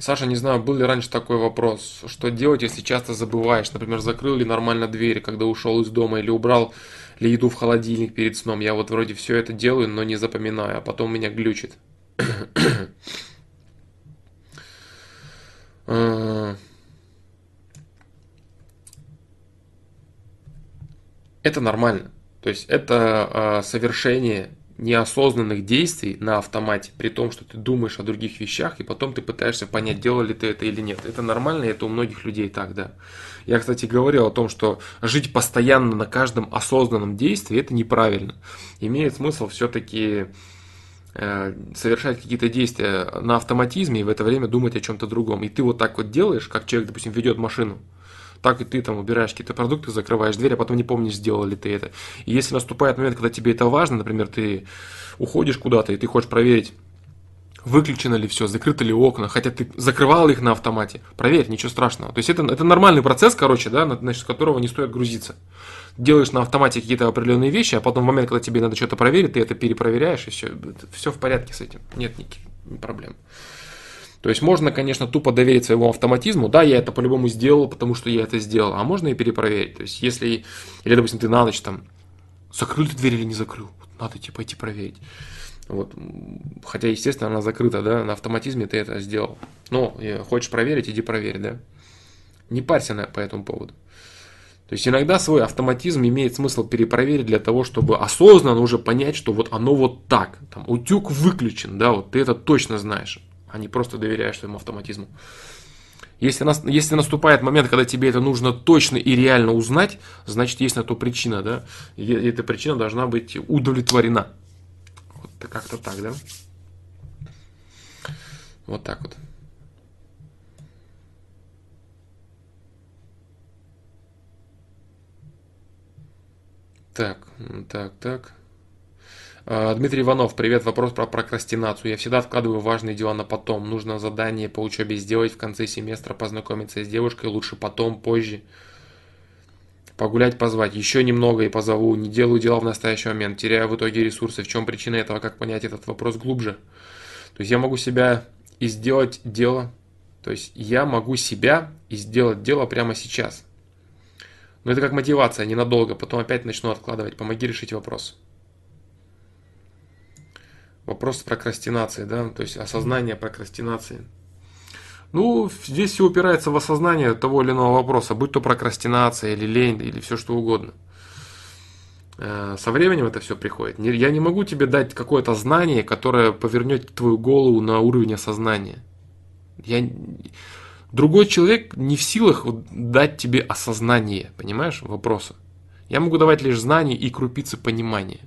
Саша, не знаю, был ли раньше такой вопрос, что делать, если часто забываешь, например, закрыл ли нормально дверь, когда ушел из дома, или убрал ли еду в холодильник перед сном. Я вот вроде все это делаю, но не запоминаю, а потом меня глючит. А. Это нормально. То есть это а, совершение неосознанных действий на автомате, при том, что ты думаешь о других вещах, и потом ты пытаешься понять, делал ли ты это или нет. Это нормально, это у многих людей так, да. Я, кстати, говорил о том, что жить постоянно на каждом осознанном действии, это неправильно. Имеет смысл все-таки э, совершать какие-то действия на автоматизме и в это время думать о чем-то другом. И ты вот так вот делаешь, как человек, допустим, ведет машину так и ты там убираешь какие-то продукты, закрываешь дверь, а потом не помнишь, сделал ли ты это. И если наступает момент, когда тебе это важно, например, ты уходишь куда-то и ты хочешь проверить, выключено ли все, закрыты ли окна, хотя ты закрывал их на автомате. Проверь, ничего страшного. То есть это, это нормальный процесс, короче, да, насчет которого не стоит грузиться. Делаешь на автомате какие-то определенные вещи, а потом в момент, когда тебе надо что-то проверить, ты это перепроверяешь, и все, все в порядке с этим. Нет никаких проблем. То есть можно, конечно, тупо доверить своему автоматизму, да, я это по-любому сделал, потому что я это сделал, а можно и перепроверить. То есть если, или, допустим, ты на ночь там закрыл ты дверь или не закрыл. Надо идти пойти проверить. Вот. Хотя, естественно, она закрыта, да, на автоматизме ты это сделал. Но хочешь проверить, иди проверь, да. Не парься на, по этому поводу. То есть иногда свой автоматизм имеет смысл перепроверить для того, чтобы осознанно уже понять, что вот оно вот так. Там утюг выключен, да, вот ты это точно знаешь, а не просто доверяешь своему автоматизму. Если, нас, если наступает момент, когда тебе это нужно точно и реально узнать, значит есть на то причина, да, и эта причина должна быть удовлетворена. Вот как-то так, да? Вот так вот. Так, так, так. А, Дмитрий Иванов, привет. Вопрос про прокрастинацию. Я всегда откладываю важные дела на потом. Нужно задание по учебе сделать в конце семестра, познакомиться с девушкой, лучше потом, позже. Погулять, позвать. Еще немного и позову. Не делаю дела в настоящий момент. Теряю в итоге ресурсы. В чем причина этого? Как понять этот вопрос глубже? То есть я могу себя и сделать дело. То есть я могу себя и сделать дело прямо сейчас. Но это как мотивация, ненадолго, потом опять начну откладывать. Помоги решить вопрос. Вопрос прокрастинации, да, то есть осознание прокрастинации. Ну, здесь все упирается в осознание того или иного вопроса, будь то прокрастинация или лень, или все что угодно. Э, со временем это все приходит. Я не могу тебе дать какое-то знание, которое повернет твою голову на уровень осознания. Я... Другой человек не в силах дать тебе осознание, понимаешь, вопроса. Я могу давать лишь знания и крупицы понимания.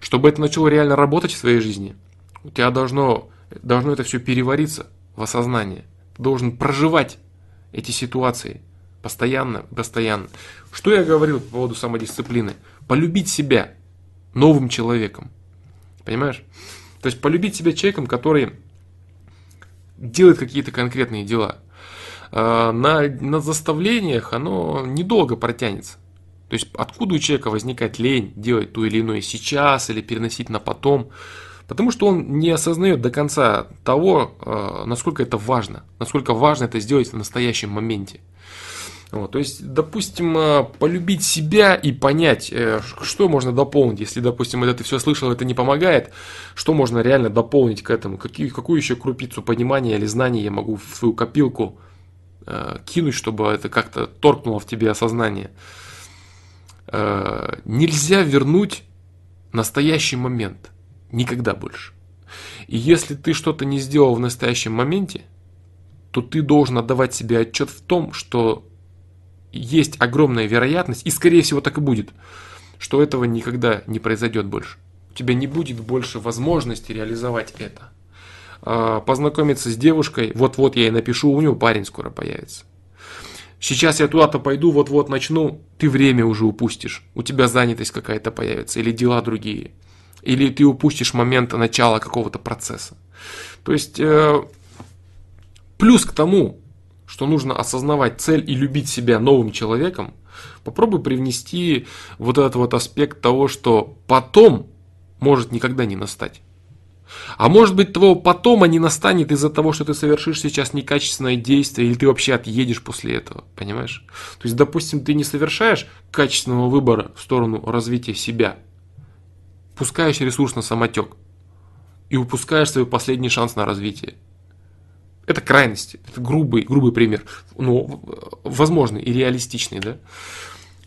Чтобы это начало реально работать в своей жизни, у тебя должно, должно это все перевариться в осознание. Ты должен проживать эти ситуации постоянно, постоянно. Что я говорил по поводу самодисциплины? Полюбить себя новым человеком. Понимаешь? То есть полюбить себя человеком, который делает какие-то конкретные дела – Э, на, на заставлениях оно недолго протянется. То есть откуда у человека возникает лень делать то или иное сейчас или переносить на потом? Потому что он не осознает до конца того, э, насколько это важно, насколько важно это сделать в настоящем моменте. Вот, то есть, допустим, э, полюбить себя и понять, что можно дополнить. Если, допустим, это ты все слышал, это не помогает, что можно реально дополнить к этому? Какие, какую еще крупицу понимания или знаний я могу в свою копилку Э, кинуть, чтобы это как-то торкнуло в тебе осознание. Э, нельзя вернуть настоящий момент. Никогда больше. И если ты что-то не сделал в настоящем моменте, то ты должен отдавать себе отчет в том, что есть огромная вероятность, и скорее всего так и будет, что этого никогда не произойдет больше. У тебя не будет больше возможности реализовать это. А, познакомиться с девушкой, вот-вот я ей напишу, у него парень скоро появится. Сейчас я туда-то пойду, вот-вот начну, ты время уже упустишь, у тебя занятость какая-то появится, или дела другие, или ты упустишь момент начала какого-то процесса. То есть, э, плюс к тому, что нужно осознавать цель и любить себя новым человеком, попробуй привнести вот этот вот аспект того, что потом может никогда не настать. А может быть твоего потома не настанет из-за того, что ты совершишь сейчас некачественное действие, или ты вообще отъедешь после этого, понимаешь? То есть, допустим, ты не совершаешь качественного выбора в сторону развития себя, пускаешь ресурс на самотек и упускаешь свой последний шанс на развитие. Это крайности, это грубый, грубый пример, но возможный и реалистичный, да?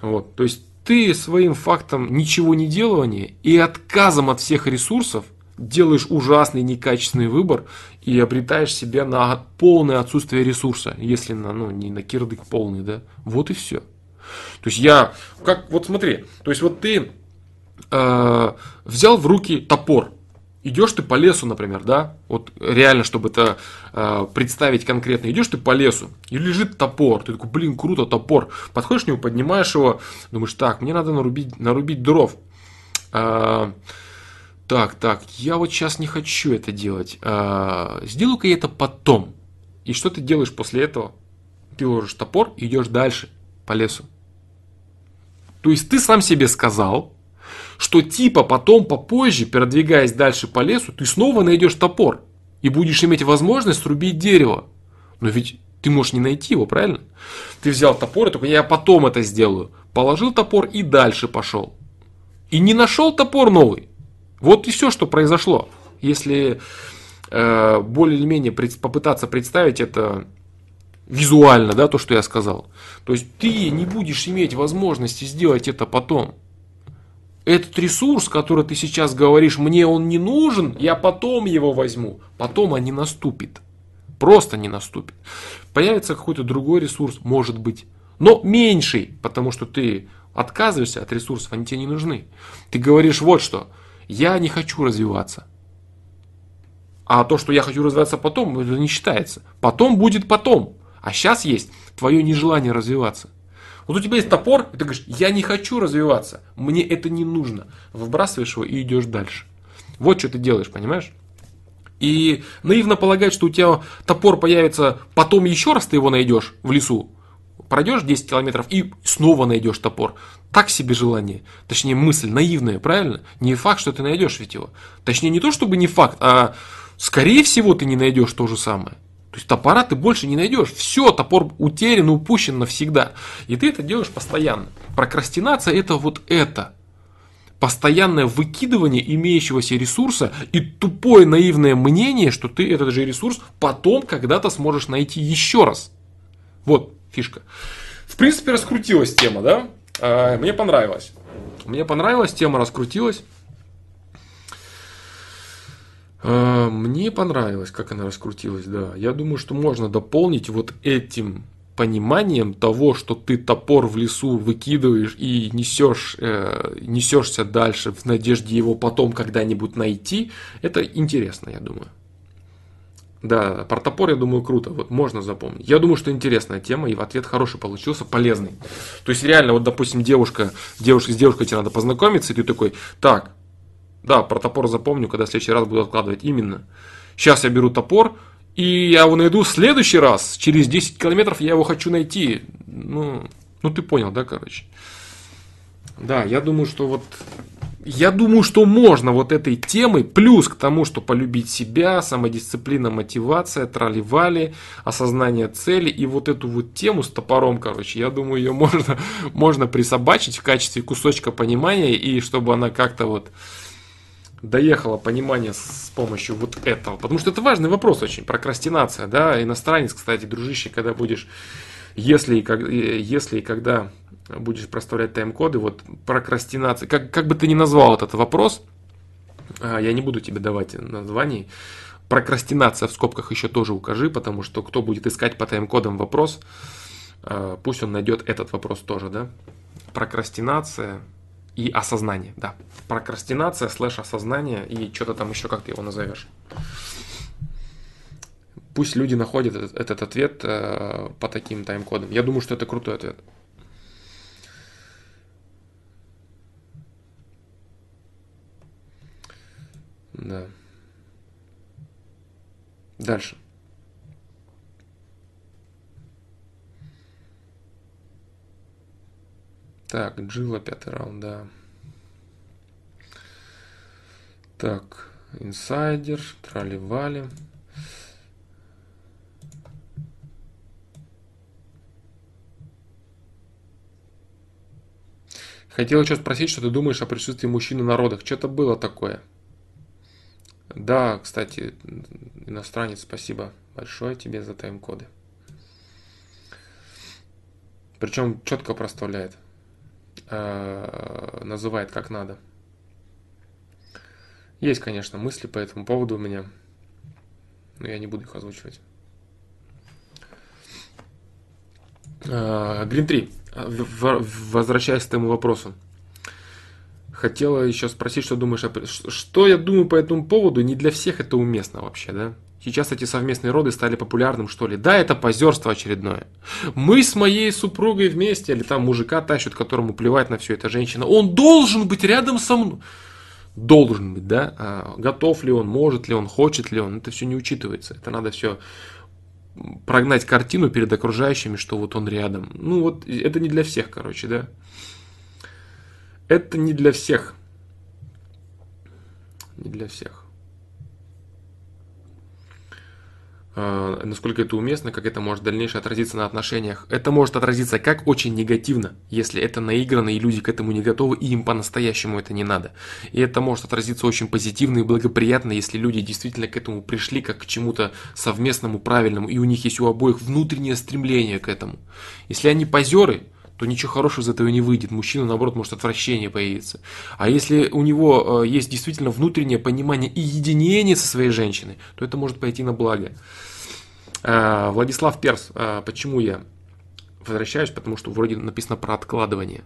Вот, то есть ты своим фактом ничего не делания и отказом от всех ресурсов делаешь ужасный некачественный выбор и обретаешь себя на полное отсутствие ресурса, если на, ну, не на кирдык полный, да, вот и все. То есть я, как, вот смотри, то есть вот ты э, взял в руки топор, идешь ты по лесу, например, да, вот реально, чтобы это э, представить конкретно, идешь ты по лесу, и лежит топор, ты такой, блин, круто, топор, подходишь к нему, поднимаешь его, думаешь, так, мне надо нарубить, нарубить дров, э, так, так, я вот сейчас не хочу это делать. А, Сделаю-ка я это потом. И что ты делаешь после этого? Ты ложишь топор и идешь дальше по лесу. То есть ты сам себе сказал, что типа потом, попозже, продвигаясь дальше по лесу, ты снова найдешь топор и будешь иметь возможность срубить дерево. Но ведь ты можешь не найти его, правильно? Ты взял топор и только я потом это сделаю. Положил топор и дальше пошел. и не нашел топор новый. Вот и все, что произошло. Если э, более или менее пред, попытаться представить это визуально, да, то, что я сказал. То есть ты не будешь иметь возможности сделать это потом. Этот ресурс, который ты сейчас говоришь, мне он не нужен, я потом его возьму. Потом он не наступит. Просто не наступит. Появится какой-то другой ресурс, может быть, но меньший, потому что ты отказываешься от ресурсов, они тебе не нужны. Ты говоришь вот что, я не хочу развиваться. А то, что я хочу развиваться потом, это не считается. Потом будет потом. А сейчас есть твое нежелание развиваться. Вот у тебя есть топор, и ты говоришь, я не хочу развиваться, мне это не нужно. Выбрасываешь его и идешь дальше. Вот что ты делаешь, понимаешь? И наивно полагать, что у тебя топор появится, потом еще раз ты его найдешь в лесу. Пройдешь 10 километров и снова найдешь топор. Так себе желание. Точнее, мысль наивная, правильно? Не факт, что ты найдешь ведь его. Точнее, не то чтобы не факт, а скорее всего ты не найдешь то же самое. То есть топора ты больше не найдешь. Все, топор утерян, упущен навсегда. И ты это делаешь постоянно. Прокрастинация это вот это. Постоянное выкидывание имеющегося ресурса и тупое наивное мнение, что ты этот же ресурс потом когда-то сможешь найти еще раз. Вот фишка. В принципе, раскрутилась тема, да? А, мне понравилось. Мне понравилась, тема раскрутилась. А, мне понравилось, как она раскрутилась, да. Я думаю, что можно дополнить вот этим пониманием того, что ты топор в лесу выкидываешь и несешь, э, несешься дальше в надежде его потом когда-нибудь найти, это интересно, я думаю. Да, про я думаю, круто. Вот можно запомнить. Я думаю, что интересная тема, и в ответ хороший получился, полезный. То есть, реально, вот, допустим, девушка, девушка с девушкой тебе надо познакомиться, и ты такой, так, да, про топор запомню, когда в следующий раз буду откладывать. Именно. Сейчас я беру топор, и я его найду в следующий раз. Через 10 километров я его хочу найти. Ну, ну ты понял, да, короче? Да, я думаю, что вот... Я думаю, что можно вот этой темой, плюс к тому, что полюбить себя, самодисциплина, мотивация, трали-вали, осознание цели и вот эту вот тему с топором, короче, я думаю, ее можно, [LAUGHS] можно присобачить в качестве кусочка понимания и чтобы она как-то вот доехало понимание с помощью вот этого. Потому что это важный вопрос очень, прокрастинация, да, иностранец, кстати, дружище, когда будешь, если как, если и когда будешь проставлять тайм-коды, вот прокрастинация, как, как бы ты ни назвал этот вопрос, а, я не буду тебе давать названий, прокрастинация в скобках еще тоже укажи, потому что кто будет искать по тайм-кодам вопрос, а, пусть он найдет этот вопрос тоже, да, прокрастинация, и осознание, да. Прокрастинация, слэш осознание и что-то там еще, как ты его назовешь. Пусть люди находят этот, этот ответ э, по таким тайм-кодам. Я думаю, что это крутой ответ. Да. Дальше. Так, Джилла пятый раунд, да. Так, инсайдер, трали-вали. Хотел еще спросить, что ты думаешь о присутствии мужчин в народах. Что-то было такое. Да, кстати, иностранец, спасибо большое тебе за тайм-коды. Причем четко проставляет. Э, называет как надо. Есть, конечно, мысли по этому поводу у меня, но я не буду их озвучивать. Грин 3, возвращаясь к этому вопросу. Хотела еще спросить, что думаешь, о... что я думаю по этому поводу, не для всех это уместно вообще, да? Сейчас эти совместные роды стали популярным, что ли. Да, это позерство очередное. Мы с моей супругой вместе, или там мужика тащат, которому плевать на все это женщина. Он должен быть рядом со мной. Должен быть, да? А готов ли он, может ли он, хочет ли он. Это все не учитывается. Это надо все прогнать картину перед окружающими, что вот он рядом. Ну вот, это не для всех, короче, да? Это не для всех. Не для всех. э, насколько это уместно, как это может дальнейшее отразиться на отношениях. Это может отразиться как очень негативно, если это наиграно и люди к этому не готовы, и им по-настоящему это не надо. И это может отразиться очень позитивно и благоприятно, если люди действительно к этому пришли как к чему-то совместному, правильному, и у них есть у обоих внутреннее стремление к этому. Если они позеры, то ничего хорошего из этого не выйдет. Мужчина, наоборот, может отвращение появиться. А если у него э, есть действительно внутреннее понимание и единение со своей женщиной, то это может пойти на благо. Э, Владислав Перс, э, почему я возвращаюсь? Потому что вроде написано про откладывание.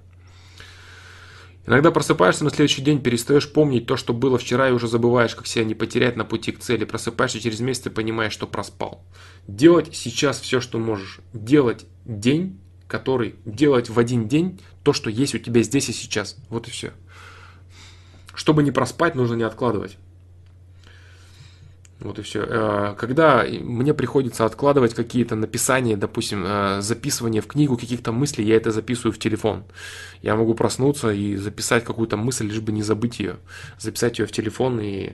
Иногда просыпаешься на следующий день, перестаешь помнить то, что было вчера, и уже забываешь, как себя не потерять на пути к цели. Просыпаешься через месяц и понимаешь, что проспал. Делать сейчас все, что можешь. Делать день который делать в один день то, что есть у тебя здесь и сейчас. Вот и все. Чтобы не проспать, нужно не откладывать. Вот и все. Э, когда мне приходится откладывать какие-то написания, допустим, э, записывание в книгу каких-то мыслей, я это записываю в телефон. Я могу проснуться и записать какую-то мысль, лишь бы не забыть ее. Записать ее в телефон и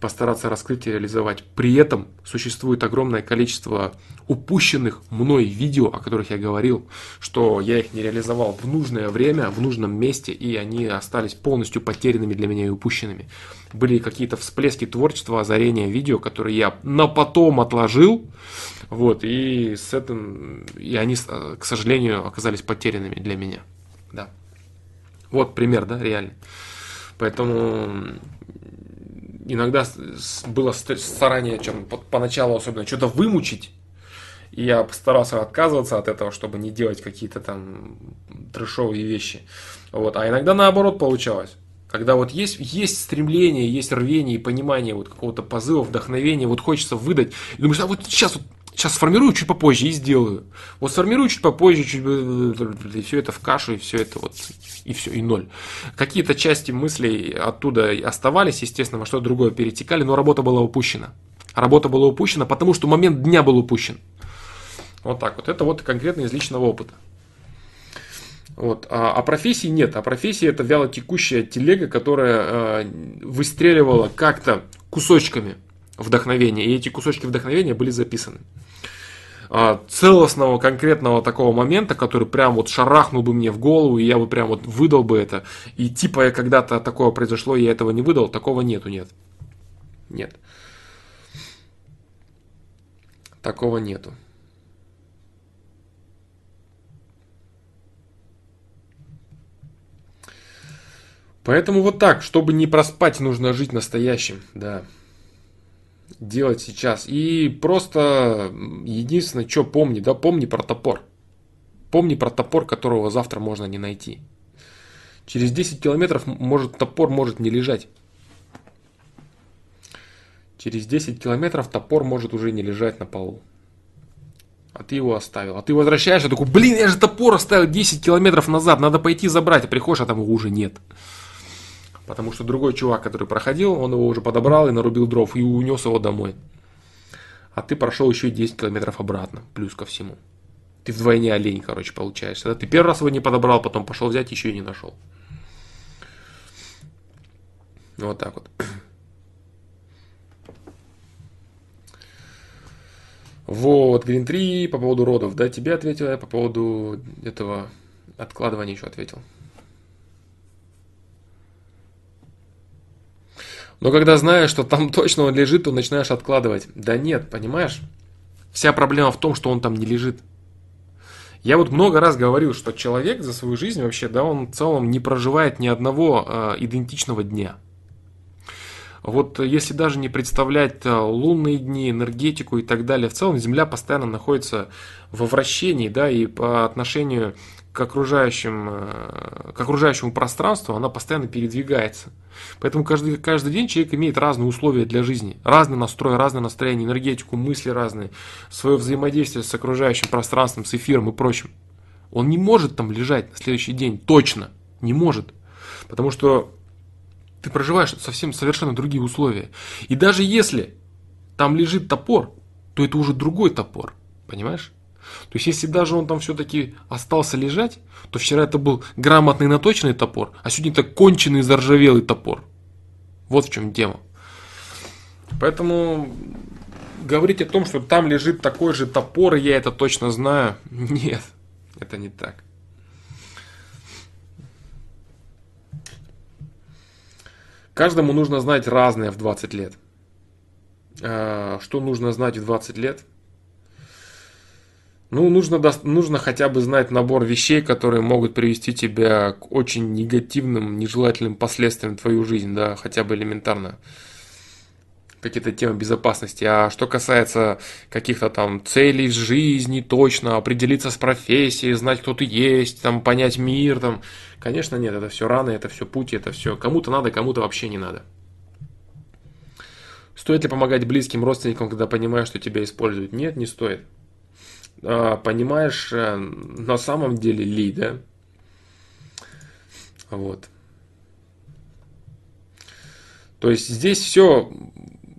постараться раскрыть и реализовать. При этом существует огромное количество упущенных мной видео, о которых я говорил, что я их не реализовал в нужное время, в нужном месте, и они остались полностью потерянными для меня и упущенными. Были какие-то всплески творчества, озарения видео, которые я на потом отложил, вот, и с этим, и они, к сожалению, оказались потерянными для меня, да. Вот пример, да, реально. Поэтому иногда было старание, чем поначалу особенно, что-то вымучить. И я постарался отказываться от этого, чтобы не делать какие-то там трешовые вещи. Вот. А иногда наоборот получалось. Когда вот есть, есть стремление, есть рвение и понимание вот какого-то позыва, вдохновения, вот хочется выдать. И думаешь, а вот сейчас вот Сейчас сформирую чуть попозже и сделаю. Вот сформирую чуть попозже, чуть... и все это в кашу, и все это вот, и все, и ноль. Какие-то части мыслей оттуда оставались, естественно, во что другое перетекали, но работа была упущена. Работа была упущена, потому что момент дня был упущен. Вот так вот. Это вот конкретно из личного опыта. Вот. А, а профессии нет. А профессия это вяло текущая телега, которая э, выстреливала как-то кусочками вдохновения. И эти кусочки вдохновения были записаны. А, целостного конкретного такого момента, который прям вот шарахнул бы мне в голову, и я бы прям вот выдал бы это, и типа когда-то такое произошло, и я этого не выдал, такого нету, нет. Нет. Такого нету. Поэтому вот так, чтобы не проспать, нужно жить настоящим, да делать сейчас. И просто единственное, что помни, да, помни про топор. Помни про топор, которого завтра можно не найти. Через 10 километров может топор может не лежать. Через 10 километров топор может уже не лежать на полу. А ты его оставил. А ты возвращаешься, такой, блин, я же топор оставил 10 километров назад, надо пойти забрать. А приходишь, а там его уже нет. Потому что другой чувак, который проходил, он его уже подобрал и нарубил дров и унес его домой. А ты прошел еще 10 километров обратно, плюс ко всему. Ты вдвойне олень, короче, получаешься. Да? Ты первый раз его не подобрал, потом пошел взять, еще и не нашел. Вот так вот. Вот, Green 3 по поводу родов. Да, тебе ответил я по поводу этого откладывания еще ответил. Но когда знаешь, что там [LAUGHS] точно он лежит, то начинаешь откладывать. Да нет, понимаешь? Вся проблема в том, что он там не лежит. Я вот много раз говорил, что человек за свою жизнь вообще, да, он в целом не проживает ни одного э, идентичного дня. Вот если даже не представлять э, лунные дни, энергетику и так далее, в целом Земля постоянно находится во вращении, да, и по отношению к, окружающим, э, к окружающему пространству, она постоянно передвигается. Поэтому каждый, каждый день человек имеет разные условия для жизни, разный настрой, разное настроение, энергетику, мысли разные, свое взаимодействие с окружающим пространством, с эфиром и прочим. Он не может там лежать на следующий день, точно, не может. Потому что ты проживаешь совсем совершенно другие условия. И даже если там лежит топор, то это уже другой топор, понимаешь? То есть, если даже он там все-таки остался лежать, то вчера это был грамотный наточенный топор, а сегодня это конченый заржавелый топор. Вот в чем тема. Поэтому говорить о том, что там лежит такой же топор, я это точно знаю, [LAUGHS] нет, это не так. Каждому нужно знать разное в 20 лет. А, что нужно знать в 20 лет? Ну, нужно, нужно хотя бы знать набор вещей, которые могут привести тебя к очень негативным, нежелательным последствиям в твою жизнь, да, хотя бы элементарно. Какие-то темы безопасности. А что касается каких-то там целей в жизни, точно определиться с профессией, знать, кто ты есть, там, понять мир, там, конечно, нет, это все рано, это все путь, это все кому-то надо, кому-то вообще не надо. Стоит ли помогать близким родственникам, когда понимаешь, что тебя используют? Нет, не стоит. А, понимаешь, э, на самом деле ли, да? Вот. То есть здесь все,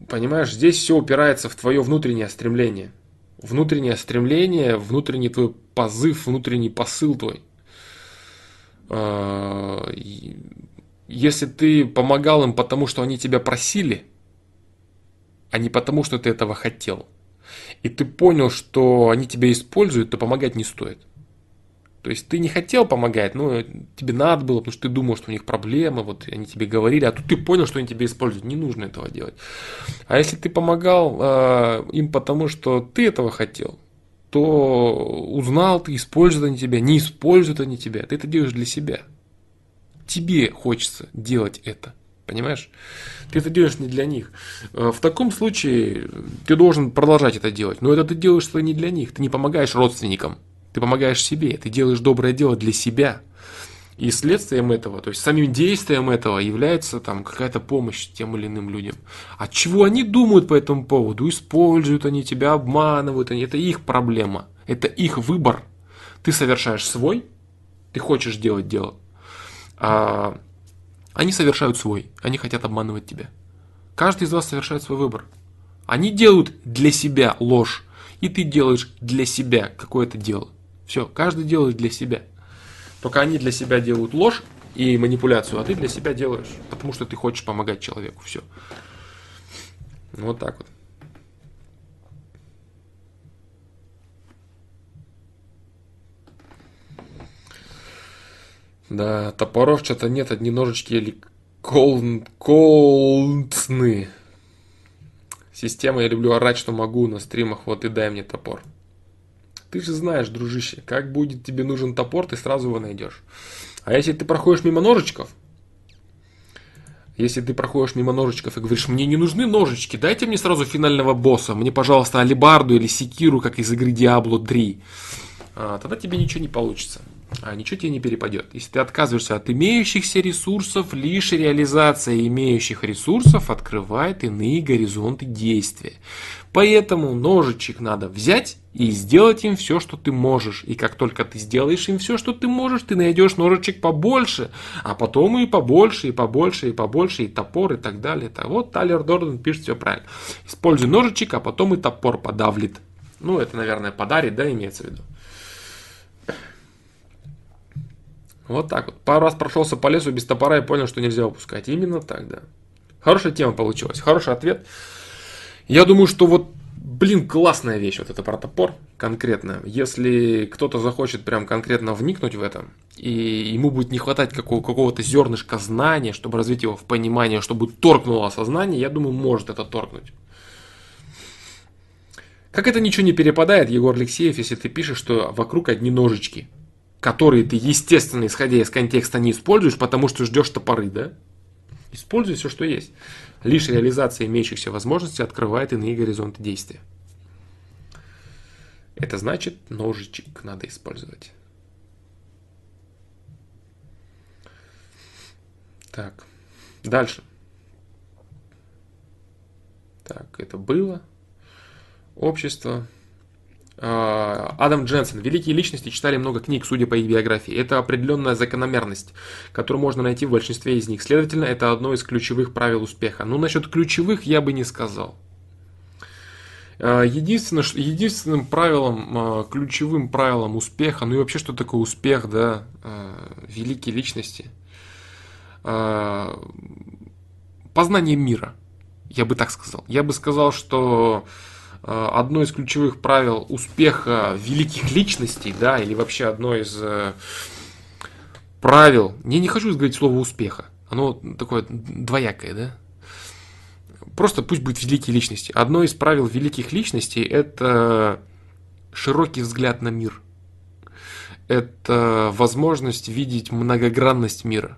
понимаешь, здесь все упирается в твое внутреннее стремление. Внутреннее стремление, внутренний твой позыв, внутренний посыл твой. А, если ты помогал им потому, что они тебя просили, а не потому, что ты этого хотел – и ты понял, что они тебя используют, то помогать не стоит. То есть ты не хотел помогать, но тебе надо было, потому что ты думал, что у них проблемы, вот они тебе говорили, а тут ты понял, что они тебя используют. Не нужно этого делать. А если ты помогал э, им потому, что ты этого хотел, то узнал ты, используют они тебя, не используют они тебя, ты это делаешь для себя. Тебе хочется делать это. Понимаешь? Ты это делаешь не для них. Э, в таком случае ты должен продолжать это делать. Но это ты делаешь что не для них. Ты не помогаешь родственникам. Ты помогаешь себе. Ты делаешь доброе дело для себя. И следствием этого, то есть самим действием этого является там какая-то помощь тем или иным людям. А чего они думают по этому поводу? Используют они тебя, обманывают они. Это их проблема. Это их выбор. Ты совершаешь свой, ты хочешь делать дело. А они совершают свой, они хотят обманывать тебя. Каждый из вас совершает свой выбор. Они делают для себя ложь, и ты делаешь для себя какое-то дело. Все, каждый делает для себя. Только они для себя делают ложь и манипуляцию, а ты для себя делаешь, потому что ты хочешь помогать человеку. Все. Вот так вот. Да, топоров что-то нет, одни ножички или кол... колтны. Система, я люблю орать, что могу на стримах, вот и дай мне топор. Ты же знаешь, дружище, как будет тебе нужен топор, ты сразу его найдешь. А если ты проходишь мимо ножичков, если ты проходишь мимо ножичков и говоришь, мне не нужны ножички, дайте мне сразу финального босса, мне, пожалуйста, алибарду или секиру, как из игры Diablo 3, а, тогда тебе ничего не получится а ничего тебе не перепадет. Если ты отказываешься от имеющихся ресурсов, лишь реализация имеющих ресурсов открывает иные горизонты действия. Поэтому ножичек надо взять и сделать им все, что ты можешь. И как только ты сделаешь им все, что ты можешь, ты найдешь ножичек побольше, а потом и побольше, и побольше, и побольше, и топор, и так далее. Это вот Талер Дорден пишет все правильно. Используй ножичек, а потом и топор подавлит. Ну, это, наверное, подарит, да, имеется в виду. Вот так вот. Пару раз прошелся по лесу без топора и понял, что нельзя выпускать. Именно так, да. Хорошая тема получилась, хороший ответ. Я думаю, что вот, блин, классная вещь вот это про топор конкретно. Если кто-то захочет прям конкретно вникнуть в это, и ему будет не хватать какого- какого-то зернышка знания, чтобы развить его в понимание, чтобы торкнуло сознание, я думаю, может это торкнуть. Как это ничего не перепадает, Егор Алексеев, если ты пишешь, что вокруг одни ножички – которые ты, естественно, исходя из контекста, не используешь, потому что ждешь топоры, да? Используй все, что есть. Лишь реализация имеющихся возможностей открывает иные горизонты действия. Это значит, ножичек надо использовать. Так, дальше. Так, это было. Общество. А, Адам Дженсен. Великие личности читали много книг, судя по их биографии. Это определенная закономерность, которую можно найти в большинстве из них. Следовательно, это одно из ключевых правил успеха. Ну, насчет ключевых я бы не сказал. А, единственное, единственным правилом, а, ключевым правилом успеха, ну и вообще, что такое успех, да, великие личности, познание мира, я бы так сказал. Я бы сказал, что э, одно из ключевых правил успеха великих личностей, да, или вообще одно из э, правил, я не хочу говорить слово успеха, оно такое двоякое, да, просто пусть будет великие личности. Одно из правил великих личностей – это широкий взгляд на мир. Это возможность видеть многогранность мира.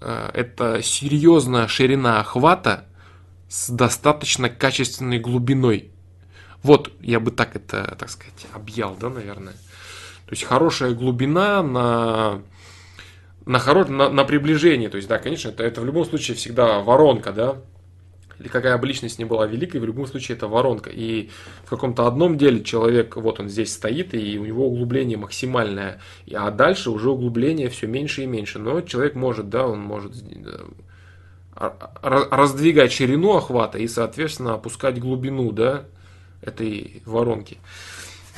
Э, это серьезная ширина охвата с достаточно качественной глубиной. Вот, я бы так это, так сказать, объял, да, наверное. То есть хорошая глубина на, на, хоро... на, на приближение. То есть, да, конечно, это, это в любом случае всегда воронка, да или какая бы личность ни была великой, в любом случае это воронка. И в каком-то одном деле человек, вот он здесь стоит, и у него углубление максимальное, а дальше уже углубление все меньше и меньше. Но человек может, да, он может раздвигать ширину охвата и, соответственно, опускать глубину, да, этой воронки.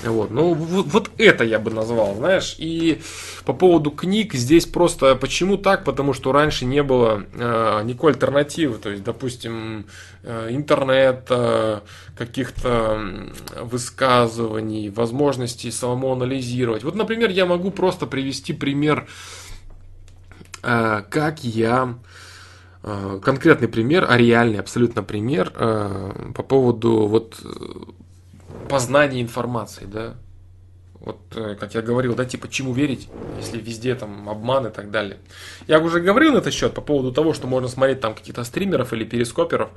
Вот, ну вот, это я бы назвал, знаешь. И по поводу книг здесь просто почему так? Потому что раньше не было э, никакой альтернативы. То есть, допустим, э, интернет, э, каких-то высказываний, возможностей самому анализировать. Вот, например, я могу просто привести пример, э, как я конкретный пример, а реальный абсолютно пример э, по поводу вот познание информации, да. Вот, э, как я говорил, да, типа, чему верить, если везде там обман и так далее. Я уже говорил на этот счет по поводу того, что можно смотреть там каких-то стримеров или перископеров,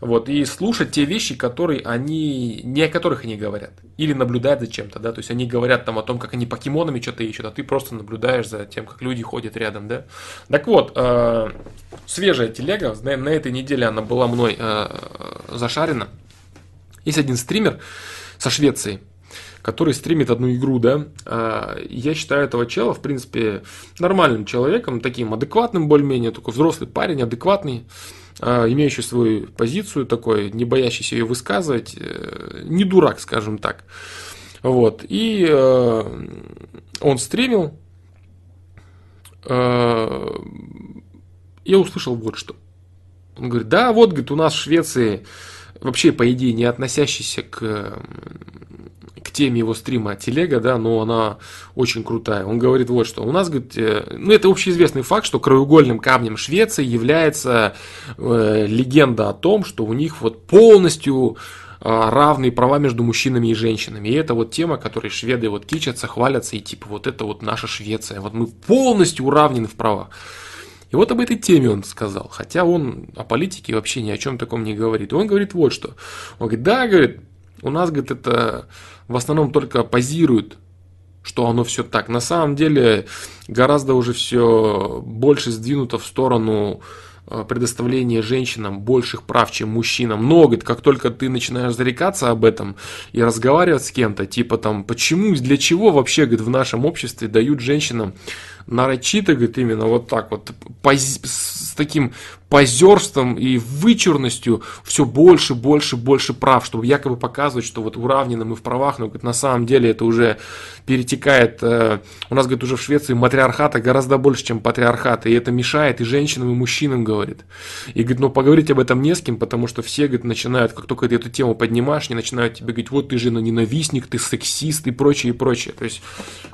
вот, и слушать те вещи, которые они, не о которых они говорят, или наблюдать за чем-то, да, то есть они говорят там о том, как они покемонами что-то ищут, а ты просто наблюдаешь за тем, как люди ходят рядом, да. Так вот, э, свежая телега, на, на этой неделе она была мной э, зашарена. Есть один стример, со Швецией, который стримит одну игру, да, а, я считаю этого чела, в принципе, нормальным человеком, таким адекватным более-менее, такой взрослый парень, адекватный, а, имеющий свою позицию такой, не боящийся ее высказывать, э, не дурак, скажем так. Вот, и э, он стримил, э, я услышал вот что. Он говорит, да, вот, говорит, у нас в Швеции вообще, по идее, не относящийся к, к теме его стрима телега, да, но она очень крутая. Он говорит вот что. У нас, говорит, э, ну это общеизвестный факт, что краеугольным камнем Швеции является э, легенда о том, что у них вот полностью э, равные права между мужчинами и женщинами. И это вот тема, которой шведы вот кичатся, хвалятся, и типа вот это вот наша Швеция. Вот мы полностью уравнены в правах. И вот об этой теме он сказал, хотя он о политике вообще ни о чем таком не говорит. И он говорит вот что. Он говорит, да, говорит, у нас, говорит, это в основном только позируют, что оно все так. На самом деле гораздо уже все больше сдвинуто в сторону э, предоставления женщинам больших прав, чем мужчинам. Но, говорит, как только ты начинаешь зарекаться об этом и разговаривать с кем-то, типа там, почему, для чего вообще, говорит, в нашем обществе дают женщинам нарочито, говорит, именно вот так вот, с таким позерством и вычурностью все больше, больше, больше прав, чтобы якобы показывать, что вот уравнены мы в правах, но говорит, на самом деле это уже перетекает, э, у нас, говорит, уже в Швеции матриархата гораздо больше, чем патриархата, и это мешает и женщинам, и мужчинам, говорит. И говорит, ну поговорить об этом не с кем, потому что все, говорит, начинают, как только ты эту тему поднимаешь, они начинают тебе говорить, вот ты же ненавистник, ты сексист и прочее, и прочее. То есть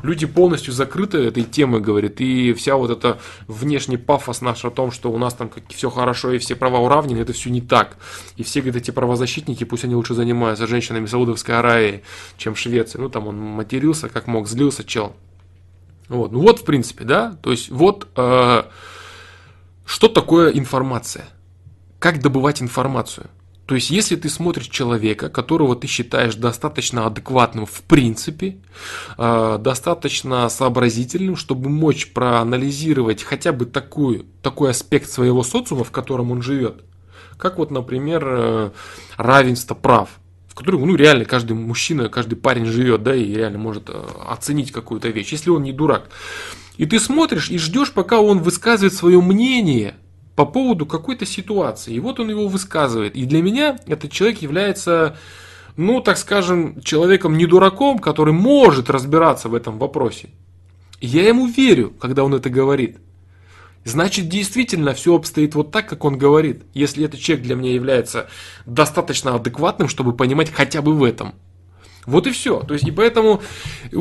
люди полностью закрыты этой темой, говорит, и вся вот эта внешний пафос наш о том, что у нас там как все хорошо и все права уравнены, это все не так. И все, говорит, эти правозащитники, пусть они лучше занимаются женщинами Саудовской Аравии, чем Швеции. Ну, там он матерился, как мог, злился, чел. Вот, ну вот, в принципе, да, то есть вот э, что такое информация, как добывать информацию. То есть, если ты смотришь человека, которого ты считаешь достаточно адекватным в принципе, э, достаточно сообразительным, чтобы мочь проанализировать хотя бы такую, такой аспект своего социума, в котором он живет, как вот, например, э, равенство прав, в котором, ну, реально каждый мужчина, каждый парень живет, да, и реально может э, оценить какую-то вещь, если он не дурак. И ты смотришь и ждешь, пока он высказывает свое мнение – по поводу какой-то ситуации. И вот он его высказывает. И для меня этот человек является, ну, так скажем, человеком не дураком, который может разбираться в этом вопросе. И я ему верю, когда он это говорит. Значит, действительно все обстоит вот так, как он говорит, если этот человек для меня является достаточно адекватным, чтобы понимать хотя бы в этом. Вот и все. То есть, и поэтому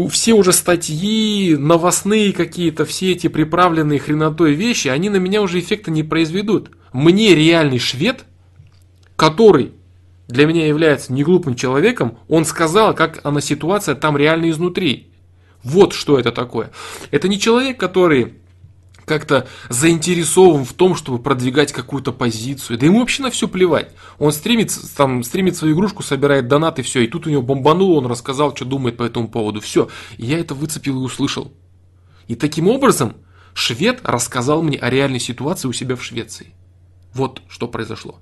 все уже статьи, новостные какие-то, все эти приправленные хренотой вещи, они на меня уже эффекта не произведут. Мне реальный швед, который для меня является неглупым человеком, он сказал, как она ситуация там реально изнутри. Вот что это такое. Это не человек, который как-то заинтересован в том, чтобы продвигать какую-то позицию. Да ему вообще на все плевать. Он стримит, там, стримит свою игрушку, собирает донаты, все. И тут у него бомбануло, он рассказал, что думает по этому поводу. Все. И я это выцепил и услышал. И таким образом швед рассказал мне о реальной ситуации у себя в Швеции. Вот что произошло.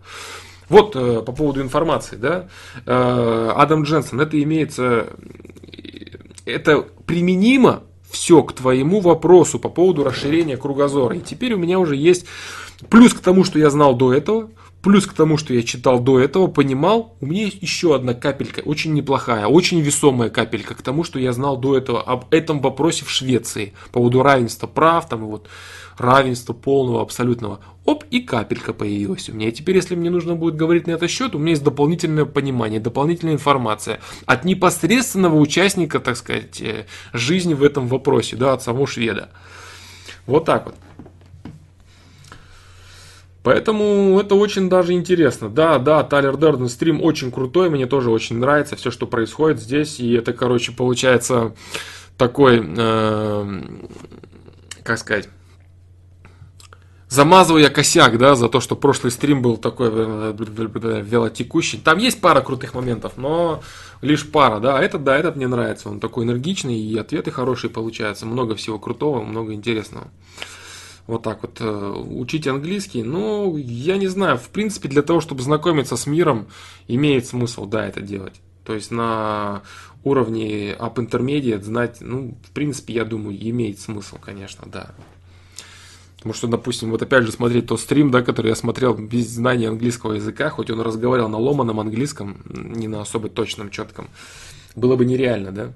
Вот э, по поводу информации, да, э, Адам Дженсен, это имеется, это применимо все к твоему вопросу по поводу расширения кругозора. И теперь у меня уже есть плюс к тому, что я знал до этого, плюс к тому, что я читал до этого, понимал, у меня есть еще одна капелька, очень неплохая, очень весомая капелька к тому, что я знал до этого об этом вопросе в Швеции по поводу равенства прав, там и вот равенства полного, абсолютного. Оп, и капелька появилась у меня. И теперь, если мне нужно будет говорить на этот счет, у меня есть дополнительное понимание, дополнительная информация от непосредственного участника, так сказать, э, жизни в этом вопросе, да, от самого шведа. Вот так вот. Поэтому это очень даже интересно. Да, да, Тайлер Дерден стрим очень крутой, мне тоже очень нравится все, что происходит здесь. И это, короче, получается такой, э, как сказать, замазываю я косяк, да, за то, что прошлый стрим был такой э, велотекущий. Там есть пара крутых моментов, но лишь пара, да. А этот, да, этот мне нравится. Он такой энергичный, и ответы хорошие получаются. Много всего крутого, много интересного. Вот так вот. Э, учить английский, ну, я не знаю, в принципе, для того, чтобы знакомиться с миром, имеет смысл, да, это делать. То есть на уровне Up Intermediate знать, ну, в принципе, я думаю, имеет смысл, конечно, да. Потому что, допустим, вот опять же смотреть тот стрим, да, который я смотрел без знания английского языка, хоть он разговаривал на ломаном английском, не на особо точном, четком, было бы нереально, да.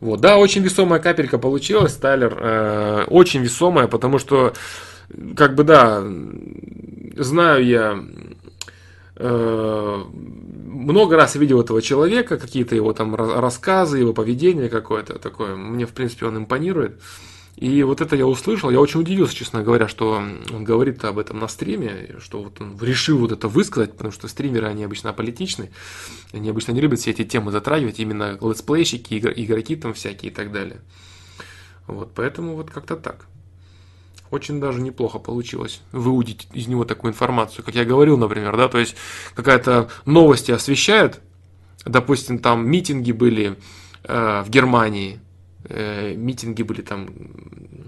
Вот, да, очень весомая капелька получилась, Тайлер, э, очень весомая, потому что, как бы, да, знаю я, э, много раз видел этого человека, какие-то его там рассказы, его поведение какое-то такое, мне, в принципе, он импонирует. И вот это я услышал, я очень удивился, честно говоря, что он говорит об этом на стриме, что вот он решил вот это высказать, потому что стримеры, они обычно аполитичны, они обычно не любят все эти темы затрагивать, именно летсплейщики, игроки там всякие и так далее. Вот, поэтому вот как-то так. Очень даже неплохо получилось выудить из него такую информацию, как я говорил, например, да, то есть какая-то новости освещают, допустим, там митинги были э, в Германии, э, митинги были там,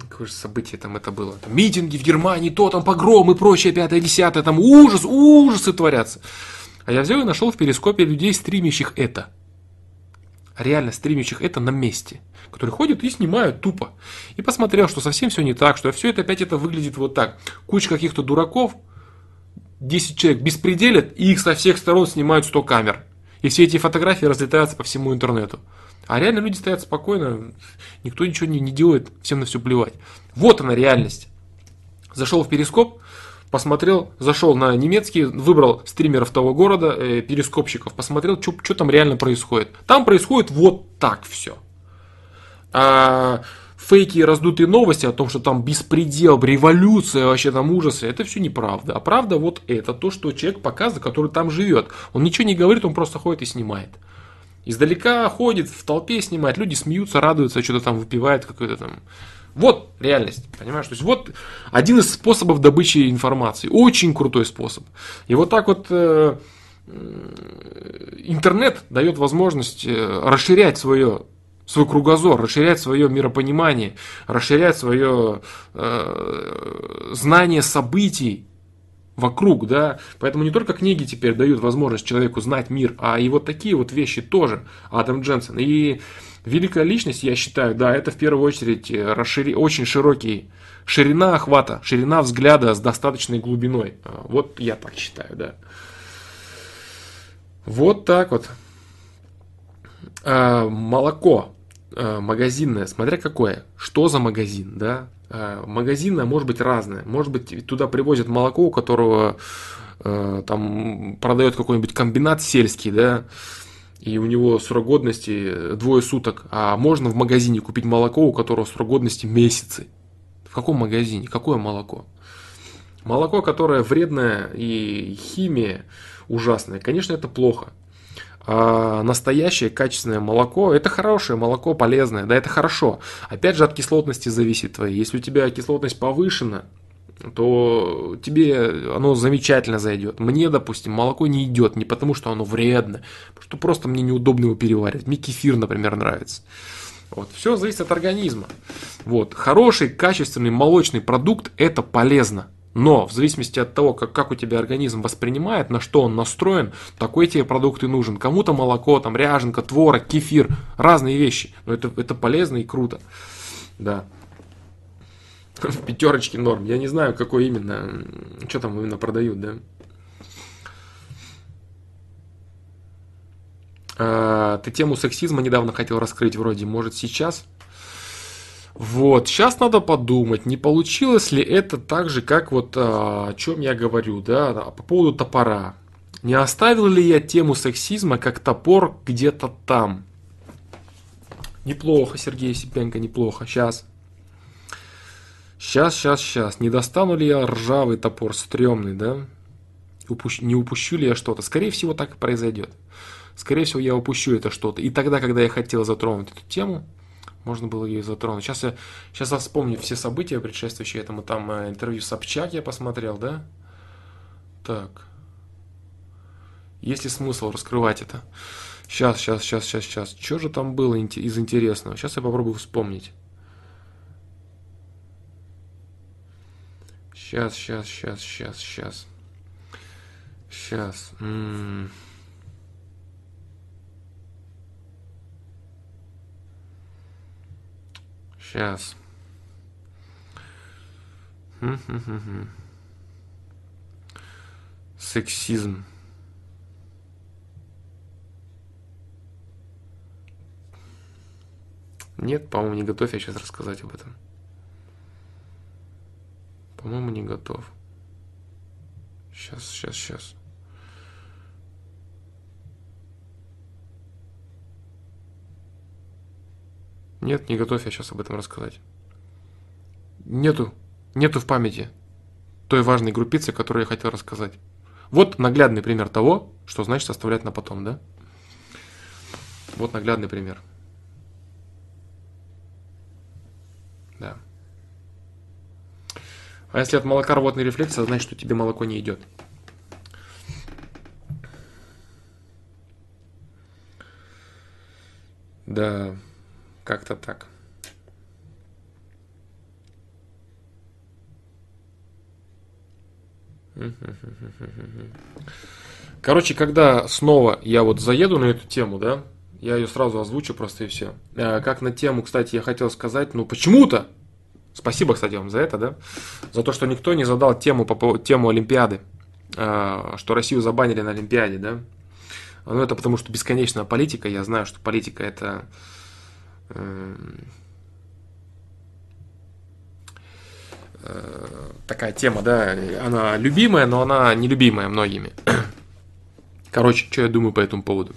какое же событие там это было, там, митинги в Германии, то там погром и прочее, пятое, десятое, там ужас, ужасы творятся. А я взял и нашел в перископе людей, стримящих это. Реально стримящих это на месте. Которые ходят и снимают тупо. И посмотрел, что совсем все не так, что все это опять это выглядит вот так. Куча каких-то дураков, 10 человек беспределят, и их со всех сторон снимают 100 камер. И все эти фотографии разлетаются по всему интернету. А реально люди стоят спокойно, никто ничего не, не делает, всем на все плевать. Вот она реальность. Зашел в перископ, посмотрел, зашел на немецкий, выбрал стримеров того города, э, перископщиков, посмотрел, что там реально происходит. Там происходит вот так все. А фейки и раздутые новости о том, что там беспредел, революция, вообще там ужасы, это все неправда. А правда вот это, то, что человек показывает, который там живет. Он ничего не говорит, он просто ходит и снимает. Издалека ходит, в толпе снимает, люди смеются, радуются, что-то там выпивает какой-то там. Вот реальность, понимаешь? То есть вот один из способов добычи информации. Очень крутой способ. И вот так вот э, интернет дает возможность э, расширять свое свой кругозор, расширять свое миропонимание, расширять свое э, знание событий, вокруг, да, поэтому не только книги теперь дают возможность человеку знать мир, а и вот такие вот вещи тоже, Адам Дженсен. И великая личность, я считаю, да, это в первую очередь э, расшири... очень широкий, ширина охвата, ширина взгляда с достаточной глубиной. А, вот я так считаю, да. Вот так вот. А, молоко магазинное, смотря какое, что за магазин, да, Э, магазинное может быть разное. Может быть, туда привозят молоко, у которого э, там продает какой-нибудь комбинат сельский, да, и у него срок годности двое суток, а можно в магазине купить молоко, у которого срок годности месяцы. В каком магазине? Какое молоко? Молоко, которое вредное и химия ужасная, конечно, это плохо. А настоящее качественное молоко, это хорошее молоко, полезное, да, это хорошо. Опять же, от кислотности зависит твоей. Если у тебя кислотность повышена, то тебе оно замечательно зайдет. Мне, допустим, молоко не идет не потому, что оно вредно, потому что просто мне неудобно его переваривать. Мне кефир, например, нравится. Вот. Все зависит от организма. Вот. Хороший, качественный молочный продукт – это полезно. Но в зависимости от того, как, как у тебя организм воспринимает, на что он настроен, такой тебе продукт и нужен. Кому-то молоко, там ряженка, творог, кефир, разные вещи. Но это, это полезно и круто. Да. [LAUGHS] В пятерочке норм. Я не знаю, какой именно, что там именно продают, да. А, ты тему сексизма недавно хотел раскрыть вроде, может сейчас? Вот, сейчас надо подумать, не получилось ли это так же, как вот а, о чем я говорю, да, по поводу топора. Не оставил ли я тему сексизма как топор где-то там? Неплохо, Сергей Сипенко, неплохо. Сейчас. Сейчас, сейчас, сейчас. Не достану ли я ржавый топор, стрёмный, да? Упущ... Не упущу ли я что-то? Скорее всего, так и произойдет. Скорее всего, я упущу это что-то. И тогда, когда я хотел затронуть эту тему, можно было ее затронуть. Сейчас я, сейчас я вспомню все события, предшествующие этому. Там э, интервью Собчак я посмотрел, да? Так. Есть ли смысл раскрывать это? Сейчас, сейчас, сейчас, сейчас, сейчас. Что же там было из интересного? Сейчас я попробую вспомнить. Сейчас, сейчас, сейчас, сейчас, сейчас. Сейчас. М -м -м. Сейчас. Сексизм. Нет, по-моему, не готов я сейчас рассказать об этом. По-моему, не готов. Сейчас, сейчас, сейчас. Нет, не готов я сейчас об этом рассказать. Нету, нету в памяти той важной группицы, которую я хотел рассказать. Вот наглядный пример того, что значит оставлять на потом, да? Вот наглядный пример. Да. А если от молока рвотный рефлекс, значит, что тебе молоко не идет. Да. Как-то так. Короче, когда снова я вот заеду на эту тему, да, я ее сразу озвучу просто и все. А, как на тему, кстати, я хотел сказать, ну почему-то, спасибо, кстати, вам за это, да, за то, что никто не задал тему по тему Олимпиады, а, что Россию забанили на Олимпиаде, да. Ну это потому, что бесконечная политика, я знаю, что политика это э, такая тема, да, она любимая, но она нелюбимая многими. [CLEARS THROAT] Короче, что я думаю по этому поводу?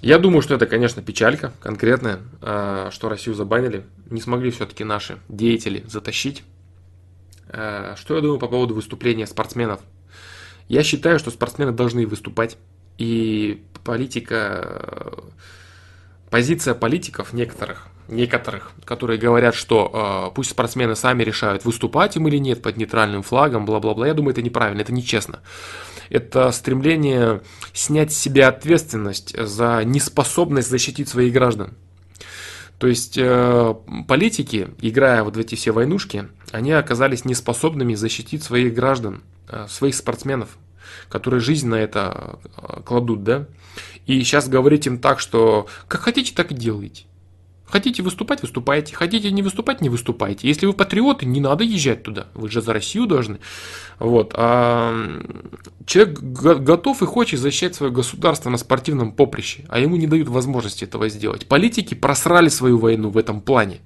Я думаю, что это, конечно, печалька конкретная, э, что Россию забанили. Не смогли все-таки наши деятели затащить. Э, что я думаю по поводу выступления спортсменов? Я считаю, что спортсмены должны выступать. И политика позиция политиков некоторых, некоторых, которые говорят, что э, пусть спортсмены сами решают, выступать им или нет под нейтральным флагом, бла-бла-бла. Я думаю, это неправильно, это нечестно. Это стремление снять с себя ответственность за неспособность защитить своих граждан. То есть э, политики, играя вот в эти все войнушки, они оказались неспособными защитить своих граждан, э, своих спортсменов, которые жизнь на это э, кладут, да. И сейчас говорить им так, что как хотите, так и делайте. Хотите выступать, выступайте. Хотите не выступать, не выступайте. Если вы патриоты, не надо езжать туда. Вы же за Россию должны. Вот. А человек готов и хочет защищать свое государство на спортивном поприще, а ему не дают возможности этого сделать. Политики просрали свою войну в этом плане.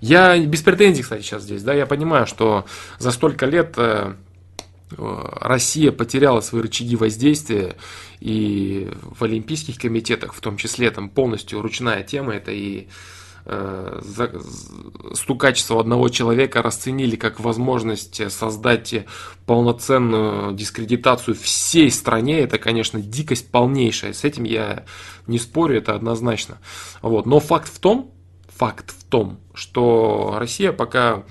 Я без претензий, кстати, сейчас здесь, да, я понимаю, что за столько лет э, Россия потеряла свои рычаги воздействия, и в олимпийских комитетах, в том числе, там полностью ручная тема, это и э, стукачество одного человека расценили как возможность создать полноценную дискредитацию всей стране, это, конечно, дикость полнейшая. С этим я не спорю, это однозначно. Вот. Но факт в том, факт в том, что Россия пока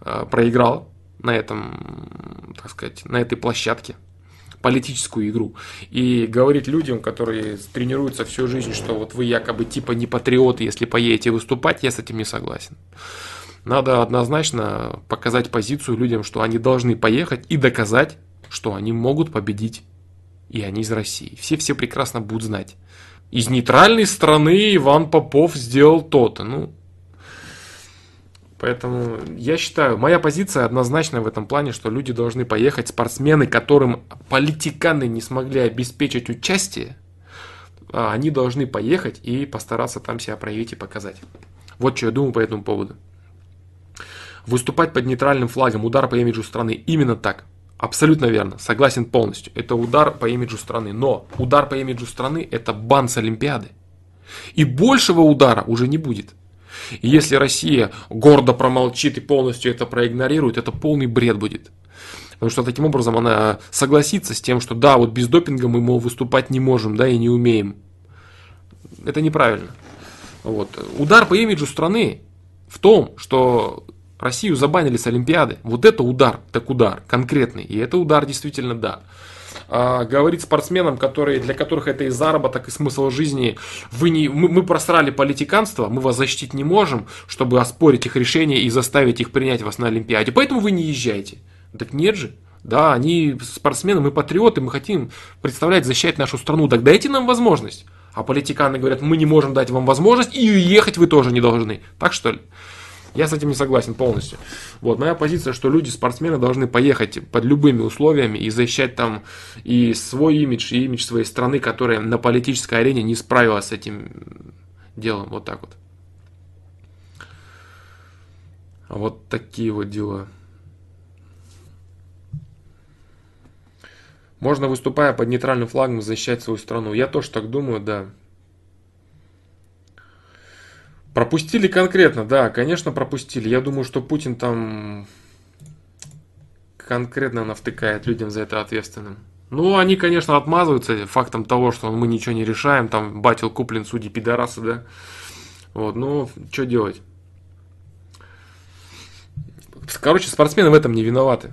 э, проиграла на этом, так сказать, на этой площадке политическую игру. И говорить людям, которые тренируются всю жизнь, что вот вы якобы типа не патриоты, если поедете выступать, я с этим не согласен. Надо однозначно показать позицию людям, что они должны поехать и доказать, что они могут победить. И они из России. Все-все прекрасно будут знать. Из нейтральной страны Иван Попов сделал то-то. Ну, Поэтому я считаю, моя позиция однозначная в этом плане, что люди должны поехать, спортсмены, которым политиканы не смогли обеспечить участие, а они должны поехать и постараться там себя проявить и показать. Вот что я думаю по этому поводу. Выступать под нейтральным флагом, удар по имиджу страны, именно так. Абсолютно верно, согласен полностью. Это удар по имиджу страны. Но удар по имиджу страны это бан с Олимпиады. И большего удара уже не будет. И если Россия гордо промолчит и полностью это проигнорирует, это полный бред будет. Потому что таким образом она согласится с тем, что да, вот без допинга мы, мол, выступать не можем, да, и не умеем. Это неправильно. Вот. Удар по имиджу страны в том, что Россию забанили с Олимпиады. Вот это удар, так удар, конкретный. И это удар действительно да а, говорить спортсменам, которые, для которых это и заработок, и смысл жизни, вы не, мы, мы просрали политиканство, мы вас защитить не можем, чтобы оспорить их решение и заставить их принять вас на Олимпиаде, поэтому вы не езжайте. Так нет же. Да, они спортсмены, мы патриоты, мы хотим представлять, защищать нашу страну. Так дайте нам возможность. А политиканы говорят, мы не можем дать вам возможность, и ехать вы тоже не должны. Так что ли? Я с этим не согласен полностью. Вот, моя позиция, что люди, спортсмены должны поехать под любыми условиями и защищать там и свой имидж, и имидж своей страны, которая на политической арене не справилась с этим делом. Вот так вот. Вот такие вот дела. Можно, выступая под нейтральным флагом, защищать свою страну. Я тоже так думаю, да. Пропустили конкретно, да, конечно, пропустили. Я думаю, что Путин там конкретно навтыкает людям за это ответственным. Ну, они, конечно, отмазываются фактом того, что мы ничего не решаем, там батил куплен, судьи пидорасы, да. Вот, ну, что делать? Короче, спортсмены в этом не виноваты.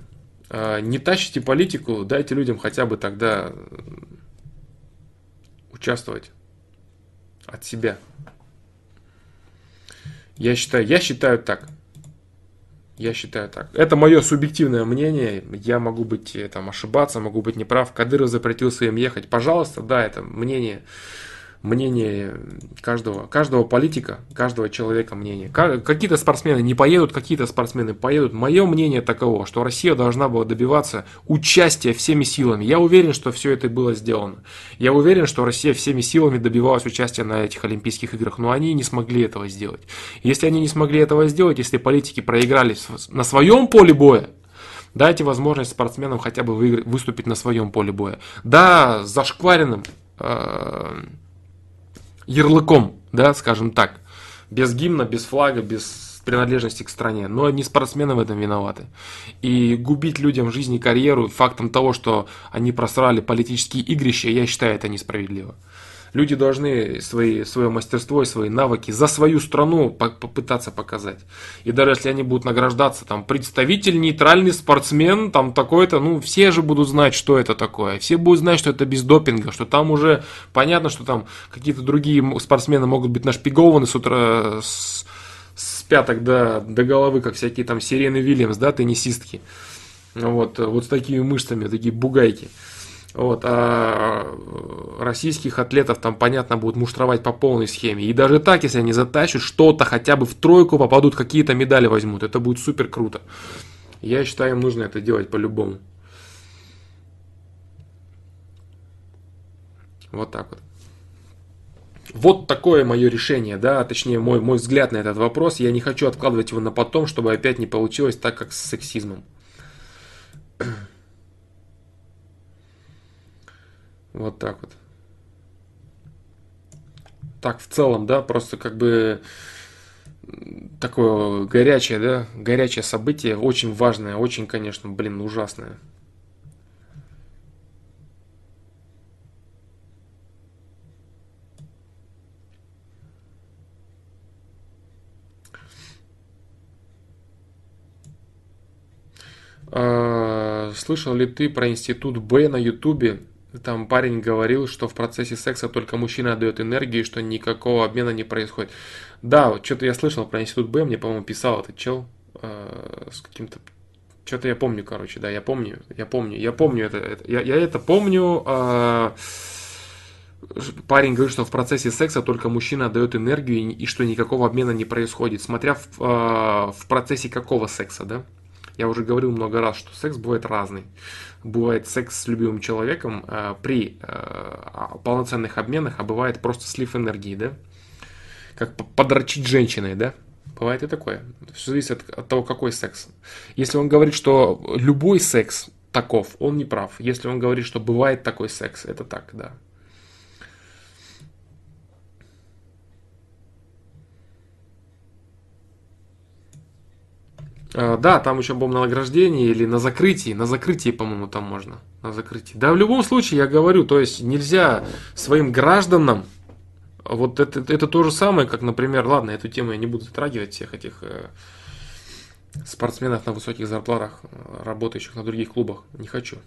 А, не тащите политику, дайте людям хотя бы тогда участвовать от себя. Я считаю, я считаю так. Я считаю так. Это мое субъективное мнение. Я могу быть э, там ошибаться, могу быть неправ. Кадыров запретил своим ехать. Пожалуйста, да, это мнение мнение каждого, каждого политика, каждого человека мнение. Какие-то спортсмены не поедут, какие-то спортсмены поедут. Мое мнение таково, что Россия должна была добиваться участия всеми силами. Я уверен, что все это было сделано. Я уверен, что Россия всеми силами добивалась участия на этих Олимпийских играх, но они не смогли этого сделать. Если они не смогли этого сделать, если политики проиграли на своем поле боя, Дайте возможность спортсменам хотя бы выступить на своем поле боя. Да, зашкваренным, э, ярлыком, да, скажем так. Без гимна, без флага, без принадлежности к стране. Но не спортсмены в этом виноваты. И губить людям жизнь и карьеру фактом того, что они просрали политические игрища, я считаю это несправедливо. Люди должны свои, свое мастерство и свои навыки за свою страну попытаться показать. И даже если они будут награждаться, там, представитель, нейтральный спортсмен, там, такой-то, ну, все же будут знать, что это такое. Все будут знать, что это без допинга, что там уже понятно, что там какие-то другие спортсмены могут быть нашпигованы с утра, с, с пяток до, до головы, как всякие там Сирены Вильямс, да, теннисистки. Вот, вот с такими мышцами, такие бугайки. Вот, а российских атлетов там, понятно, будут муштровать по полной схеме. И даже так, если они затащат что-то, хотя бы в тройку попадут, какие-то медали возьмут. Это будет супер круто. Я считаю, им нужно это делать по-любому. Вот так вот. Вот такое мое решение, да, точнее мой, мой взгляд на этот вопрос. Я не хочу откладывать его на потом, чтобы опять не получилось так, как с сексизмом. Вот так вот. Так, в целом, да, просто как бы такое горячее, да, горячее событие, очень важное, очень, конечно, блин, ужасное. А, слышал ли ты про институт Б на Ютубе? Там парень говорил, что в процессе секса только мужчина отдает энергию, что никакого обмена не происходит. Да, что-то я слышал про институт Б, мне, по-моему, писал этот чел э, с каким-то... Что-то я помню, короче, да, я помню, я помню, я помню это, это я, я это помню. Э, парень говорит, что в процессе секса только мужчина отдает энергию и, и что никакого обмена не происходит, смотря в, э, в процессе какого секса, да? Я уже говорил много раз, что секс бывает разный. Бывает секс с любимым человеком э, при э, полноценных обменах, а бывает просто слив энергии, да? Как подрочить женщиной, да? Бывает и такое. Все зависит от, от того, какой секс. Если он говорит, что любой секс таков, он не прав. Если он говорит, что бывает такой секс, это так, да. Да, там еще, по-моему, на награждении или на закрытии. На закрытии, по-моему, там можно. На закрытии. Да, в любом случае, я говорю, то есть нельзя своим гражданам вот это, это то же самое, как, например, ладно, эту тему я не буду затрагивать, всех этих э, спортсменов на высоких зарплатах, работающих на других клубах. Не хочу.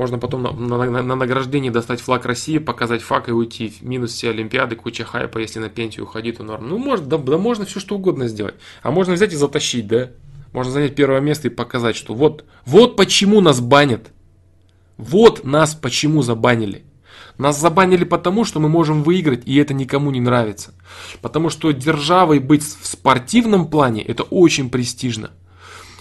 Можно потом на, на, на награждении достать флаг России, показать фак и уйти. Минус все Олимпиады, куча хайпа, если на пенсию уходить, то норм. Ну, может, да, да можно все что угодно сделать. А можно взять и затащить, да? Можно занять первое место и показать, что вот, вот почему нас банят. Вот нас почему забанили. Нас забанили потому, что мы можем выиграть, и это никому не нравится. Потому что державой быть в спортивном плане, это очень престижно.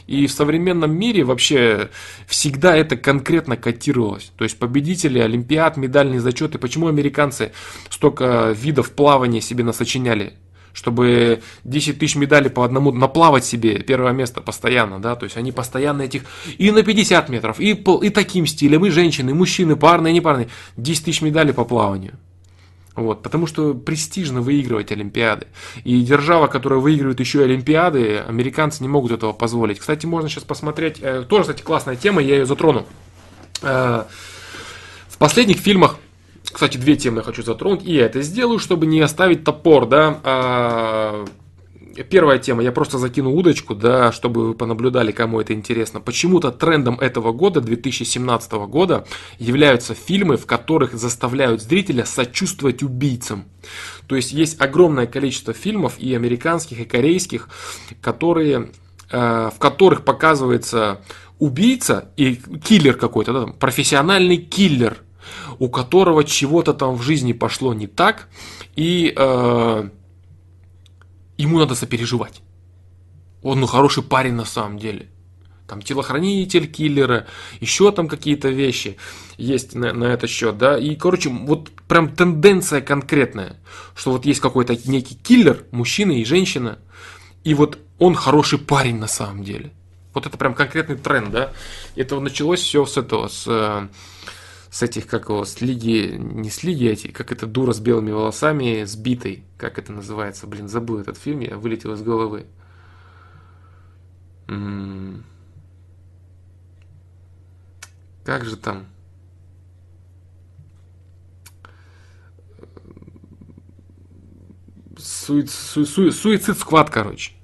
И в современном мире вообще всегда это конкретно котировалось. То есть победители Олимпиад, медальные зачеты. Почему американцы столько видов плавания себе насочиняли? чтобы 10 тысяч медалей по одному наплавать себе первое место постоянно, да, то есть они постоянно этих и на 50 метров, и, и таким стилем, и женщины, и мужчины, парные, и непарные, 10 тысяч медалей по плаванию. Вот, потому что престижно выигрывать Олимпиады. И держава, которая выигрывает еще и Олимпиады, американцы не могут этого позволить. Кстати, можно сейчас посмотреть, э, тоже, кстати, классная тема, я ее затрону. Э, в последних фильмах, кстати, две темы я хочу затронуть, и я это сделаю, чтобы не оставить топор, да, э, первая тема, я просто закину удочку, да, чтобы вы понаблюдали, кому это интересно. Почему-то трендом этого года, 2017 года, являются фильмы, в которых заставляют зрителя сочувствовать убийцам. То есть есть огромное количество фильмов и американских, и корейских, которые, э, в которых показывается убийца и киллер какой-то, да, там, профессиональный киллер, у которого чего-то там в жизни пошло не так, и э, ему надо сопереживать. Он ну, хороший парень на самом деле. Там телохранитель киллера, еще там какие-то вещи есть на, на этот счет, да. И, короче, вот прям тенденция конкретная, что вот есть какой-то некий киллер, мужчина и женщина, и вот он хороший парень на самом деле. Вот это прям конкретный тренд, да. Это началось все с этого, с э, с этих, как его, с лиги, не с лиги эти, как эта дура с белыми волосами, сбитой, как это называется, блин, забыл этот фильм, я вылетел из головы. М-м-м. Как же там? Суицид, суицид, суицид сквад, короче.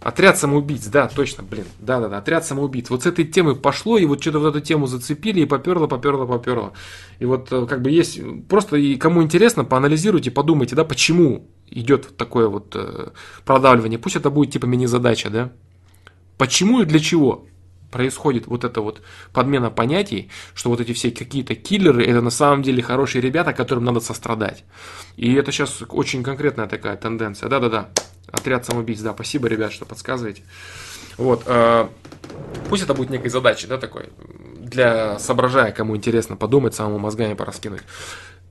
Отряд самоубийц, да, точно, блин, да-да-да, отряд самоубийц. Вот с этой темы пошло, и вот что-то вот эту тему зацепили, и поперло, поперло, поперло. И вот э, как бы есть, просто и кому интересно, поанализируйте, подумайте, да, почему идет такое вот э, продавливание. Пусть это будет типа мини-задача, да. Почему и для чего происходит вот эта вот подмена понятий, что вот эти все какие-то киллеры, это на самом деле хорошие ребята, которым надо сострадать. И это сейчас очень конкретная такая тенденция. Да-да-да, Отряд самоубийц, да, спасибо, ребят, что подсказываете. Вот, э, пусть это будет некой задачей, да, такой, для соображая, кому интересно подумать, самому мозгами пораскинуть.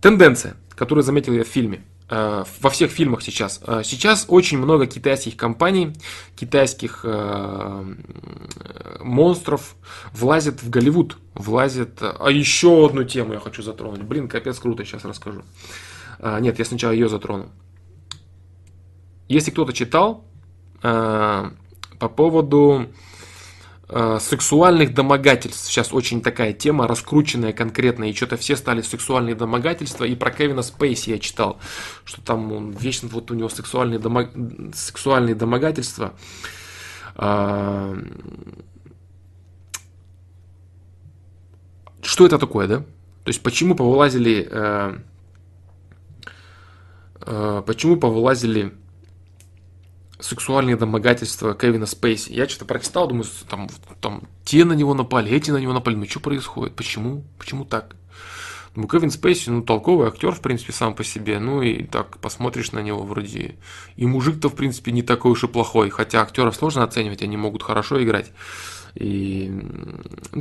Тенденция, которую заметил я в фильме. Э, во всех фильмах сейчас. Э, сейчас очень много китайских компаний, китайских э, монстров влазят в Голливуд, влазят... А еще одну тему я хочу затронуть. Блин, капец круто, сейчас расскажу. Нет, я сначала ее затрону. Если кто-то читал по поводу сексуальных домогательств. Сейчас очень такая тема раскрученная конкретно, и что-то все стали сексуальные домогательства. И про Кевина Спейси я читал, что там он вечно вот у него сексуальные, домо... сексуальные домогательства. Э, что это такое, да? То есть почему повылазили, э, э, почему повылазили сексуальные домогательства Кевина Спейси. Я что-то прочитал, думаю, там, там те на него напали, эти на него напали. Ну что происходит? Почему? Почему так? Ну, Кевин Спейси, ну, толковый актер, в принципе, сам по себе. Ну, и так посмотришь на него вроде... И мужик-то, в принципе, не такой уж и плохой. Хотя актеров сложно оценивать, они могут хорошо играть. И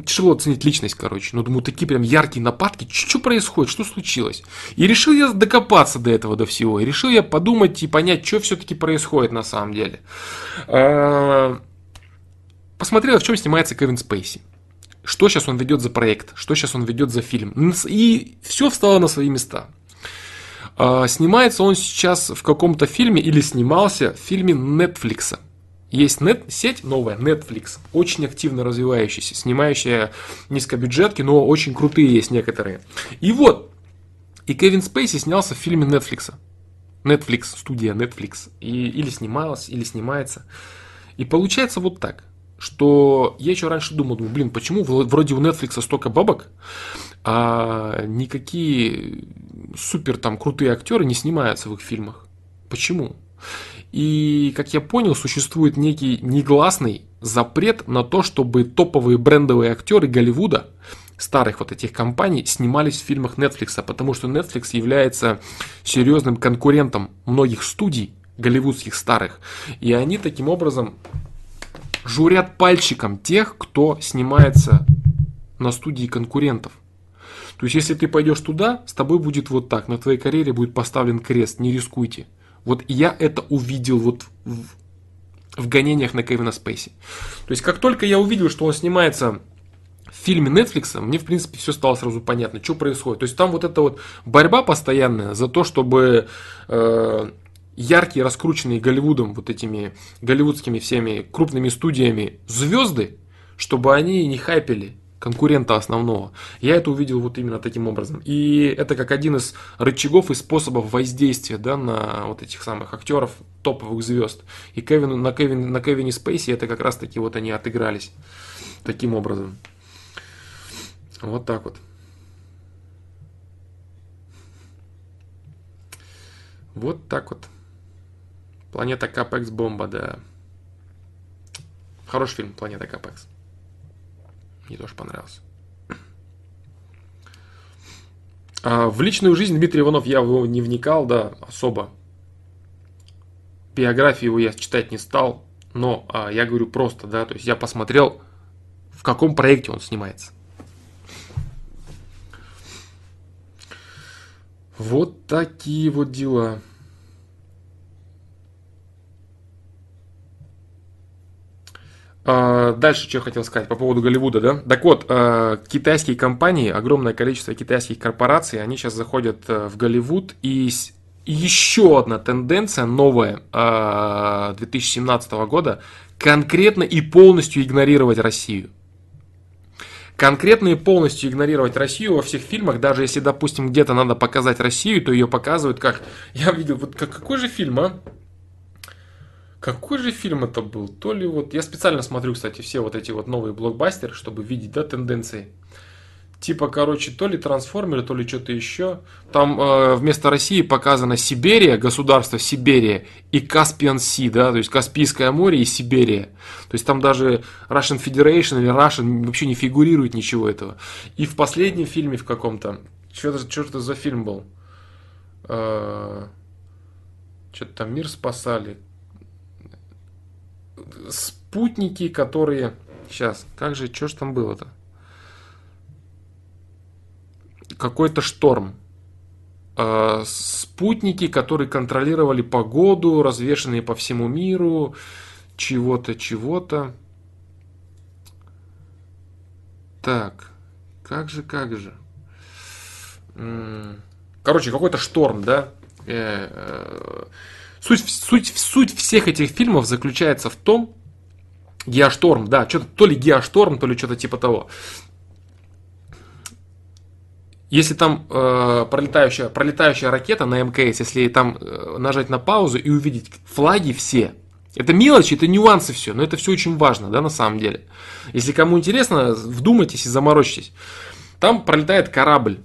тяжело оценить личность, короче. Но думаю, такие прям яркие нападки. Что происходит? Что случилось? И решил я докопаться до этого, до всего. И решил я подумать и понять, что все-таки происходит на самом деле. А, посмотрел, в чем снимается Кевин Спейси. Что сейчас он ведет за проект, что сейчас он ведет за фильм. И все встало на свои места. А, снимается он сейчас в каком-то фильме или снимался в фильме Netflix. Есть нет, сеть новая, Netflix, очень активно развивающаяся, снимающая низкобюджетки, но очень крутые есть некоторые. И вот, и Кевин Спейси снялся в фильме Netflix. Netflix, студия Netflix. И, или снималась, или снимается. И получается вот так, что я еще раньше думал, думаю, блин, почему вроде у Netflix столько бабок, а никакие супер там крутые актеры не снимаются в их фильмах. Почему? И, как я понял, существует некий негласный запрет на то, чтобы топовые брендовые актеры Голливуда, старых вот этих компаний, снимались в фильмах Netflix, потому что Netflix является серьезным конкурентом многих студий голливудских старых. И они таким образом журят пальчиком тех, кто снимается на студии конкурентов. То есть, если ты пойдешь туда, с тобой будет вот так, на твоей карьере будет поставлен крест, не рискуйте. Вот я это увидел вот в, в гонениях на Кевина Спейси. То есть, как только я увидел, что он снимается в фильме Netflix, мне, в принципе, все стало сразу понятно, что происходит. То есть, там вот эта вот борьба постоянная за то, чтобы э, яркие, раскрученные Голливудом, вот этими голливудскими всеми крупными студиями звезды, чтобы они не хайпели конкурента основного. Я это увидел вот именно таким образом. И это как один из рычагов и способов воздействия да, на вот этих самых актеров, топовых звезд. И Кевин, на, Кевин, на Кевине Спейси это как раз таки вот они отыгрались таким образом. Вот так вот. Вот так вот. Планета Капекс бомба, да. Хороший фильм Планета Капекс. Мне тоже понравился. А в личную жизнь Дмитрия Иванов я не вникал, да, особо. Биографию его я читать не стал, но а, я говорю просто, да, то есть я посмотрел, в каком проекте он снимается. Вот такие вот дела. Дальше, что я хотел сказать по поводу Голливуда, да? Так вот, а, китайские компании, огромное количество китайских корпораций, они сейчас заходят э, в Голливуд, и еще одна тенденция новая 2017 а, года, конкретно и полностью игнорировать Россию. Конкретно и полностью игнорировать Россию во всех фильмах, даже если, допустим, где-то надо показать Россию, то ее показывают как... Я видел, вот как, какой же фильм, а? Какой же фильм это был? То ли вот... Я специально смотрю, кстати, все вот эти вот новые блокбастеры, чтобы видеть, да, тенденции. Типа, короче, то ли трансформеры, то ли что-то еще. Там э, вместо России показана Сибирия, государство Сибирия и Каспиан Си, да, то есть Каспийское море и Сибирия. То есть там даже Russian Federation или Russian вообще не фигурирует ничего этого. И в последнем фильме в каком-то, что это, что это за фильм был? Э, что-то там мир спасали, спутники, которые... Сейчас, как же, что же там было-то? какой-то шторм. Э, спутники, которые контролировали погоду, развешенные по всему миру, чего-то, чего-то. Так, как же, как же. Короче, какой-то шторм, да? Э, э, суть, суть, суть всех этих фильмов заключается в том, Геошторм, да, что-то то ли Геошторм, то ли что-то типа того. Если там э, пролетающая, пролетающая ракета на МКС, если там э, нажать на паузу и увидеть флаги все, это мелочи, это нюансы все, но это все очень важно, да, на самом деле. Если кому интересно, вдумайтесь и заморочьтесь. Там пролетает корабль.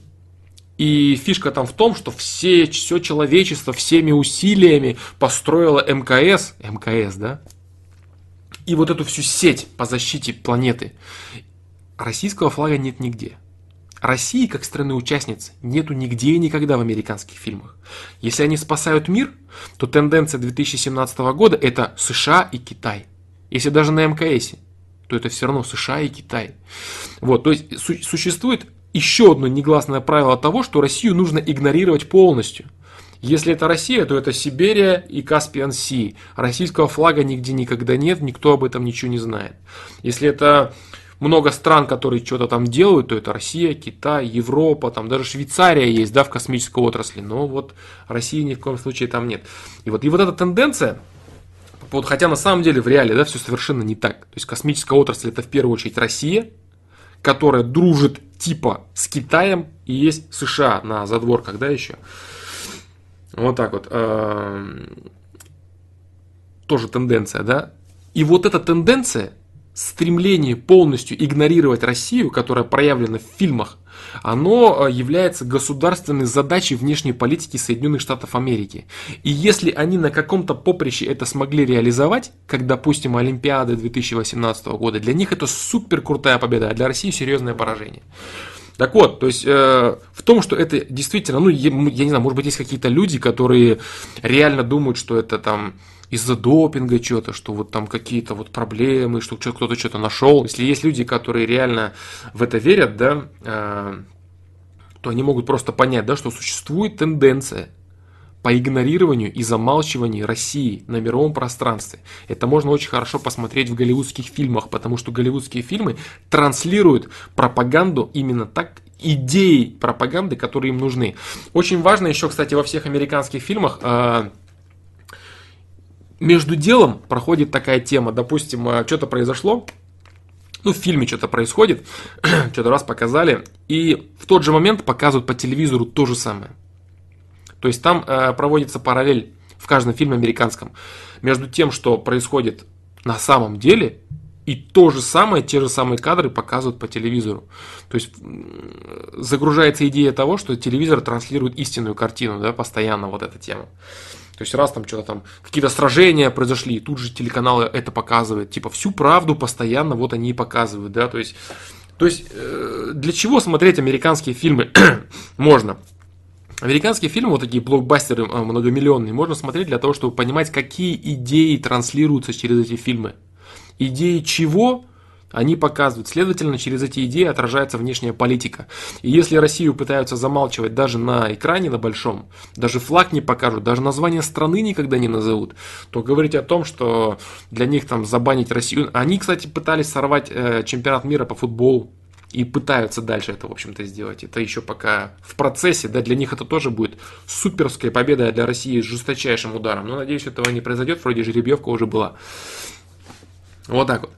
И фишка там в том, что все, все человечество всеми усилиями построило МКС, МКС, да, и вот эту всю сеть по защите планеты. Российского флага нет нигде. России, как страны-участницы, нету нигде и никогда в американских фильмах. Если они спасают мир, то тенденция 2017 года это США и Китай. Если даже на МКС, то это все равно США и Китай. Вот, то есть су- существует еще одно негласное правило того, что Россию нужно игнорировать полностью. Если это Россия, то это Сибирия и Каспиан Си. Российского флага нигде никогда нет, никто об этом ничего не знает. Если это много стран, которые что-то там делают, то это Россия, Китай, Европа, там даже Швейцария есть, да, в космической отрасли, но вот России ни в коем случае там нет. И вот, и вот эта тенденция, вот, хотя на самом деле в реале, да, все совершенно не так. То есть космическая отрасль это в первую очередь Россия, которая дружит типа с Китаем и есть США на задворках, да, еще. Вот так вот. Эм, тоже тенденция, да? И вот эта тенденция, стремление полностью игнорировать Россию, которая проявлена в фильмах, оно э, является государственной задачей внешней политики Соединенных Штатов Америки. И если они на каком-то поприще это смогли реализовать, как, допустим, Олимпиада 2018 года, для них это супер крутая победа, а для России серьезное поражение. Так вот, то есть э, в том, что это действительно, ну, я, я не знаю, может быть, есть какие-то люди, которые реально думают, что это там из-за допинга что-то, что вот там какие-то вот проблемы, что кто-то что-то нашел. Если есть люди, которые реально в это верят, да, э, то они могут просто понять, да, что существует тенденция по игнорированию и замалчиванию России на мировом пространстве. Это можно очень хорошо посмотреть в голливудских фильмах, потому что голливудские фильмы транслируют пропаганду именно так, идеи пропаганды, которые им нужны. Очень важно еще, кстати, во всех американских фильмах э, между делом проходит такая тема. Допустим, э, что-то произошло, ну, в фильме что-то происходит, [CLEARS THROAT] что-то раз показали, и в тот же момент показывают по телевизору то же самое. То есть там э, проводится параллель в каждом фильме американском между тем, что происходит на самом деле, и то же самое, те же самые кадры показывают по телевизору. То есть загружается идея того, что телевизор транслирует истинную картину, да, постоянно вот эта тема. То есть раз там что-то там, какие-то сражения произошли, и тут же телеканалы это показывают. Типа всю правду постоянно вот они и показывают, да, то есть... То есть э, для чего смотреть американские фильмы [CLEARS THROAT] можно? Американские фильмы, вот такие блокбастеры а, многомиллионные, можно смотреть для того, чтобы понимать, какие идеи транслируются через эти фильмы. Идеи чего они показывают. Следовательно, через эти идеи отражается внешняя политика. И если Россию пытаются замалчивать даже на экране на большом, даже флаг не покажут, даже название страны никогда не назовут, то говорить о том, что для них там забанить Россию... Они, кстати, пытались сорвать э, чемпионат мира по футболу и пытаются дальше это, в общем-то, сделать. Это еще пока в процессе, да, для них это тоже будет суперская победа а для России с жесточайшим ударом. Но, надеюсь, этого не произойдет, вроде жеребьевка уже была. Вот так вот.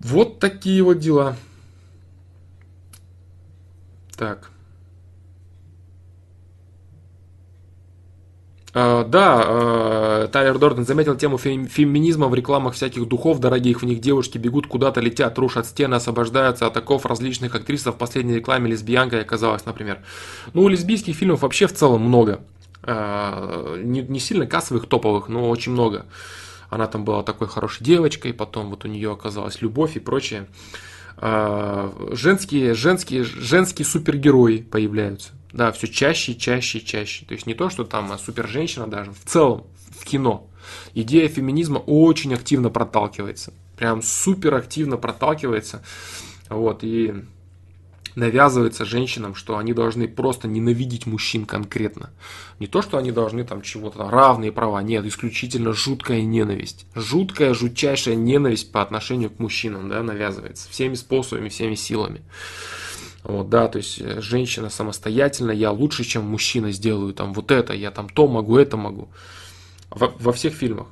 Вот такие вот дела. Так. Uh, да, uh, Тайлер Дорден заметил тему фем- феминизма в рекламах всяких духов дорогих. В них девушки бегут куда-то, летят, рушат стены, освобождаются от оков различных актрис. В последней рекламе лесбиянка оказалась, например. Ну, лесбийских фильмов вообще в целом много. Uh, не, не сильно кассовых, топовых, но очень много. Она там была такой хорошей девочкой, потом вот у нее оказалась любовь и прочее. Женские, женские, женские супергерои появляются. Да, все чаще, чаще, чаще. То есть не то, что там а супер женщина даже, в целом в кино. Идея феминизма очень активно проталкивается. Прям супер активно проталкивается. Вот, и навязывается женщинам, что они должны просто ненавидеть мужчин конкретно. Не то, что они должны там чего-то, равные права, нет, исключительно жуткая ненависть. Жуткая, жутчайшая ненависть по отношению к мужчинам, да, навязывается всеми способами, всеми силами. Вот, да, то есть э, женщина самостоятельно, я лучше, чем мужчина сделаю там вот это, я там то могу, это могу. Во, во всех фильмах.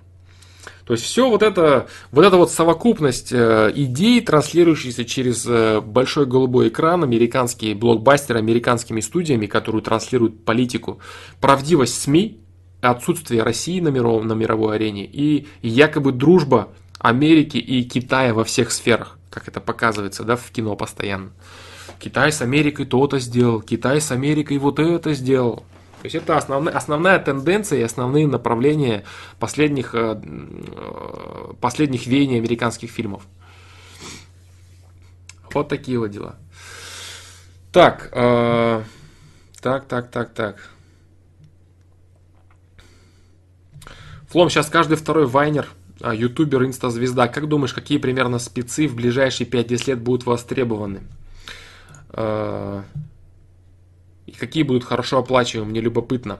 То есть все вот это, вот эта вот совокупность э, идей, транслирующиеся через э, большой голубой экран, американские блокбастеры американскими студиями, которые транслируют политику, правдивость СМИ, отсутствие России на, миров, на мировой арене и якобы дружба Америки и Китая во всех сферах, как это показывается да, в кино постоянно. Китай с Америкой то-то сделал, Китай с Америкой вот это сделал. То есть это основная, основная тенденция и основные направления последних, э, э, последних веяний американских фильмов. Вот такие вот дела. Так, э, так, так, так, так. Флом, сейчас каждый второй вайнер, э, ютубер, инста-звезда. Как думаешь, какие примерно спецы в ближайшие 5-10 лет будут востребованы? Э, какие будут хорошо оплачиваемые, мне любопытно.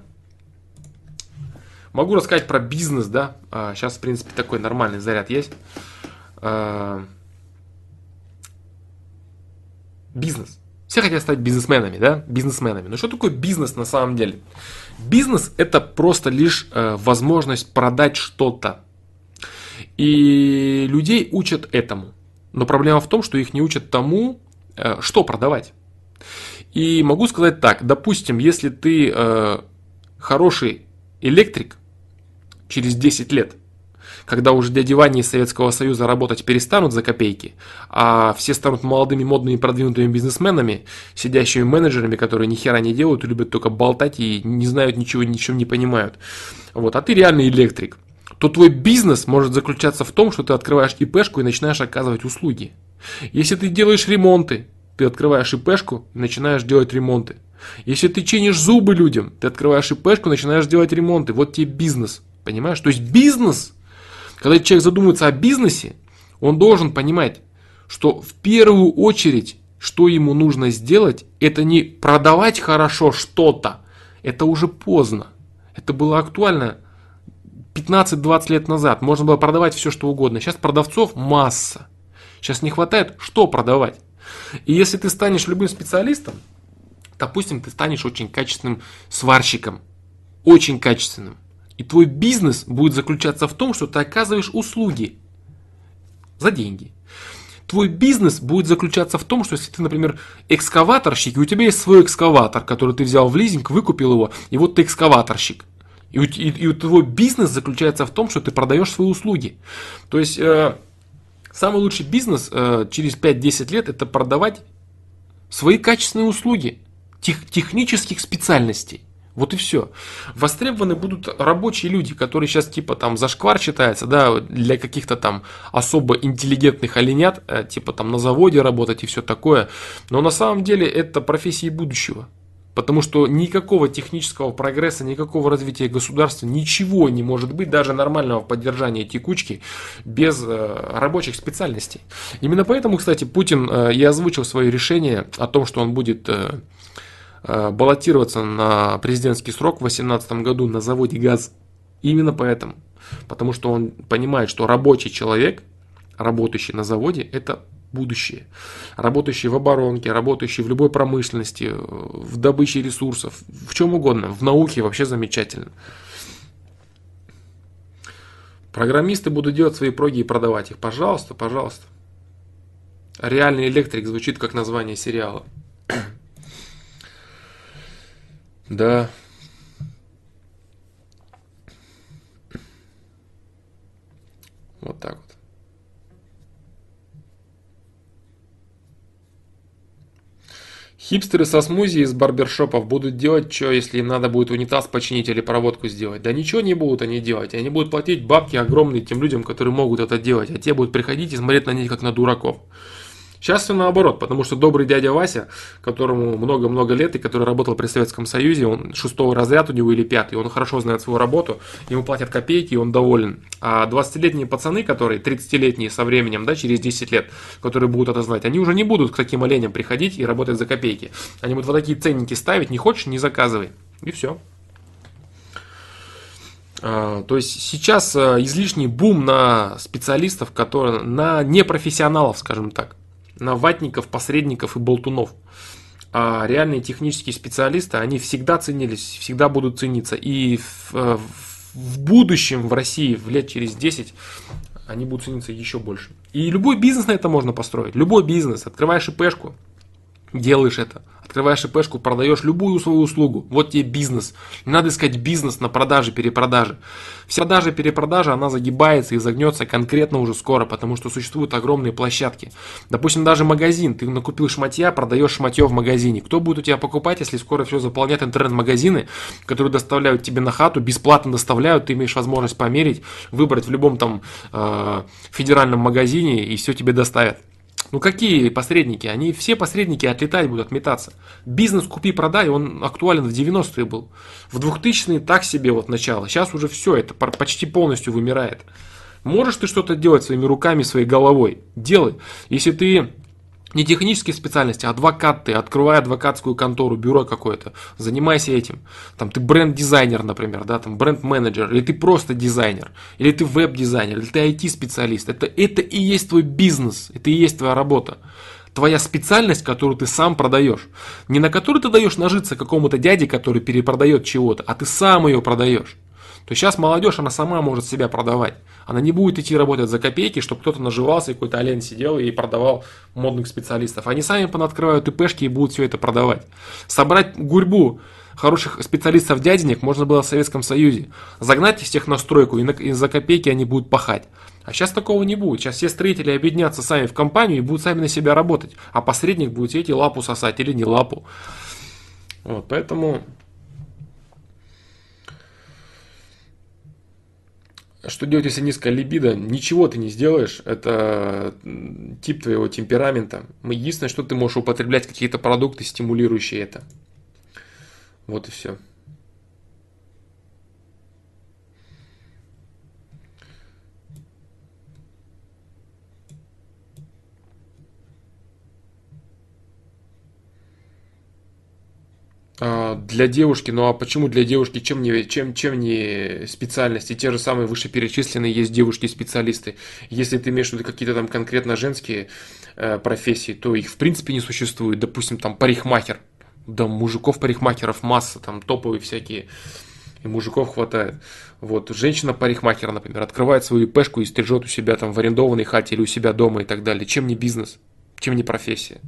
Могу рассказать про бизнес, да. Сейчас, а, в принципе, такой нормальный заряд есть. А, бизнес. Все хотят стать бизнесменами, да, бизнесменами. Но что такое бизнес на самом деле? Бизнес это просто лишь э, возможность продать что-то. И людей учат этому. Но проблема в том, что их не учат тому, э, что продавать. И могу сказать так, допустим, если ты э, хороший электрик через 10 лет, когда уже дяди Вани из Советского Союза работать перестанут за копейки, а все станут молодыми, модными, продвинутыми бизнесменами, сидящими менеджерами, которые ни хера не делают, любят только болтать и не знают ничего, ничего не понимают. Вот, а ты реальный электрик то твой бизнес может заключаться в том, что ты открываешь ИПшку и начинаешь оказывать услуги. Если ты делаешь ремонты, ты открываешь ИПшку начинаешь делать ремонты. Если ты чинишь зубы людям, ты открываешь ИПшку, начинаешь делать ремонты. Вот тебе бизнес. Понимаешь? То есть бизнес, когда человек задумывается о бизнесе, он должен понимать, что в первую очередь, что ему нужно сделать, это не продавать хорошо что-то. Это уже поздно. Это было актуально 15-20 лет назад. Можно было продавать все, что угодно. Сейчас продавцов масса. Сейчас не хватает, что продавать. И если ты станешь любым специалистом, допустим, ты станешь очень качественным сварщиком, очень качественным, и твой бизнес будет заключаться в том, что ты оказываешь услуги за деньги. Твой бизнес будет заключаться в том, что если ты, например, экскаваторщик, и у тебя есть свой экскаватор, который ты взял в лизинг, выкупил его, и вот ты экскаваторщик. И, и, и твой бизнес заключается в том, что ты продаешь свои услуги. То есть э, Самый лучший бизнес э, через 5-10 лет это продавать свои качественные услуги тех, технических специальностей. Вот и все. Востребованы будут рабочие люди, которые сейчас типа там зашквар считается, да, для каких-то там особо интеллигентных оленят, э, типа там на заводе работать и все такое. Но на самом деле это профессии будущего. Потому что никакого технического прогресса, никакого развития государства, ничего не может быть, даже нормального поддержания текучки, без э, рабочих специальностей. Именно поэтому, кстати, Путин э, и озвучил свое решение о том, что он будет э, баллотироваться на президентский срок в 2018 году на заводе ГАЗ. Именно поэтому. Потому что он понимает, что рабочий человек, работающий на заводе, это будущее. Работающие в оборонке, работающие в любой промышленности, в добыче ресурсов, в чем угодно, в науке вообще замечательно. Программисты будут делать свои проги и продавать их. Пожалуйста, пожалуйста. Реальный электрик звучит как название сериала. [COUGHS] Да. Вот так вот. Хипстеры со смузи из барбершопов будут делать что, если им надо будет унитаз починить или проводку сделать? Да ничего не будут они делать. Они будут платить бабки огромные тем людям, которые могут это делать. А те будут приходить и смотреть на них как на дураков. Сейчас все наоборот, потому что добрый дядя Вася, которому много-много лет и который работал при Советском Союзе, он шестого разряд у него или пятый, он хорошо знает свою работу, ему платят копейки, и он доволен. А 20-летние пацаны, которые 30-летние со временем, да, через 10 лет, которые будут это знать, они уже не будут к таким оленям приходить и работать за копейки. Они будут вот такие ценники ставить, не хочешь, не заказывай. И все. А, то есть сейчас а, излишний бум на специалистов, которые, на непрофессионалов, скажем так, на ватников, посредников и болтунов. А реальные технические специалисты, они всегда ценились, всегда будут цениться. И в, э, в будущем в России, в лет через 10, они будут цениться еще больше. И любой бизнес на это можно построить. Любой бизнес. Открываешь ИПшку, делаешь это. Открываешь ИПшку, продаешь любую свою услугу. Вот тебе бизнес. Не надо искать бизнес на продаже, перепродаже. Вся продажа, перепродажа, она загибается и загнется конкретно уже скоро, потому что существуют огромные площадки. Допустим, даже магазин. Ты накупил шматья, продаешь шматье в магазине. Кто будет у тебя покупать, если скоро все заполнят интернет-магазины, которые доставляют тебе на хату, бесплатно доставляют, ты имеешь возможность померить, выбрать в любом там э, федеральном магазине и все тебе доставят. Ну какие посредники? Они все посредники отлетать будут, отметаться. Бизнес купи-продай, он актуален в 90-е был. В 2000-е так себе вот начало. Сейчас уже все, это почти полностью вымирает. Можешь ты что-то делать своими руками, своей головой? Делай. Если ты не технические специальности, а адвокат ты, открывай адвокатскую контору, бюро какое-то, занимайся этим. Там ты бренд-дизайнер, например, да, там бренд-менеджер, или ты просто дизайнер, или ты веб-дизайнер, или ты IT-специалист. Это, это и есть твой бизнес, это и есть твоя работа. Твоя специальность, которую ты сам продаешь. Не на которую ты даешь нажиться какому-то дяде, который перепродает чего-то, а ты сам ее продаешь. То сейчас молодежь, она сама может себя продавать. Она не будет идти работать за копейки, чтобы кто-то наживался и какой-то олень сидел и продавал модных специалистов. Они сами понаткрывают ИПшки и будут все это продавать. Собрать гурьбу хороших специалистов дяденек можно было в Советском Союзе. Загнать их на стройку и, на, и за копейки они будут пахать. А сейчас такого не будет. Сейчас все строители объединятся сами в компанию и будут сами на себя работать. А посредник будет эти лапу сосать или не лапу. Вот, поэтому Что делать, если низкая либидо? Ничего ты не сделаешь. Это тип твоего темперамента. Единственное, что ты можешь употреблять какие-то продукты, стимулирующие это. Вот и все. Для девушки, ну а почему для девушки, чем не, чем, чем не специальности? Те же самые вышеперечисленные есть девушки-специалисты. Если ты имеешь в виду какие-то там конкретно женские э, профессии, то их в принципе не существует. Допустим, там парикмахер. Да, мужиков-парикмахеров масса, там топовые всякие. И мужиков хватает. Вот, женщина-парикмахер, например, открывает свою пешку и стрижет у себя там в арендованной хате или у себя дома и так далее. Чем не бизнес? Чем не профессия?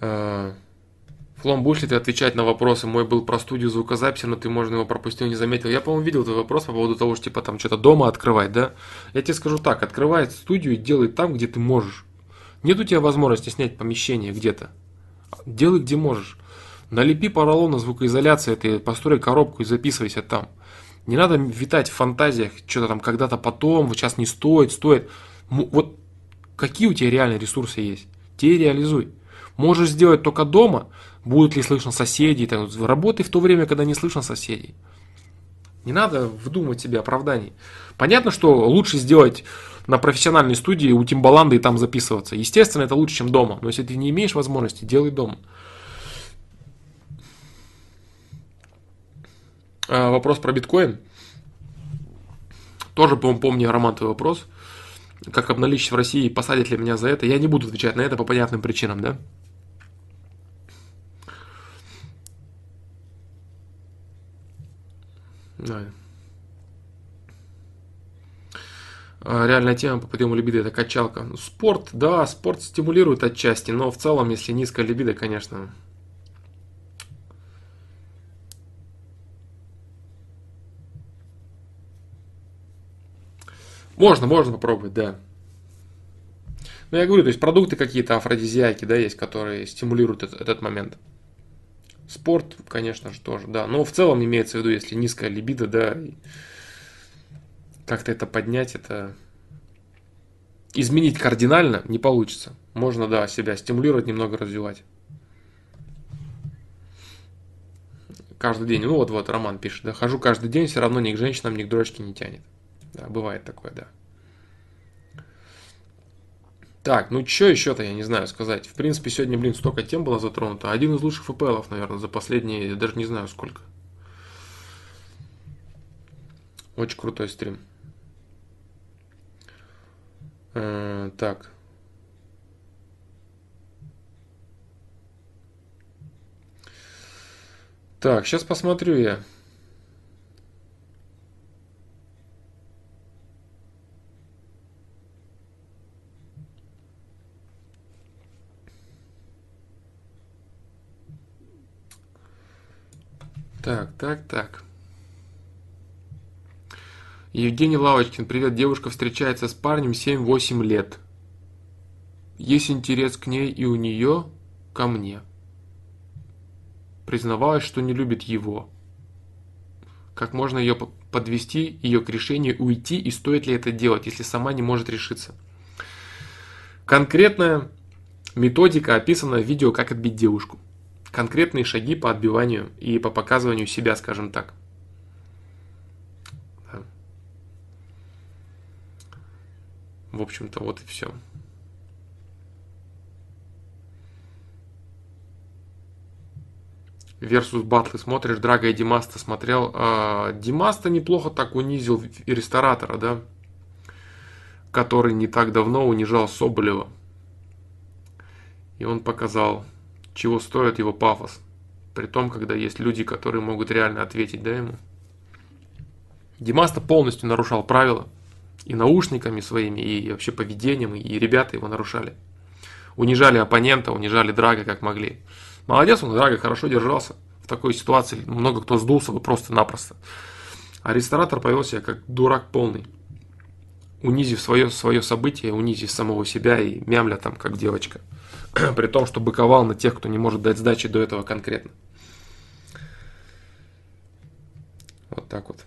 Флом, будешь ли ты отвечать на вопросы? Мой был про студию звукозаписи, но ты, можно, его пропустил, не заметил. Я, по-моему, видел твой вопрос по поводу того, что, типа, там что-то дома открывать, да? Я тебе скажу так, открывай студию и делай там, где ты можешь. Нет у тебя возможности снять помещение где-то. Делай, где можешь. Налепи поролон на звукоизоляции, ты построй коробку и записывайся там. Не надо витать в фантазиях, что-то там когда-то потом, вот сейчас не стоит, стоит. Вот какие у тебя реальные ресурсы есть? Те реализуй. Можешь сделать только дома, будут ли слышно соседей, там, работай в то время, когда не слышно соседей. Не надо вдумывать себе оправданий. Понятно, что лучше сделать на профессиональной студии у Тимбаланда и там записываться. Естественно, это лучше, чем дома. Но если ты не имеешь возможности, делай дома. А, вопрос про биткоин. Тоже, по-моему, помню, Роман, твой вопрос. Как обналичить в России, посадят ли меня за это? Я не буду отвечать на это по понятным причинам, да? Да. А, реальная тема по подъему либидо это качалка. Ну, спорт, да, спорт стимулирует отчасти, но в целом, если низкая либидо, конечно. Можно, можно попробовать, да. Но я говорю, то есть продукты какие-то афродизиаки, да, есть, которые стимулируют этот, этот момент. Спорт, конечно же, тоже, да. Но в целом имеется в виду, если низкая либидо, да, как-то это поднять, это изменить кардинально не получится. Можно, да, себя стимулировать, немного развивать. Каждый день. Ну вот, вот, Роман пишет, да, хожу каждый день, все равно ни к женщинам, ни к дрочке не тянет. Да, бывает такое, да. Так, ну что еще-то, я не знаю сказать. В принципе, сегодня, блин, столько тем было затронуто. Один из лучших ФПЛов, наверное, за последние, даже не знаю сколько. Очень крутой стрим. Э, так. Так, сейчас посмотрю я. Так, так, так. Евгений Лавочкин, привет. Девушка встречается с парнем 7-8 лет. Есть интерес к ней и у нее ко мне. Признавалась, что не любит его. Как можно ее подвести, ее к решению уйти и стоит ли это делать, если сама не может решиться. Конкретная методика описана в видео «Как отбить девушку». Конкретные шаги по отбиванию и по показыванию себя, скажем так. В общем-то, вот и все. Versus батлы смотришь, Драга и Димаста смотрел. А, Димаста неплохо так унизил ресторатора, да, который не так давно унижал Соболева. И он показал, чего стоит его пафос. При том, когда есть люди, которые могут реально ответить, да, ему. Димаста полностью нарушал правила и наушниками своими, и вообще поведением, и ребята его нарушали. Унижали оппонента, унижали Драга как могли. Молодец, он Драга хорошо держался. В такой ситуации много кто сдулся бы просто-напросто. А ресторатор повел себя как дурак полный. Унизив свое, свое событие, унизив самого себя и мямля там как девочка. [CLEARS THROAT] При том, что быковал на тех, кто не может дать сдачи до этого конкретно. Вот так вот.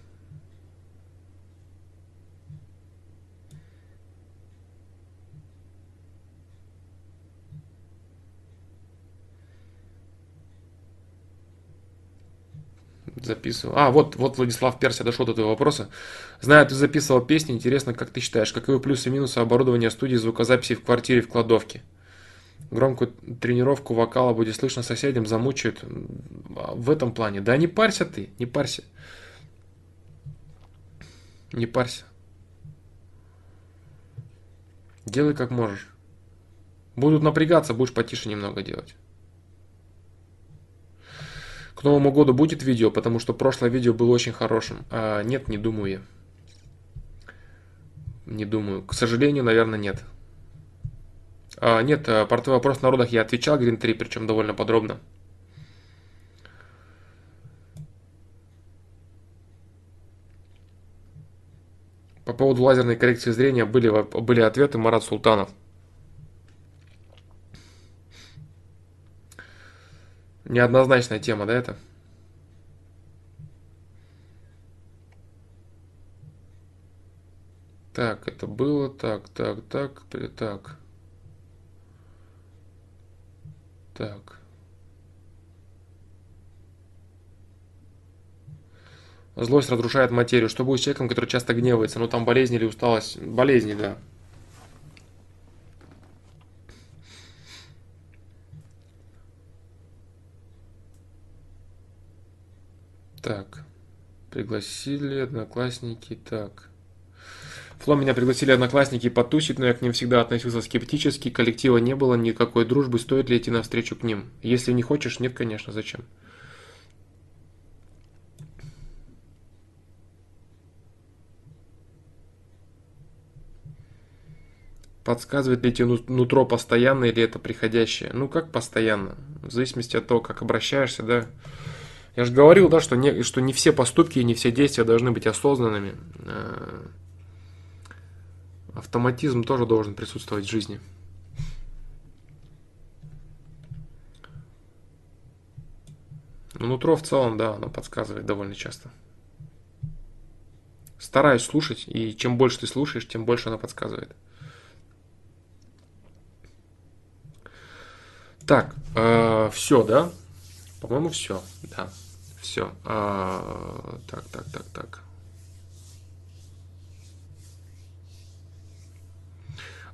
записывал. А, вот, вот Владислав Перся дошел до этого вопроса. Знаю, ты записывал песни, интересно, как ты считаешь, каковы плюсы и минусы оборудования студии звукозаписи в квартире в кладовке? Громкую тренировку вокала будет слышно соседям, замучают. В этом плане. Да не парься ты, не парься. Не парься. Делай как можешь. Будут напрягаться, будешь потише немного делать. К Новому году будет видео, потому что прошлое видео было очень хорошим. А нет, не думаю я. Не думаю. К сожалению, наверное, нет. А, нет, а, про твой вопрос в народах я отвечал, Green 3, причем довольно подробно. По поводу лазерной коррекции зрения были, были ответы Марат Султанов. Неоднозначная тема, да, это? Так, это было так, так, так, так. Так. Злость разрушает материю. Что будет с человеком, который часто гневается? Ну, там болезни или усталость? Болезни, да. Так. Пригласили одноклассники. Так. Фло меня пригласили одноклассники потусить, но я к ним всегда относился скептически. Коллектива не было, никакой дружбы. Стоит ли идти навстречу к ним? Если не хочешь, нет, конечно, зачем? Подсказывает ли тебе нутро постоянно или это приходящее? Ну, как постоянно? В зависимости от того, как обращаешься, да. Я же говорил, да, что не, что не все поступки и не все действия должны быть осознанными. Автоматизм тоже должен присутствовать в жизни. Но нутро в целом, да, оно подсказывает довольно часто. Стараюсь слушать, и чем больше ты слушаешь, тем больше она подсказывает. Так, э, все, да? По-моему, все, да. Все. Э, так, так, так, так.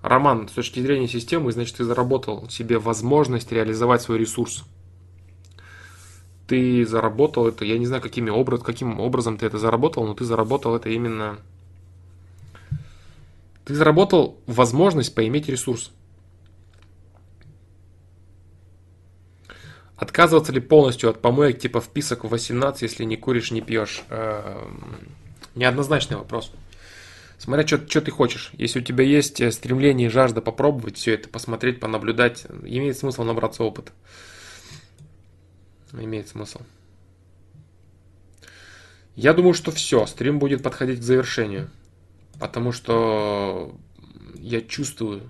Роман, с точки зрения системы, значит, ты заработал себе возможность реализовать свой ресурс. Ты заработал это, я не знаю, какими образ, каким образом ты это заработал, но ты заработал это именно... Ты заработал возможность поиметь ресурс. Отказываться ли полностью от помоек типа вписок в 18, если не куришь, не пьешь? Эм, неоднозначный вопрос. Смотря, что, ты хочешь. Если у тебя есть э, стремление и жажда попробовать все это, посмотреть, понаблюдать, имеет смысл набраться опыта. Имеет смысл. Я думаю, что все, стрим будет подходить к завершению. Потому что я чувствую,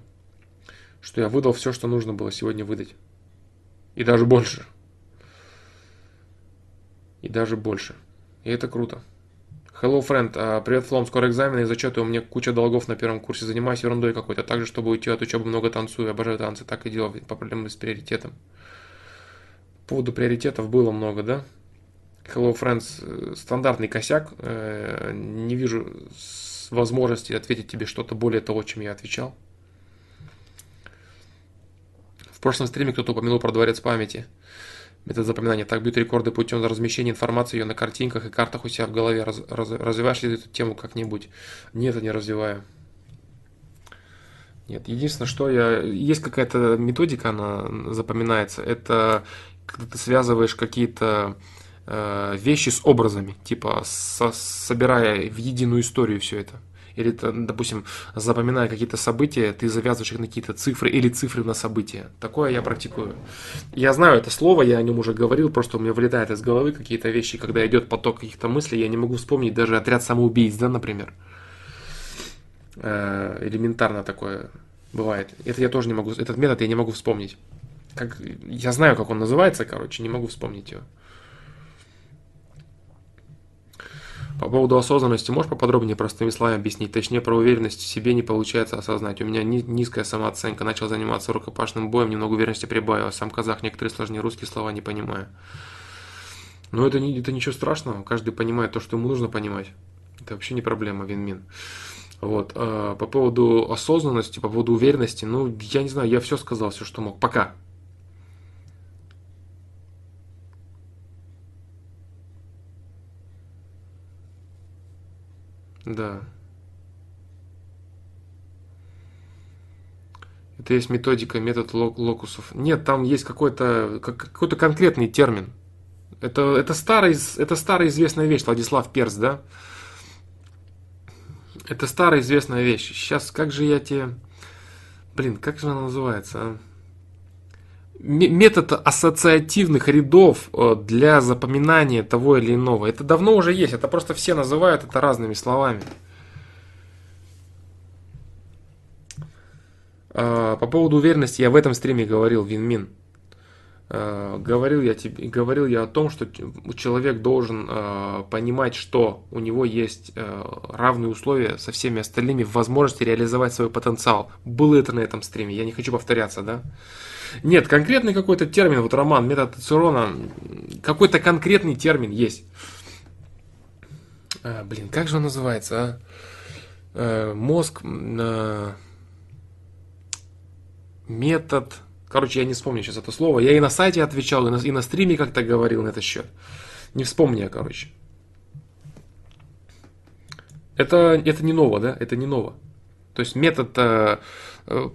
что я выдал все, что нужно было сегодня выдать. И даже больше. И даже больше. И это круто. Hello, friend. Uh, привет, Флом. Скоро экзамены и зачеты. У меня куча долгов на первом курсе. Занимаюсь ерундой какой-то. Также, чтобы уйти от учебы, много танцую. Обожаю танцы. Так и делал по проблемам с приоритетом. По поводу приоритетов было много, да? Hello, friends. Стандартный косяк. Э, не вижу возможности ответить тебе что-то более того, чем я отвечал. В прошлом стриме кто-то упомянул про дворец памяти метод запоминания. Так бьют рекорды путем размещения информации ее на картинках и картах у себя в голове. Раз, раз, развиваешь ли эту тему как-нибудь? Нет, я не развиваю. Нет, единственное, что я... Есть какая-то методика, она запоминается. Это когда ты связываешь какие-то э, вещи с образами, типа со, собирая в единую историю все это или, допустим, запоминая какие-то события, ты завязываешь их на какие-то цифры или цифры на события. Такое я практикую. Я знаю это слово, я о нем уже говорил, просто у меня вылетает из головы какие-то вещи, когда идет поток каких-то мыслей, я не могу вспомнить даже отряд самоубийц, да, например. Э, элементарно такое бывает. Это я тоже не могу, этот метод я не могу вспомнить. Как, я знаю, как он называется, короче, не могу вспомнить его. По поводу осознанности можешь поподробнее простыми словами объяснить? Точнее, про уверенность в себе не получается осознать. У меня низкая самооценка. Начал заниматься рукопашным боем, немного уверенности прибавил. Сам казах, некоторые сложнее русские слова не понимаю. Но это, не, это ничего страшного. Каждый понимает то, что ему нужно понимать. Это вообще не проблема, вин-мин. Вот. А по поводу осознанности, по поводу уверенности, ну, я не знаю, я все сказал, все, что мог. Пока. Да. Это есть методика, метод локусов. Нет, там есть какой-то какой-то конкретный термин. Это, это, старый, это старая известная вещь, Владислав Перс, да? Это старая известная вещь. Сейчас, как же я тебе... Блин, как же она называется, а? Метод ассоциативных рядов э, для запоминания того или иного. Это давно уже есть, это просто все называют это разными словами. А, по поводу уверенности я в этом стриме говорил, Винмин. А, говорил я тебе, говорил я о том, что человек должен а, понимать, что у него есть равные условия со всеми остальными в возможности реализовать свой потенциал. Было это на этом стриме, я не хочу повторяться, да? Нет, конкретный какой-то термин, вот роман, метод Цирона, какой-то конкретный термин есть. А, блин, как же он называется, а? а мозг, а, метод, короче, я не вспомню сейчас это слово. Я и на сайте отвечал, и на, и на стриме как-то говорил на этот счет. Не вспомню я, короче. Это, это не ново, да? Это не ново. То есть метод Э,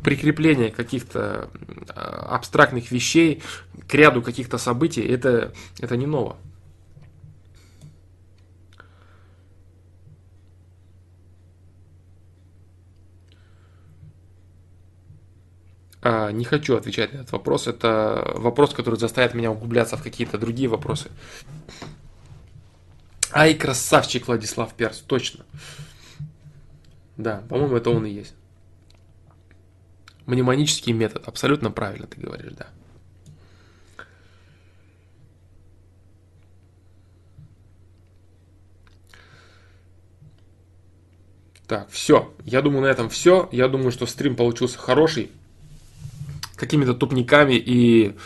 прикрепление каких-то э, абстрактных вещей к ряду каких-то событий, это, это не ново. А, не хочу отвечать на этот вопрос. Это вопрос, который заставит меня углубляться в какие-то другие вопросы. Ай, красавчик Владислав Перс, точно. Да, по-моему, это он и есть. Мнемонический метод. Абсолютно правильно ты говоришь, да. Так, все. Я думаю, на этом все. Я думаю, что стрим получился хороший. Какими-то тупниками и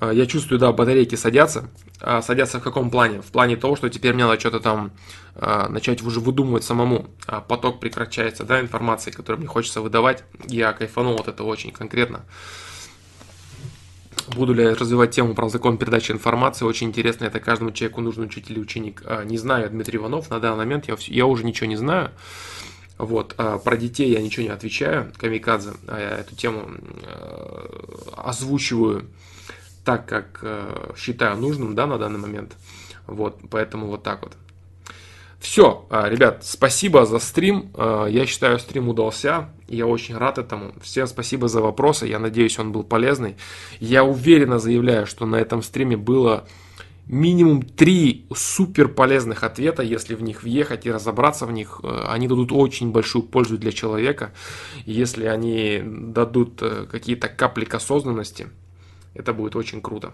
я чувствую, да, батарейки садятся. А садятся в каком плане? В плане того, что теперь мне надо что-то там э, начать уже выдумывать самому. А поток прекращается, да, информации, которую мне хочется выдавать. Я кайфанул от этого очень конкретно. Буду ли я развивать тему про закон передачи информации? Очень интересно, это каждому человеку нужен учитель или ученик. А, не знаю, Дмитрий Иванов, на данный момент я, я уже ничего не знаю. Вот, а про детей я ничего не отвечаю, камикадзе, а я эту тему э, озвучиваю так, как э, считаю нужным, да, на данный момент. Вот, поэтому вот так вот. Все, а, ребят, спасибо за стрим. А, я считаю, стрим удался. Я очень рад этому. Всем спасибо за вопросы. Я надеюсь, он был полезный. Я уверенно заявляю, что на этом стриме было минимум три супер полезных ответа, если в них въехать и разобраться в них. Э, они дадут очень большую пользу для человека. Если они дадут э, какие-то капли к осознанности, это будет очень круто.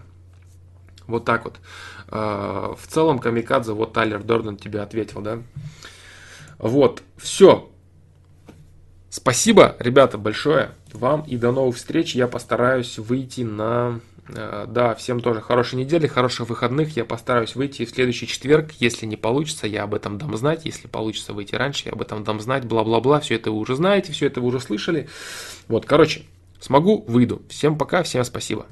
Вот так вот. А, в целом, Камикадзе, вот Тайлер Дорден тебе ответил, да? Вот, все. Спасибо, ребята, большое вам и до новых встреч. Я постараюсь выйти на... А, да, всем тоже хорошей недели, хороших выходных. Я постараюсь выйти в следующий четверг. Если не получится, я об этом дам знать. Если получится выйти раньше, я об этом дам знать. Бла-бла-бла. Все это вы уже знаете, все это вы уже слышали. Вот, короче, смогу, выйду. Всем пока, всем спасибо.